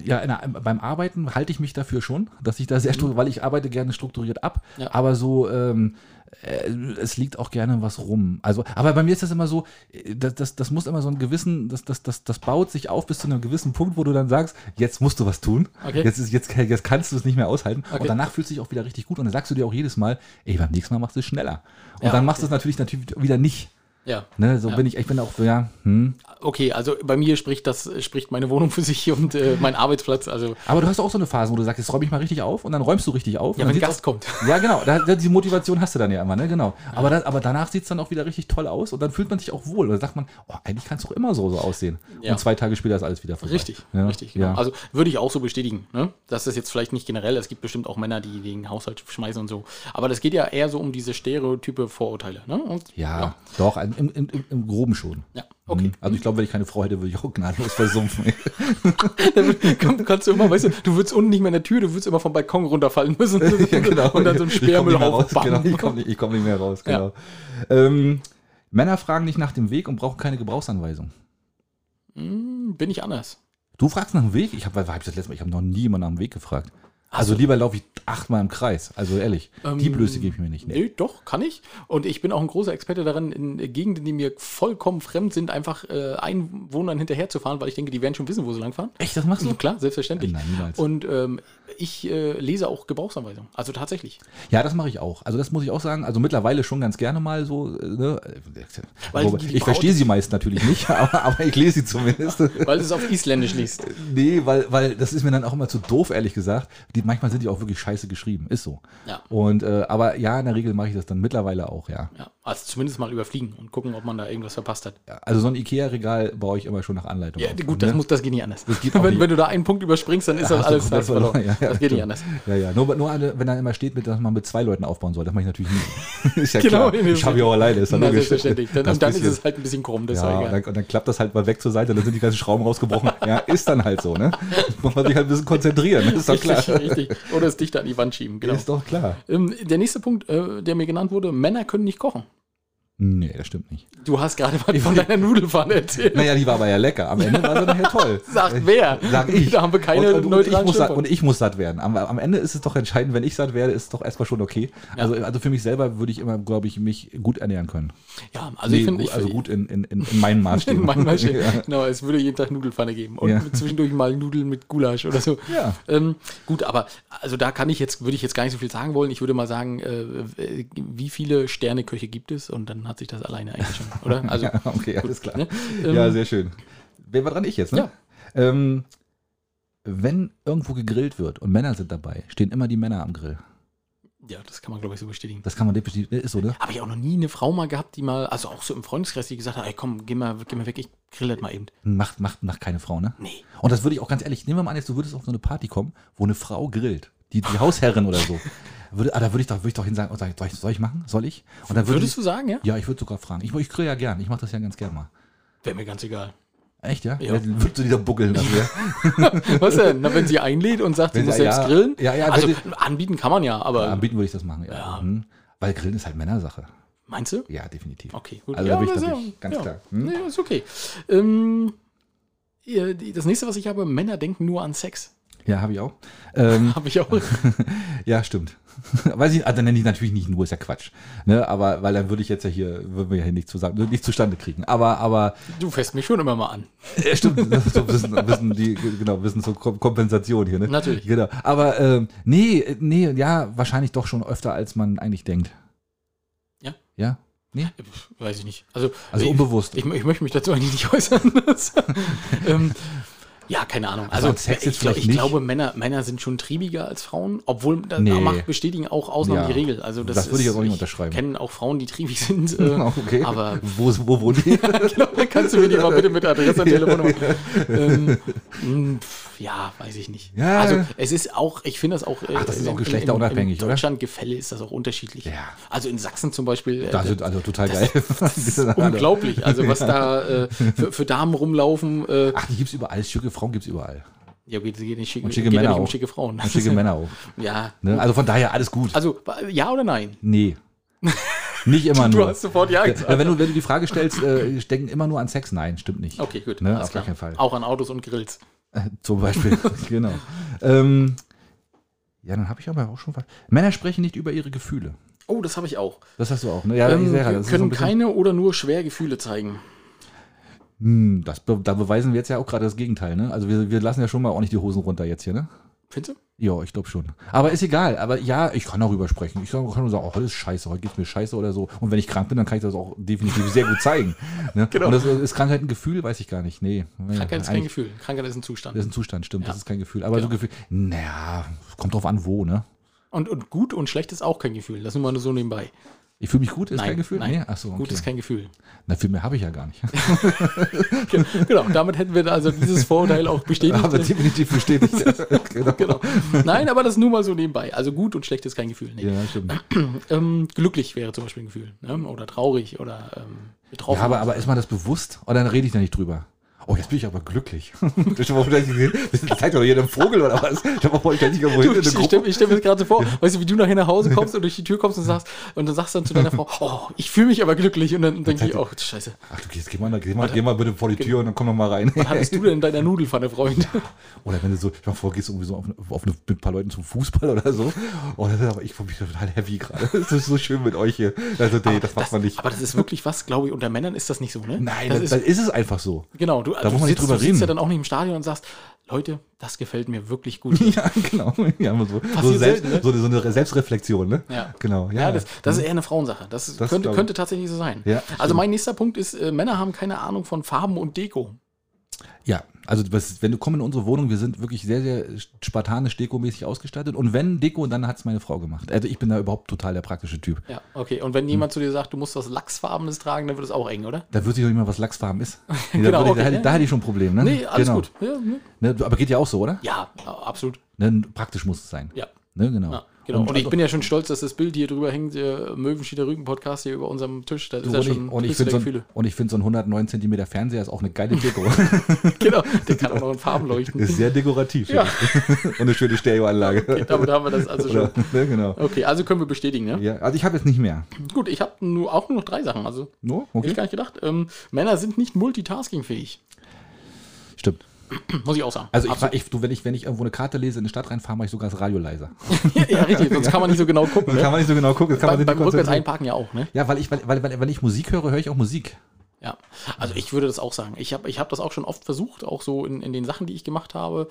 ja, in der, beim Arbeiten halte ich mich dafür schon, dass ich da sehr strukturiert, weil ich arbeite gerne strukturiert ab, Ja. aber so, ähm, äh, es liegt auch gerne was rum. Also, aber bei mir ist das immer so, äh, das, das, das muss immer so einen gewissen, das, das, das, das baut sich auf bis zu einem gewissen Punkt, wo du dann sagst, jetzt musst du was tun. Okay. Jetzt, ist, jetzt, jetzt kannst du es nicht mehr aushalten. Okay. Und danach fühlst du dich auch wieder richtig gut und dann sagst du dir auch jedes Mal, ey, beim nächsten Mal machst du es schneller. Und Ja, dann machst du okay. es natürlich, natürlich wieder nicht. Ja. Ne, so Ja. bin ich, ich bin auch, ja, hm. Okay, also bei mir spricht das, spricht meine Wohnung für sich und äh, mein Arbeitsplatz. Also Aber du hast auch so eine Phase, wo du sagst, jetzt räume ich mal richtig auf und dann räumst du richtig auf. ja, wenn Gast sieht's kommt. auch, Ja, genau. Da, da, die Motivation hast du dann ja immer, ne? Genau. Aber, dann, aber danach sieht es dann auch wieder richtig toll aus und dann fühlt man sich auch wohl. Und dann sagt man, oh, eigentlich kann es auch immer so, so aussehen. Ja. Und zwei Tage später ist alles wieder vorbei. Richtig, ja. richtig. Genau. Ja. Also würde ich auch so bestätigen. Ne? Das ist jetzt vielleicht nicht generell. Es gibt bestimmt auch Männer, die den Haushalt schmeißen und so. Aber das geht ja eher so um diese Stereotype Vorurteile. Ne? Und, ja, doch, im, im, im Groben schon. ja. Okay. Mhm. Also ich glaube, wenn ich keine Frau hätte, würde ich auch gnadenlos versumpfen. Dann kannst du immer, weißt du, du würdest unten nicht mehr in der Tür, du würdest immer vom Balkon runterfallen müssen. ja, genau. Und dann so ein komm mehr raus, genau. Ich komme nicht, ich komm nicht mehr raus, Ja. genau. Ähm, Männer fragen nicht nach dem Weg und brauchen keine Gebrauchsanweisung. Hm, Bin ich anders. Du fragst nach dem Weg? Ich habe hab das letzte Mal, ich habe noch nie jemanden nach dem Weg gefragt. Also lieber laufe ich achtmal im Kreis. Also ehrlich, die Blöße gebe ich mir nicht. Nee. Nee, doch, kann ich. Und ich bin auch ein großer Experte darin, in Gegenden, die mir vollkommen fremd sind, einfach äh, Einwohnern hinterher zu fahren, weil ich denke, die werden schon wissen, wo sie langfahren. Echt, das machst du? Klar, selbstverständlich. Nein, niemals. Und ähm, ich äh, lese auch Gebrauchsanweisungen. Also tatsächlich. Ja, das mache ich auch. Also das muss ich auch sagen. Also mittlerweile schon ganz gerne mal so. äh, Ne? Die ich verstehe sie meist natürlich nicht, aber, aber ich lese sie zumindest. Weil du es auf Isländisch liest. Nee, weil, weil das ist mir dann auch immer zu doof, ehrlich gesagt. Die, manchmal sind die auch wirklich scheiße geschrieben. Ist so. Ja. Und, äh, aber ja, in der Regel mache ich das dann mittlerweile auch, ja. Ja, also zumindest mal überfliegen und gucken, ob man da irgendwas verpasst hat. Ja, Also so ein Ikea-Regal baue ich immer schon nach Anleitung. Ja, gut, das, ne? muss, das geht nicht anders. geht auch wenn, nicht. wenn du da einen Punkt überspringst, dann ist das Hast du alles Zeit verloren. Ja, ja, das geht nicht anders. Ja, ja. Nur, nur eine, wenn da immer steht, dass man mit zwei Leuten aufbauen soll, das mache ich natürlich nie. ist ja Genau, klar. Ich habe ja auch alleine, ist ja Na, logisch. selbstverständlich. Dann, Das und dann ist bisschen- es halt ein bisschen krumm, das ist ja, ja und dann, und dann klappt das halt mal weg zur Seite, dann sind die ganzen Schrauben rausgebrochen. ja, ist dann halt so, ne? Muss man sich halt ein bisschen konzentrieren, ist doch klar. Richtig, richtig. Oder es dicht an die Wand schieben, genau. Ist doch klar. Ähm, der nächste Punkt, äh, der mir genannt wurde, Männer können nicht kochen. Nee, das stimmt nicht. Du hast gerade was von deiner Nudelpfanne erzählt. Naja, die war aber ja lecker. Am Ende war sie nachher toll. Sagt wer? Sag ich. Da haben wir keine und, und, und, ich muss satt, und ich muss satt werden. Am, am Ende ist es doch entscheidend, wenn ich satt werde, ist es doch erstmal schon okay. Also, also für mich selber würde ich immer, glaube ich, mich gut ernähren können. Ja, also ich Nee, finde, gut, ich also gut in, in, in, in meinen Maßstäben. In meinem Beispiel. ja. Genau, es würde jeden Tag Nudelpfanne geben und Ja. zwischendurch mal Nudeln mit Gulasch oder so. Ja. Ähm, gut, aber also da kann ich jetzt, würde ich jetzt gar nicht so viel sagen wollen. Ich würde mal sagen, äh, wie viele Sterneköche gibt es? Und dann hat sich das alleine eigentlich schon, oder? Also ja, okay, alles klar. ne? ja, Ähm, sehr schön. Wer war dran? Ich jetzt, ne? Ja. Ähm, wenn irgendwo gegrillt wird und Männer sind dabei, stehen immer die Männer am Grill. ja, das kann man glaube ich so bestätigen. Das kann man definitiv, ist so, ne? Habe ich auch noch nie eine Frau mal gehabt, die mal, also auch so im Freundeskreis, die gesagt hat, ey komm, geh mal, geh mal weg, ich grill das mal eben. Macht, macht, macht keine Frau, ne? Nee. Und das würde ich auch ganz ehrlich, nehmen wir mal an, jetzt, du würdest auf so eine Party kommen, wo eine Frau grillt. Die, die Hausherrin oder so. Würde, ah, da würde ich doch, würde ich doch hin sagen, oh, soll ich, soll ich- machen? Soll ich? Und dann würde Würdest ich, du sagen, ja? Ja, ich würde sogar fragen. Ich, ich grill ja gern. Ich mache das ja ganz gern mal. Wäre mir ganz egal. Echt, ja? Ja. Würdest du die da buckeln dafür? Was denn? Na, wenn sie einlädt und sagt, sie Wenn muss sie- selbst ja, grillen? ja, ja, also wenn anbieten kann man ja, aber Ja, anbieten würde ich das machen, ja. Ja. Mhm. Weil Grillen ist halt Männersache. meinst du? Ja, definitiv. Okay, gut. Also bin ich, ja- ich ganz ja. klar. Hm? Nee, ist okay. Ähm, ja, das nächste, was ich habe, Männer denken nur an Sex. Ja, habe ich auch. Ähm, Habe ich auch. ja, stimmt. Weiß ich, also nenne ich natürlich nicht nur, ist ja Quatsch. Ne? Aber weil dann würde ich jetzt ja hier, würden wir ja hier nicht, zusammen, nicht zustande kriegen. Aber, aber Du fässt mich schon immer mal an. Ja, stimmt, so wissen, wissen die, genau, wissen zur Kom- Kompensation hier, ne? Natürlich. Genau. Aber ähm, nee, nee, ja, wahrscheinlich doch schon öfter, als man eigentlich denkt. Ja? Ja? Nee? Pff, Weiß ich nicht. Also, Also ich, unbewusst. Ich, ich möchte mich dazu eigentlich nicht äußern. ähm, Ja, keine Ahnung. Also Also, ich, glaub, ich glaube, Männer, Männer sind schon triebiger als Frauen, obwohl da Nee. macht bestätigen auch Ausnahmen Ja. die Regel. Also das, Das würde ich auch nicht unterschreiben. Ich kenne auch Frauen, die triebig sind. Äh, okay. Aber wo, wo wohnen die? genau, kannst du mir die mal bitte mit Adresse und Telefonnummer. ähm, mh, pf, ja, weiß ich nicht. Ja. Also es ist auch, ich finde das auch. äh, Ach, das ist auch geschlechterunabhängig, in? In Deutschland Gefälle ist das auch unterschiedlich. Ja. Also in Sachsen zum Beispiel. äh, Da sind also total geil. Unglaublich, also was da äh, für, für Damen rumlaufen. Äh, Ach, die gibt's überall. Schicke Frauen gibt's überall. ja, geht, geht nicht schicke, Und schicke geht ja Männer nicht um auch. schicke Frauen. Und schicke Männer auch. Ja. Ne? Also von daher alles gut. Also ja oder nein? Nee. Nicht immer Du nur. hast sofort ja gesagt. Ja, wenn, du, wenn du die Frage stellst, äh, denken immer nur an Sex? Nein, stimmt nicht. Okay, gut. Ne, auf gar keinen Fall. Auch an Autos und Grills. Zum Beispiel. genau. Ähm, ja, dann habe ich aber auch schon was. Männer sprechen nicht über ihre Gefühle. Oh, das habe ich auch. Das hast du auch, ne? Ja, ähm, sehe, wir so können bisschen, keine oder nur schwer Gefühle zeigen. hm, das, da beweisen wir jetzt ja auch gerade das Gegenteil, ne? Also wir, wir lassen ja schon mal auch nicht die Hosen runter jetzt hier, ne? Findest du? Ja, ich glaube schon. Aber ist egal. Aber ja, ich kann darüber sprechen. Ich kann nur sagen, oh, heute ist scheiße, heute geht's mir scheiße oder so. Und wenn ich krank bin, dann kann ich das auch definitiv sehr gut zeigen. Ne? Genau. Und das ist Krankheit ein Gefühl, weiß ich gar nicht. Nee. Krankheit ist kein Gefühl. Krankheit ist ein Zustand. Das ist ein Zustand, stimmt. Das Ja. ist kein Gefühl. Aber so Genau. Gefühl, naja, kommt drauf an, wo, ne? Und, und gut und schlecht ist auch kein Gefühl. Das nur mal nur so nebenbei. Ich fühle mich gut, ist Nein, kein Gefühl? nein. Nee? Achso, okay. Gut ist kein Gefühl. Na, viel mehr habe ich ja gar nicht. genau, damit hätten wir also dieses Vorurteil auch bestätigt. Aber definitiv bestätigt. genau. genau. Nein, aber das nur mal so nebenbei. Also gut und schlecht ist kein Gefühl. Nee. Ja, stimmt. Ähm, glücklich wäre zum Beispiel ein Gefühl. Ne? Oder traurig oder ähm, betroffen. Ja, aber, aber ist man das bewusst? Oder dann rede ich da nicht drüber? Oh, jetzt bin ich aber glücklich. das zeigt doch jedem Vogel oder was? Ich habe auch nicht irgendwo Du, ich stelle stell mir das gerade so vor, weißt du, wie du nachher nach Hause kommst und durch die Tür kommst und sagst, und dann sagst du dann zu deiner Frau, oh, ich fühle mich aber glücklich. Und dann denke ich, oh, scheiße, Ach, du gehst, geh mal, geh mal, geh mal bitte vor die Tür und dann komm noch mal rein. was hattest du denn in deiner Nudelfanne, Freund? Oder wenn du so, ich mal vor, gehst irgendwie so auf, auf eine, mit ein paar Leuten zum Fußball oder so. Oh, das ist aber ich fühle mich total heavy gerade. Das ist so schön mit euch hier. Also, nee, das macht man nicht. Aber das ist wirklich was, glaube ich, unter Männern ist das nicht so, ne? Nein, das das, ist, dann ist es einfach so. genau, du, da du, muss man sitzt, drüber du sitzt ja dann auch nicht im Stadion und sagst, Leute, das gefällt mir wirklich gut. Ja, genau. Ja, so, so, selbst, ne? so, eine- so eine Selbstreflexion, ne? Ja. Genau. Ja, das, das ist eher eine Frauensache. Das, Das könnte, könnte tatsächlich so sein. Ja, also stimmt. mein nächster Punkt ist, äh, Männer haben keine Ahnung von Farben und Deko. Ja, also was, wenn du kommst in unsere Wohnung, wir sind wirklich sehr, sehr spartanisch dekomäßig ausgestattet. Und wenn Deko, dann hat es meine Frau gemacht. Also ich bin da überhaupt total der praktische Typ. Ja, okay. Und wenn jemand zu dir sagt, du musst was Lachsfarbenes tragen, dann wird es auch eng, oder? Da wüsste ich doch nicht mal, was Lachsfarben ist. Genau, da, würde ich, okay, da, hätte- ja. da hätte ich schon ein Problem, ne? Nee, alles Genau. gut. Ja, ne? Ne, aber geht ja auch so, oder? ja, absolut. Ne, praktisch muss es sein. Ja. Ne, genau. Ja, genau. Und, ich also- bin ja schon stolz, dass das Bild hier drüber hängt, der Möwenschieder Rügen Podcast hier über unserem Tisch. Das ist ja und, schon und, ich so, ein- und ich finde so ein 109 cm Fernseher ist auch eine geile Deko. Genau, der kann auch noch in Farben leuchten. ist sehr dekorativ. Ja. und eine schöne Stereoanlage. Okay, damit haben wir das also schon. Oder, ne, genau. Okay, also können wir bestätigen, ne? Ja, also ich habe jetzt nicht mehr. Gut, ich habe nur, auch nur noch drei Sachen. Also, hätte Okay. ich gar nicht gedacht. Ähm, Männer sind nicht multitaskingfähig. Muss ich auch sagen. Also ich, ich, du, wenn ich, wenn ich irgendwo eine Karte lese, in die Stadt reinfahre, mache ich sogar das Radio leiser. ja, richtig, sonst kann man nicht so genau gucken. Dann Ne? kann man nicht so genau gucken. das Kann man Beim, Rückwärts einparken ja auch, ne? Ja, weil ich, weil, weil, weil, wenn ich Musik höre, höre ich auch Musik. Ja, also ich würde das auch sagen. Ich habe ich hab das auch schon oft versucht, auch so in, in den Sachen, die ich gemacht habe.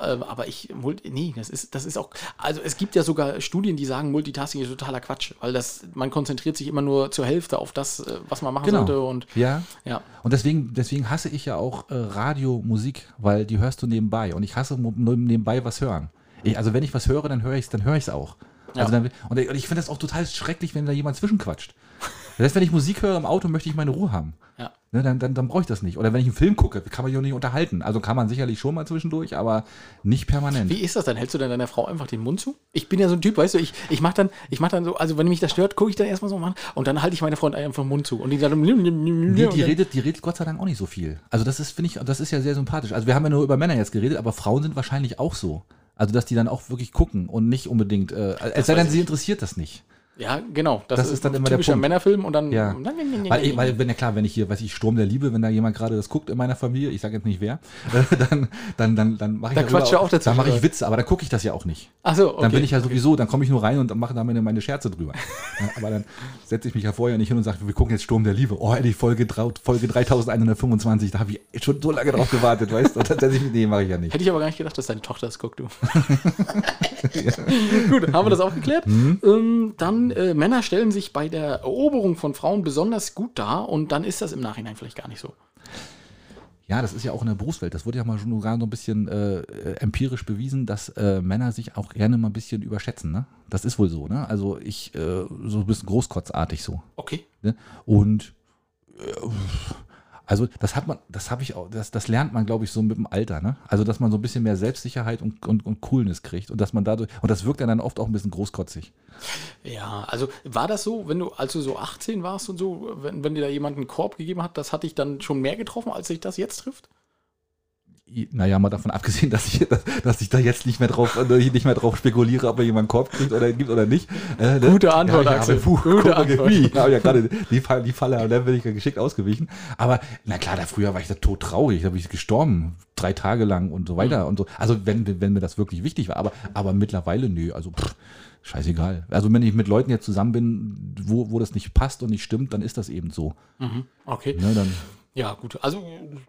Ähm, aber ich, nee, das ist, das ist auch, also es gibt ja sogar Studien, die sagen, Multitasking ist totaler Quatsch, weil das, man konzentriert sich immer nur zur Hälfte auf das, äh, was man machen sollte und ja. ja. Und deswegen, deswegen hasse ich ja auch äh, Radiomusik, weil die hörst du nebenbei. Und ich hasse nebenbei was hören. Ich, also wenn ich was höre, dann höre ich es, dann höre ich es auch. Also Ja. dann, und ich, und ich finde das auch total schrecklich, wenn da jemand zwischenquatscht. Das heißt, wenn ich Musik höre im Auto, möchte ich meine Ruhe haben. Ja. Ne, dann dann, dann brauche ich das nicht. Oder wenn ich einen Film gucke, kann man sich auch nicht unterhalten. Also kann man sicherlich schon mal zwischendurch, aber nicht permanent. Wie ist das dann? Hältst du dann deiner Frau einfach den Mund zu? Ich bin ja so ein Typ, weißt du, ich, ich mach dann, ich mach dann so, also wenn mich das stört, gucke ich dann erstmal so an und dann halte ich meine Freundin einfach den Mund zu. Und die sagt, Nee, nee, die redet, die redet Gott sei Dank auch nicht so viel. Also das ist, finde ich, das ist ja sehr sympathisch. Also wir haben ja nur über Männer jetzt geredet, aber Frauen sind wahrscheinlich auch so. Also dass die dann auch wirklich gucken und nicht unbedingt, äh, es sei denn, sie interessiert das nicht. Ja, genau. Das, Das ist dann immer der Punkt. Männerfilm und dann. Ja. Weil, weil wenn ja klar, wenn ich hier, weiß ich, Sturm der Liebe, wenn da jemand gerade das guckt in meiner Familie, ich sage jetzt nicht wer, dann, dann, dann, dann mache ich Da er auch dazwischen, Dann mache ich? Witze, aber da gucke ich das ja auch nicht. Achso, okay. Dann bin ich ja sowieso, dann komme ich nur rein und mache da meine, meine Scherze drüber. ja, aber dann setze ich mich ja vorher nicht hin und sage, wir gucken jetzt Sturm der Liebe. Oh, die Folge, Folge 3125, da habe ich schon so lange drauf gewartet, weißt du? Und dann setze ich mich, nee, mache ich ja nicht. Hätte ich aber gar nicht gedacht, dass deine Tochter das guckt, du. Gut, haben wir das auch geklärt. Mhm. Ähm, dann, äh, Männer stellen sich bei der Eroberung von Frauen besonders gut dar und dann ist das im Nachhinein vielleicht gar nicht so. Ja, das ist ja auch in der Berufswelt. Das wurde ja mal schon sogar so ein bisschen äh, empirisch bewiesen, dass äh, Männer sich auch gerne mal ein bisschen überschätzen. Ne? Das ist wohl so. Ne? Also ich, äh, so ein bisschen großkotzartig so. Okay. Ne? Und äh, also das hat man, das habe ich auch, das, das lernt man, glaube ich, so mit dem Alter, ne? Also dass man so ein bisschen mehr Selbstsicherheit und, und, und Coolness kriegt und dass man dadurch, und das wirkt dann oft auch ein bisschen großkotzig. Ja, also war das so, wenn du, als du so 18 warst und so, wenn, wenn dir da jemand einen Korb gegeben hat, das hat dich dann schon mehr getroffen, als sich das jetzt trifft? Naja, mal davon abgesehen, dass ich, dass ich da jetzt nicht mehr drauf, äh, nicht mehr drauf spekuliere, ob er jemanden Korb kriegt oder gibt oder nicht. Äh, ne? Gute Antwort, ja, ja, Axel. Puh, Gute guck, Antwort. Wie, habe ja gerade die, Fall- die Falle, da bin ich ja geschickt ausgewichen. Aber na klar, da früher war ich da tot traurig, da bin ich gestorben, drei Tage lang und so weiter und so. Also wenn, wenn mir das wirklich wichtig war, aber, aber mittlerweile nö, also pff, scheißegal. Also wenn ich mit Leuten jetzt zusammen bin, wo, wo das nicht passt und nicht stimmt, dann ist das eben so. Okay. Ne, dann, Ja, gut. Also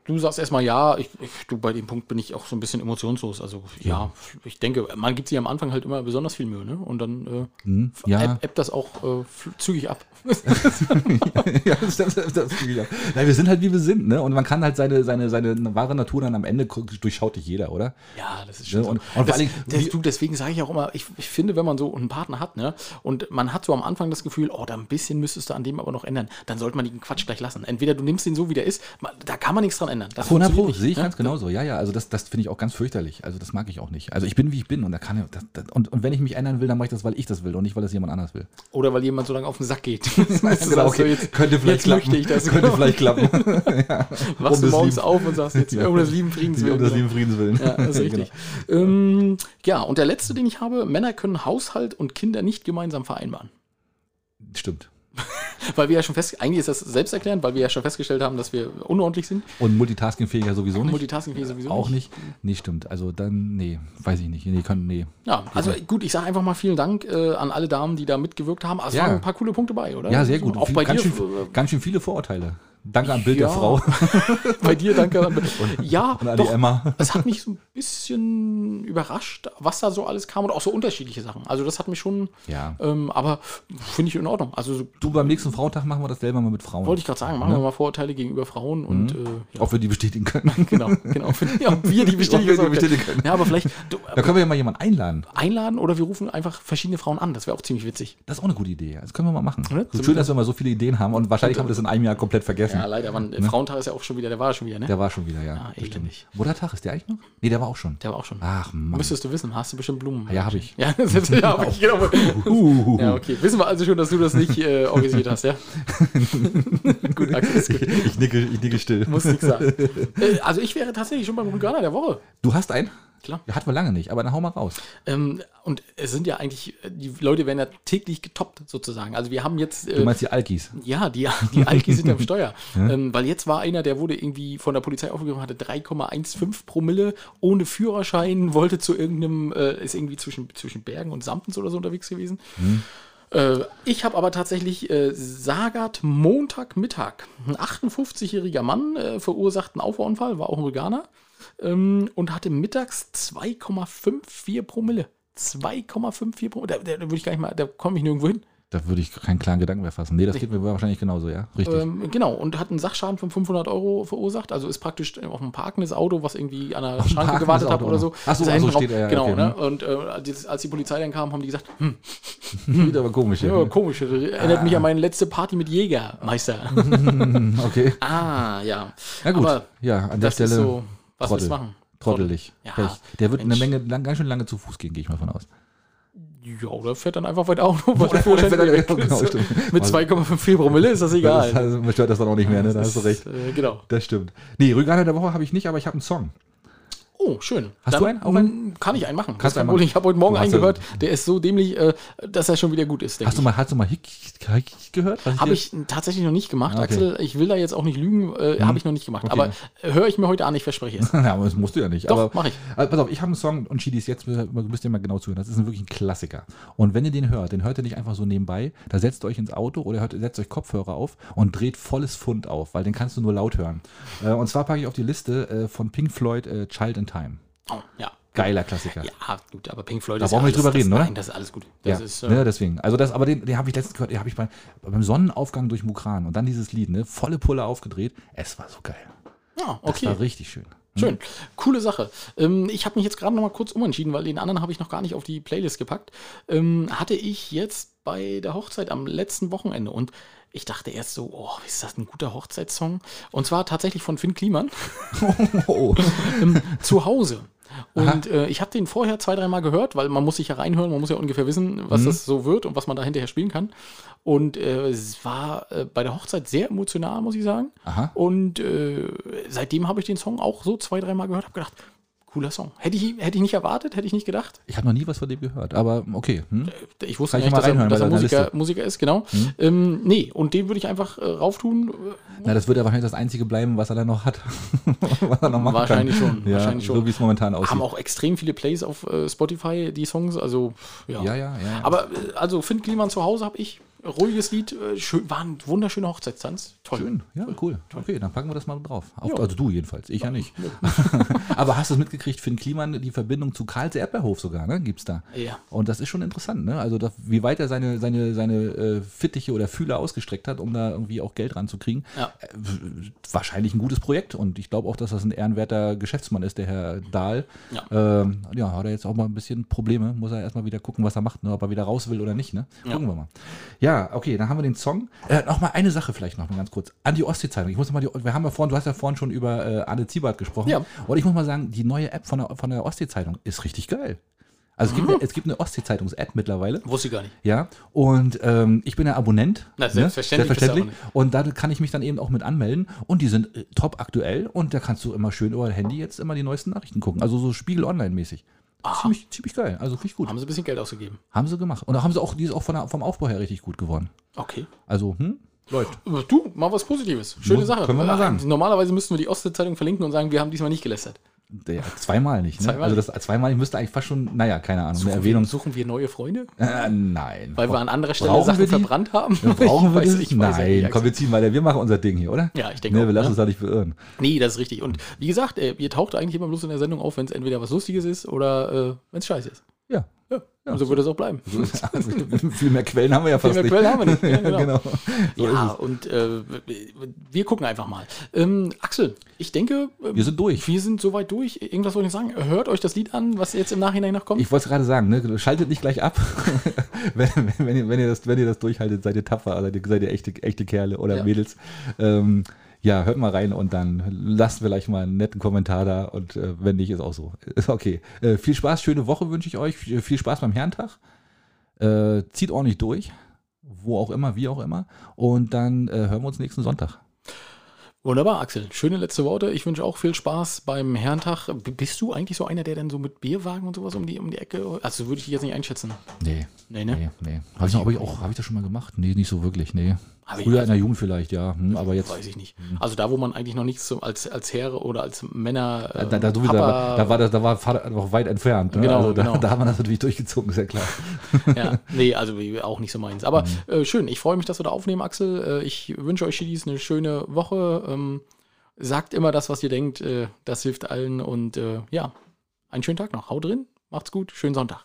du sagst erstmal ja, ich, ich, du bei dem Punkt bin ich auch so ein bisschen emotionslos. Also ja, ich denke, man gibt sich am Anfang halt immer besonders viel Mühe, ne? Und dann äh, hm, ja. ebbt ebbt das auch äh, zügig ab. ja, das, das, das, das, ja. Nein, wir sind halt wie wir sind, ne? Und man kann halt seine, seine, seine wahre Natur dann am Ende durchschaut dich jeder, oder? Ja, das ist schon Ja, so. und- und vor das, Dingen, das, du, deswegen sage ich auch immer, ich, ich finde, wenn man so einen Partner hat, ne, und man hat so am Anfang das Gefühl, oh, da ein bisschen müsstest du an dem aber noch ändern, dann sollte man den Quatsch gleich lassen. Entweder du nimmst ihn so, wie der ist, man, da kann man nichts dran ändern. Das 100 Pro, sehe ich nicht, ganz genauso. Ja, ja, also das, das finde ich auch ganz fürchterlich. Also das mag ich auch nicht. Also ich bin, wie ich bin und da kann ich, das, das, und, und wenn ich mich ändern will, dann mache ich das, weil ich das will und nicht, weil das jemand anders will. Oder weil jemand so lange auf den Sack geht. Genau, okay. jetzt, Könnte vielleicht jetzt möchte ich das. Könnte vielleicht klappen. Wachst du morgens lieben- auf und sagst jetzt, um des lieben Friedens um willen. des genau. lieben Friedens willen. Ja, das ist richtig. ähm, ja, und der letzte, den ich habe, Männer können Haushalt und Kinder nicht gemeinsam vereinbaren. Stimmt. Weil wir ja schon fest, eigentlich ist das selbsterklärend, weil wir ja schon festgestellt haben, dass wir unordentlich sind. Und multitaskingfähiger sowieso nicht. Multitasking sowieso auch nicht. Nee, stimmt. Also dann, nee, weiß ich nicht. Nee, kann, nee. Ja, also gut, ich sage einfach mal vielen Dank äh, an alle Damen, die da mitgewirkt haben. Also es Ja. waren ein paar coole Punkte bei, oder? Ja, sehr gut. Auch Viel- bei ganz, dir, schön, ganz schön viele Vorurteile. Danke am Bild Ja. der Frau bei dir, danke. An, ja, und an die doch. Emma. Es hat mich so ein bisschen überrascht, was da so alles kam und auch so unterschiedliche Sachen. Also das hat mich schon, Ja. ähm, aber finde ich in Ordnung. Also so, Du, beim nächsten Frauentag machen wir das selber mal mit Frauen. wollte ich gerade sagen, machen wir mal Vorurteile gegenüber Frauen und äh, ja, Ob wir die bestätigen können. genau, genau. Ja, ob wir die bestätigen, wir die bestätigen können. Ja, aber vielleicht du, Da können wir ja mal jemanden einladen. einladen oder wir rufen einfach verschiedene Frauen an. Das wäre auch ziemlich witzig. Das ist auch eine gute Idee. Das können wir mal machen. Ne? So schön, dass wir mal so viele Ideen haben und wahrscheinlich haben wir das in einem Jahr komplett vergessen. Ja, leider. Man, Frauentag ist ja auch schon wieder, der war schon wieder, ne? Der war schon wieder, ja. Ah, elendig. Muttertag ist der eigentlich noch? Nee, der war auch schon. Der war auch schon. Ach Mann. Müsstest du wissen, hast du bestimmt Blumen. Ja, habe ich. Ja, das ist, ja, hab ich, genau. Ja, okay. Wissen wir also schon, dass du das nicht äh, organisiert hast, ja? gut, Axel, ist gut. ich, nicke, ich nicke still. Muss nichts sagen. Äh, also ich wäre tatsächlich schon beim Rüganer der Woche. Du hast einen? Klar. Ja, hatten wir lange nicht, aber dann hau mal raus. Ähm, und es sind ja eigentlich, die Leute werden ja täglich getoppt sozusagen. Also wir haben jetzt. Du Äh, meinst die Alkis? ja, die, die Alkis sind am Steuer. Ähm, weil jetzt war einer, der wurde irgendwie von der Polizei aufgegriffen, hatte 3,15 Promille ohne Führerschein, wollte zu irgendeinem, äh, ist irgendwie zwischen, zwischen Bergen und Sampens oder so unterwegs gewesen. Äh, ich habe aber tatsächlich äh, Sagat Montagmittag. Ein 58-jähriger Mann äh, verursacht einen Auffahrunfall, war auch ein Veganer ähm, und hatte mittags 2,54 Promille. 2,54 Promille. Da, da, da würde ich gar nicht mal, da komme ich nirgendwo hin. Da würde ich keinen klaren Gedanken mehr fassen. Nee, das geht mir wahrscheinlich genauso, ja. Richtig. Ähm, genau, und hat einen Sachschaden von 500 Euro verursacht. Also ist praktisch auf einem parkendes Auto, was irgendwie an der Auf Schranke gewartet hat oder auch so. noch. Ach so, so steht er, ja, Genau, okay, ne? Und äh, als, die Polizei dann kam, haben die gesagt, hm, Wieder aber komisch. ja, Ja. komisch, das erinnert mich an meine letzte Party mit Jägermeister. Okay. ah, ja. Na gut. Aber ja, an der das Stelle ist so, was Trottel. willst du machen? trottelig. Ja, Pech. Der wird Mensch. eine Menge, lang, ganz schön lange zu Fuß gehen, gehe ich mal von aus. Ja, oder fährt dann einfach weit Auto, weil der Oder Führerschein fährt er- weg genau. Mit 2,54 Promille ist das egal. Das heißt, mich stört das dann auch nicht mehr, ne? Da hast du Das recht. ist, Äh, genau. Das stimmt. Nee, Rüganer der Woche habe ich nicht, aber ich habe einen Song. Oh, schön. Hast du einen? Auch einen? mm, Kann ich einen machen. Kannst ist du einen machen? Ich habe heute Morgen einen gehört, der ist so dämlich, äh, dass er schon wieder gut ist. Hast du mal, hast du mal Hick, Hick gehört? Habe ich tatsächlich noch nicht gemacht, Ah, okay. Axel. Ich will da jetzt auch nicht lügen, äh, habe ich noch nicht gemacht. Okay. Aber äh, höre ich mir heute an, ich verspreche es. ja, aber das musst du ja nicht. Doch, aber, mach ich. Also, pass auf, ich habe einen Song und Chidis jetzt, du müsst ihr mal genau zuhören. Das ist ein wirklich ein Klassiker. Und wenn ihr den hört, den hört ihr nicht einfach so nebenbei. Da setzt ihr euch ins Auto oder hört, setzt euch Kopfhörer auf und dreht volles Pfund auf, weil den kannst du nur laut hören. Äh, und zwar packe ich auf die Liste von Pink Floyd äh, Child in Time. Oh, ja. Geiler Klassiker. Ja, gut, aber Pink Floyd Da ist brauchen wir nicht alles, drüber reden, das, oder? Nein, das ist alles gut. Das ja, ist, äh, ne, deswegen. Also das, aber den, den habe ich letztens gehört, den habe ich bei, beim Sonnenaufgang durch Mukran und dann dieses Lied, ne, volle Pulle aufgedreht. Es war so geil. Ah, Das okay. war richtig schön. Schön. Coole Sache. Ähm, ich habe mich jetzt gerade noch mal kurz umentschieden, weil den anderen habe ich noch gar nicht auf die Playlist gepackt. Ähm, hatte ich jetzt bei der Hochzeit am letzten Wochenende und ich dachte erst so, oh, ist das ein guter Hochzeitssong? Und zwar tatsächlich von Finn Kliman. Oh. zu Hause. Und äh, ich habe den vorher zwei, dreimal gehört, weil man muss sich ja reinhören, man muss ja ungefähr wissen, was Mhm. das so wird und was man da hinterher spielen kann. Und äh, es war äh, bei der Hochzeit sehr emotional, muss ich sagen. Aha. Und äh, seitdem habe ich den Song auch so zwei, dreimal gehört, habe gedacht, cooler Song. Hätte ich, hätte ich nicht erwartet, hätte ich nicht gedacht. Ich habe noch nie was von dem gehört, aber okay. Hm? Ich wusste Kann ich gar nicht, mal dass er, dass er Musiker. Musiker ist, genau. Ähm, nee, und den würde ich einfach äh, rauftun. Na, das wird ja wahrscheinlich das Einzige bleiben, was er dann noch hat. was er noch machen Wahrscheinlich kann. schon, Ja, wahrscheinlich schon. So wie es momentan aussieht. Haben auch extrem viele Plays auf äh, Spotify, die Songs. Also, ja. ja, ja, ja. Aber äh, also Finn Kliman zu Hause habe ich. Ruhiges Lied, äh, schön, war ein wunderschöner Hochzeitstanz. Toll. Schön, ja, cool. Okay, dann packen wir das mal drauf. Auf, Ja. also du jedenfalls, ich ja nicht. Aber hast du es mitgekriegt, Finn Kliman, die Verbindung zu Karls Erdbeerhof sogar, ne? Gibt's da. Ja. Und das ist schon interessant, ne? Also das, wie weit er seine, seine, seine äh, Fittiche oder Fühler ausgestreckt hat, um da irgendwie auch Geld ranzukriegen. Ja. Äh, wahrscheinlich ein gutes Projekt und ich glaube auch, dass das ein ehrenwerter Geschäftsmann ist, der Herr Dahl. Ja. Ähm, ja, hat er jetzt auch mal ein bisschen Probleme, muss er erstmal wieder gucken, was er macht, ne? ob er wieder raus will oder nicht, ne? Gucken wir mal. Ja, okay, dann haben wir den Song. Äh, noch mal eine Sache vielleicht noch mal ganz kurz. An die Ostsee-Zeitung. Ich muss mal die, wir haben ja vorhin, du hast ja vorhin schon über äh, Anne Ziebert gesprochen. Ja. Und ich muss mal sagen, die neue App von der, von der Ostsee-Zeitung ist richtig geil. Also es gibt, eine- es gibt eine Ostsee-Zeitungs-App mittlerweile. Wusste ich gar nicht. Ja, und ähm, ich bin ja Abonnent. Na, selbstverständlich du selbstverständlich. Und da kann ich mich dann eben auch mit anmelden. Und die sind äh, top aktuell. Und da kannst du immer schön über dein Handy jetzt immer die neuesten Nachrichten gucken. Also so Spiegel Online-mäßig. Ziemlich, ziemlich geil. Also ich gut. Haben sie ein bisschen Geld ausgegeben. Haben sie gemacht. Und da haben sie auch, die ist auch von der, vom Aufbau her richtig gut geworden. Okay. Also, hm, läuft. Du, mal was Positives. Schöne Muss- Sache. können wir mal Äh, sagen. Normalerweise müssten wir die Ostsee-Zeitung verlinken und sagen, wir haben diesmal nicht gelästert. Der, zweimal nicht, ne? Zweimal also das zweimal ich müsste eigentlich fast schon, naja, keine Ahnung, eine Suchen Erwähnung. Wir, suchen wir neue Freunde? Äh, nein. Weil wir an anderer Stelle Brauchen Sachen die? verbrannt haben? Ja, Brauchen wir weiß- ja Nein, nicht. komm, wir ziehen weiter. Wir machen unser Ding hier, oder? Ja, ich denke Ne, auch, wir lassen ne? uns da nicht beirren. Nee, das ist richtig. Und wie gesagt, äh, ihr taucht eigentlich immer bloß in der Sendung auf, wenn es entweder was Lustiges ist oder äh, wenn es scheiße ist. Ja. Ja, und so wird es auch bleiben. So ist- also, viel mehr Quellen haben wir ja fast mehr nicht. Quellen haben wir nicht. Ja, genau. genau. So ja, und äh, wir gucken einfach mal. Ähm, Axel, ich denke, äh, Wir sind durch. wir sind soweit durch. Irgendwas wollte ich sagen. Hört euch das Lied an, was jetzt im Nachhinein noch kommt. Ich wollte es gerade sagen, ne? schaltet nicht gleich ab. wenn, wenn, wenn, ihr, wenn, ihr das, wenn ihr das durchhaltet, seid ihr tapfer, seid ihr, seid ihr echte, echte Kerle oder Ja. Mädels. Ähm, ja, hört mal rein und dann lasst vielleicht mal einen netten Kommentar da und äh, wenn nicht, ist auch so. Ist okay. Äh, viel Spaß, schöne Woche wünsche ich euch. Viel Spaß beim Herrentag. Äh, zieht ordentlich durch. Wo auch immer, wie auch immer. Und dann äh, hören wir uns nächsten Sonntag. Wunderbar, Axel. Schöne letzte Worte. Ich wünsche auch viel Spaß beim Herrentag. Bist du eigentlich so einer, der dann so mit Bierwagen und sowas um die, um die Ecke? Also würde ich dich jetzt nicht einschätzen. Nee. Nee, ne? Nee, nee. Habe ich, noch- hab ich, auch- hab ich das schon mal gemacht? Nee, nicht so wirklich, nee. Hab Früher in der Jugend vielleicht, ja. Hm, aber jetzt. Weiß ich nicht. Also da, wo man eigentlich noch nichts als, als Herr oder als Männer. äh, Da, da, sowieso, da, war- da war das, da war Vater noch weit entfernt. Ne? Genau, also da, genau. da haben wir das natürlich durchgezogen, ist ja klar. ja, nee, also auch nicht so meins. Aber Mhm. äh, schön, ich freue mich, dass wir da aufnehmen, Axel. Äh, ich wünsche euch Schiedis eine schöne Woche. Ähm, sagt immer das, was ihr denkt. Äh, das hilft allen. Und äh, ja, einen schönen Tag noch. Haut drin, macht's gut, schönen Sonntag.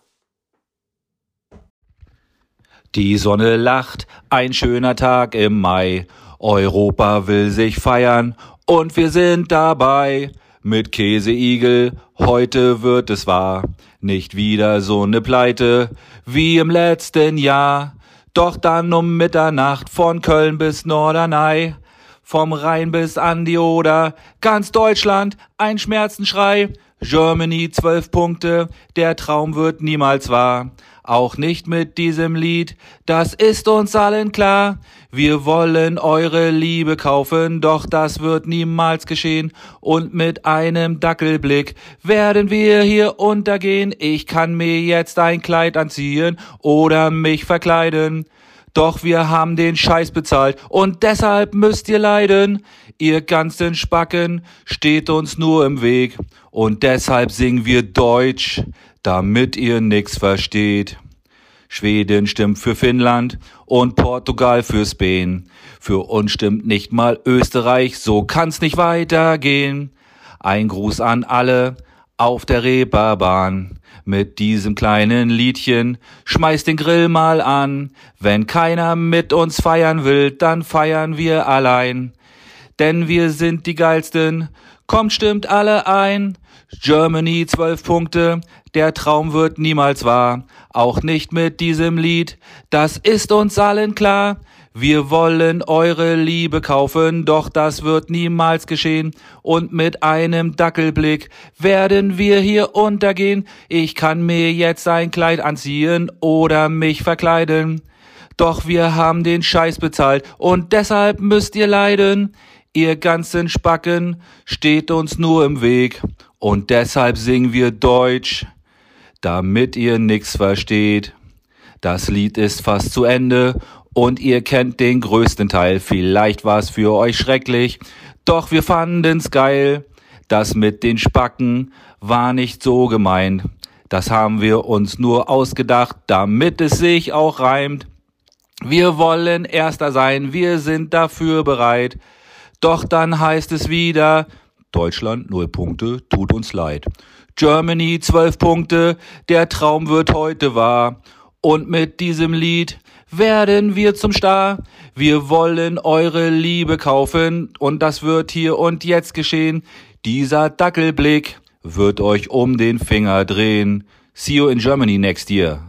Die Sonne lacht, ein schöner Tag im Mai. Europa will sich feiern und wir sind dabei. Mit Käseigel, heute wird es wahr. Nicht wieder so ne Pleite wie im letzten Jahr. Doch dann um Mitternacht von Köln bis Norderney. Vom Rhein bis an die Oder, ganz Deutschland ein Schmerzenschrei. Germany zwölf Punkte, der Traum wird niemals wahr. Auch nicht mit diesem Lied, das ist uns allen klar. Wir wollen eure Liebe kaufen, doch das wird niemals geschehen. Und mit einem Dackelblick werden wir hier untergehen. Ich kann mir jetzt ein Kleid anziehen oder mich verkleiden. Doch wir haben den Scheiß bezahlt und deshalb müsst ihr leiden. Ihr ganzen Spacken steht uns nur im Weg und deshalb singen wir Deutsch, damit ihr nix versteht. Schweden stimmt für Finnland und Portugal für Spen. Für uns stimmt nicht mal Österreich, so kann's nicht weitergehen. Ein Gruß an alle auf der Reeperbahn. Mit diesem kleinen Liedchen schmeißt den Grill mal an. Wenn keiner mit uns feiern will, dann feiern wir allein. denn wir sind die geilsten. Kommt, stimmt alle ein. Germany 12 Punkte, der Traum wird niemals wahr. Auch nicht mit diesem Lied, das ist uns allen klar. Wir wollen eure Liebe kaufen, doch das wird niemals geschehen. Und mit einem Dackelblick werden wir hier untergehen. Ich kann mir jetzt ein Kleid anziehen oder mich verkleiden. Doch wir haben den Scheiß bezahlt und deshalb müsst ihr leiden. Ihr ganzen Spacken steht uns nur im Weg und deshalb singen wir Deutsch, damit ihr nix versteht. Das Lied ist fast zu Ende und ihr kennt den größten Teil. Vielleicht war's für euch schrecklich, doch wir fanden's geil. Das mit den Spacken war nicht so gemeint. Das haben wir uns nur ausgedacht, damit es sich auch reimt. Wir wollen Erster sein, wir sind dafür bereit. Doch dann heißt es wieder, Deutschland null Punkte, tut uns leid. Germany zwölf Punkte, der Traum wird heute wahr. Und mit diesem Lied werden wir zum Star. Wir wollen eure Liebe kaufen und das wird hier und jetzt geschehen. Dieser Dackelblick wird euch um den Finger drehen. See you in Germany next year.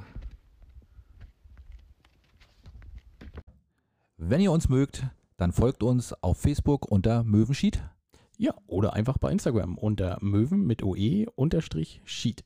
Wenn ihr uns mögt, dann folgt uns auf Facebook unter Möwenschied. Ja, oder einfach bei Instagram unter Möwen mit OE unterstrich Sheet.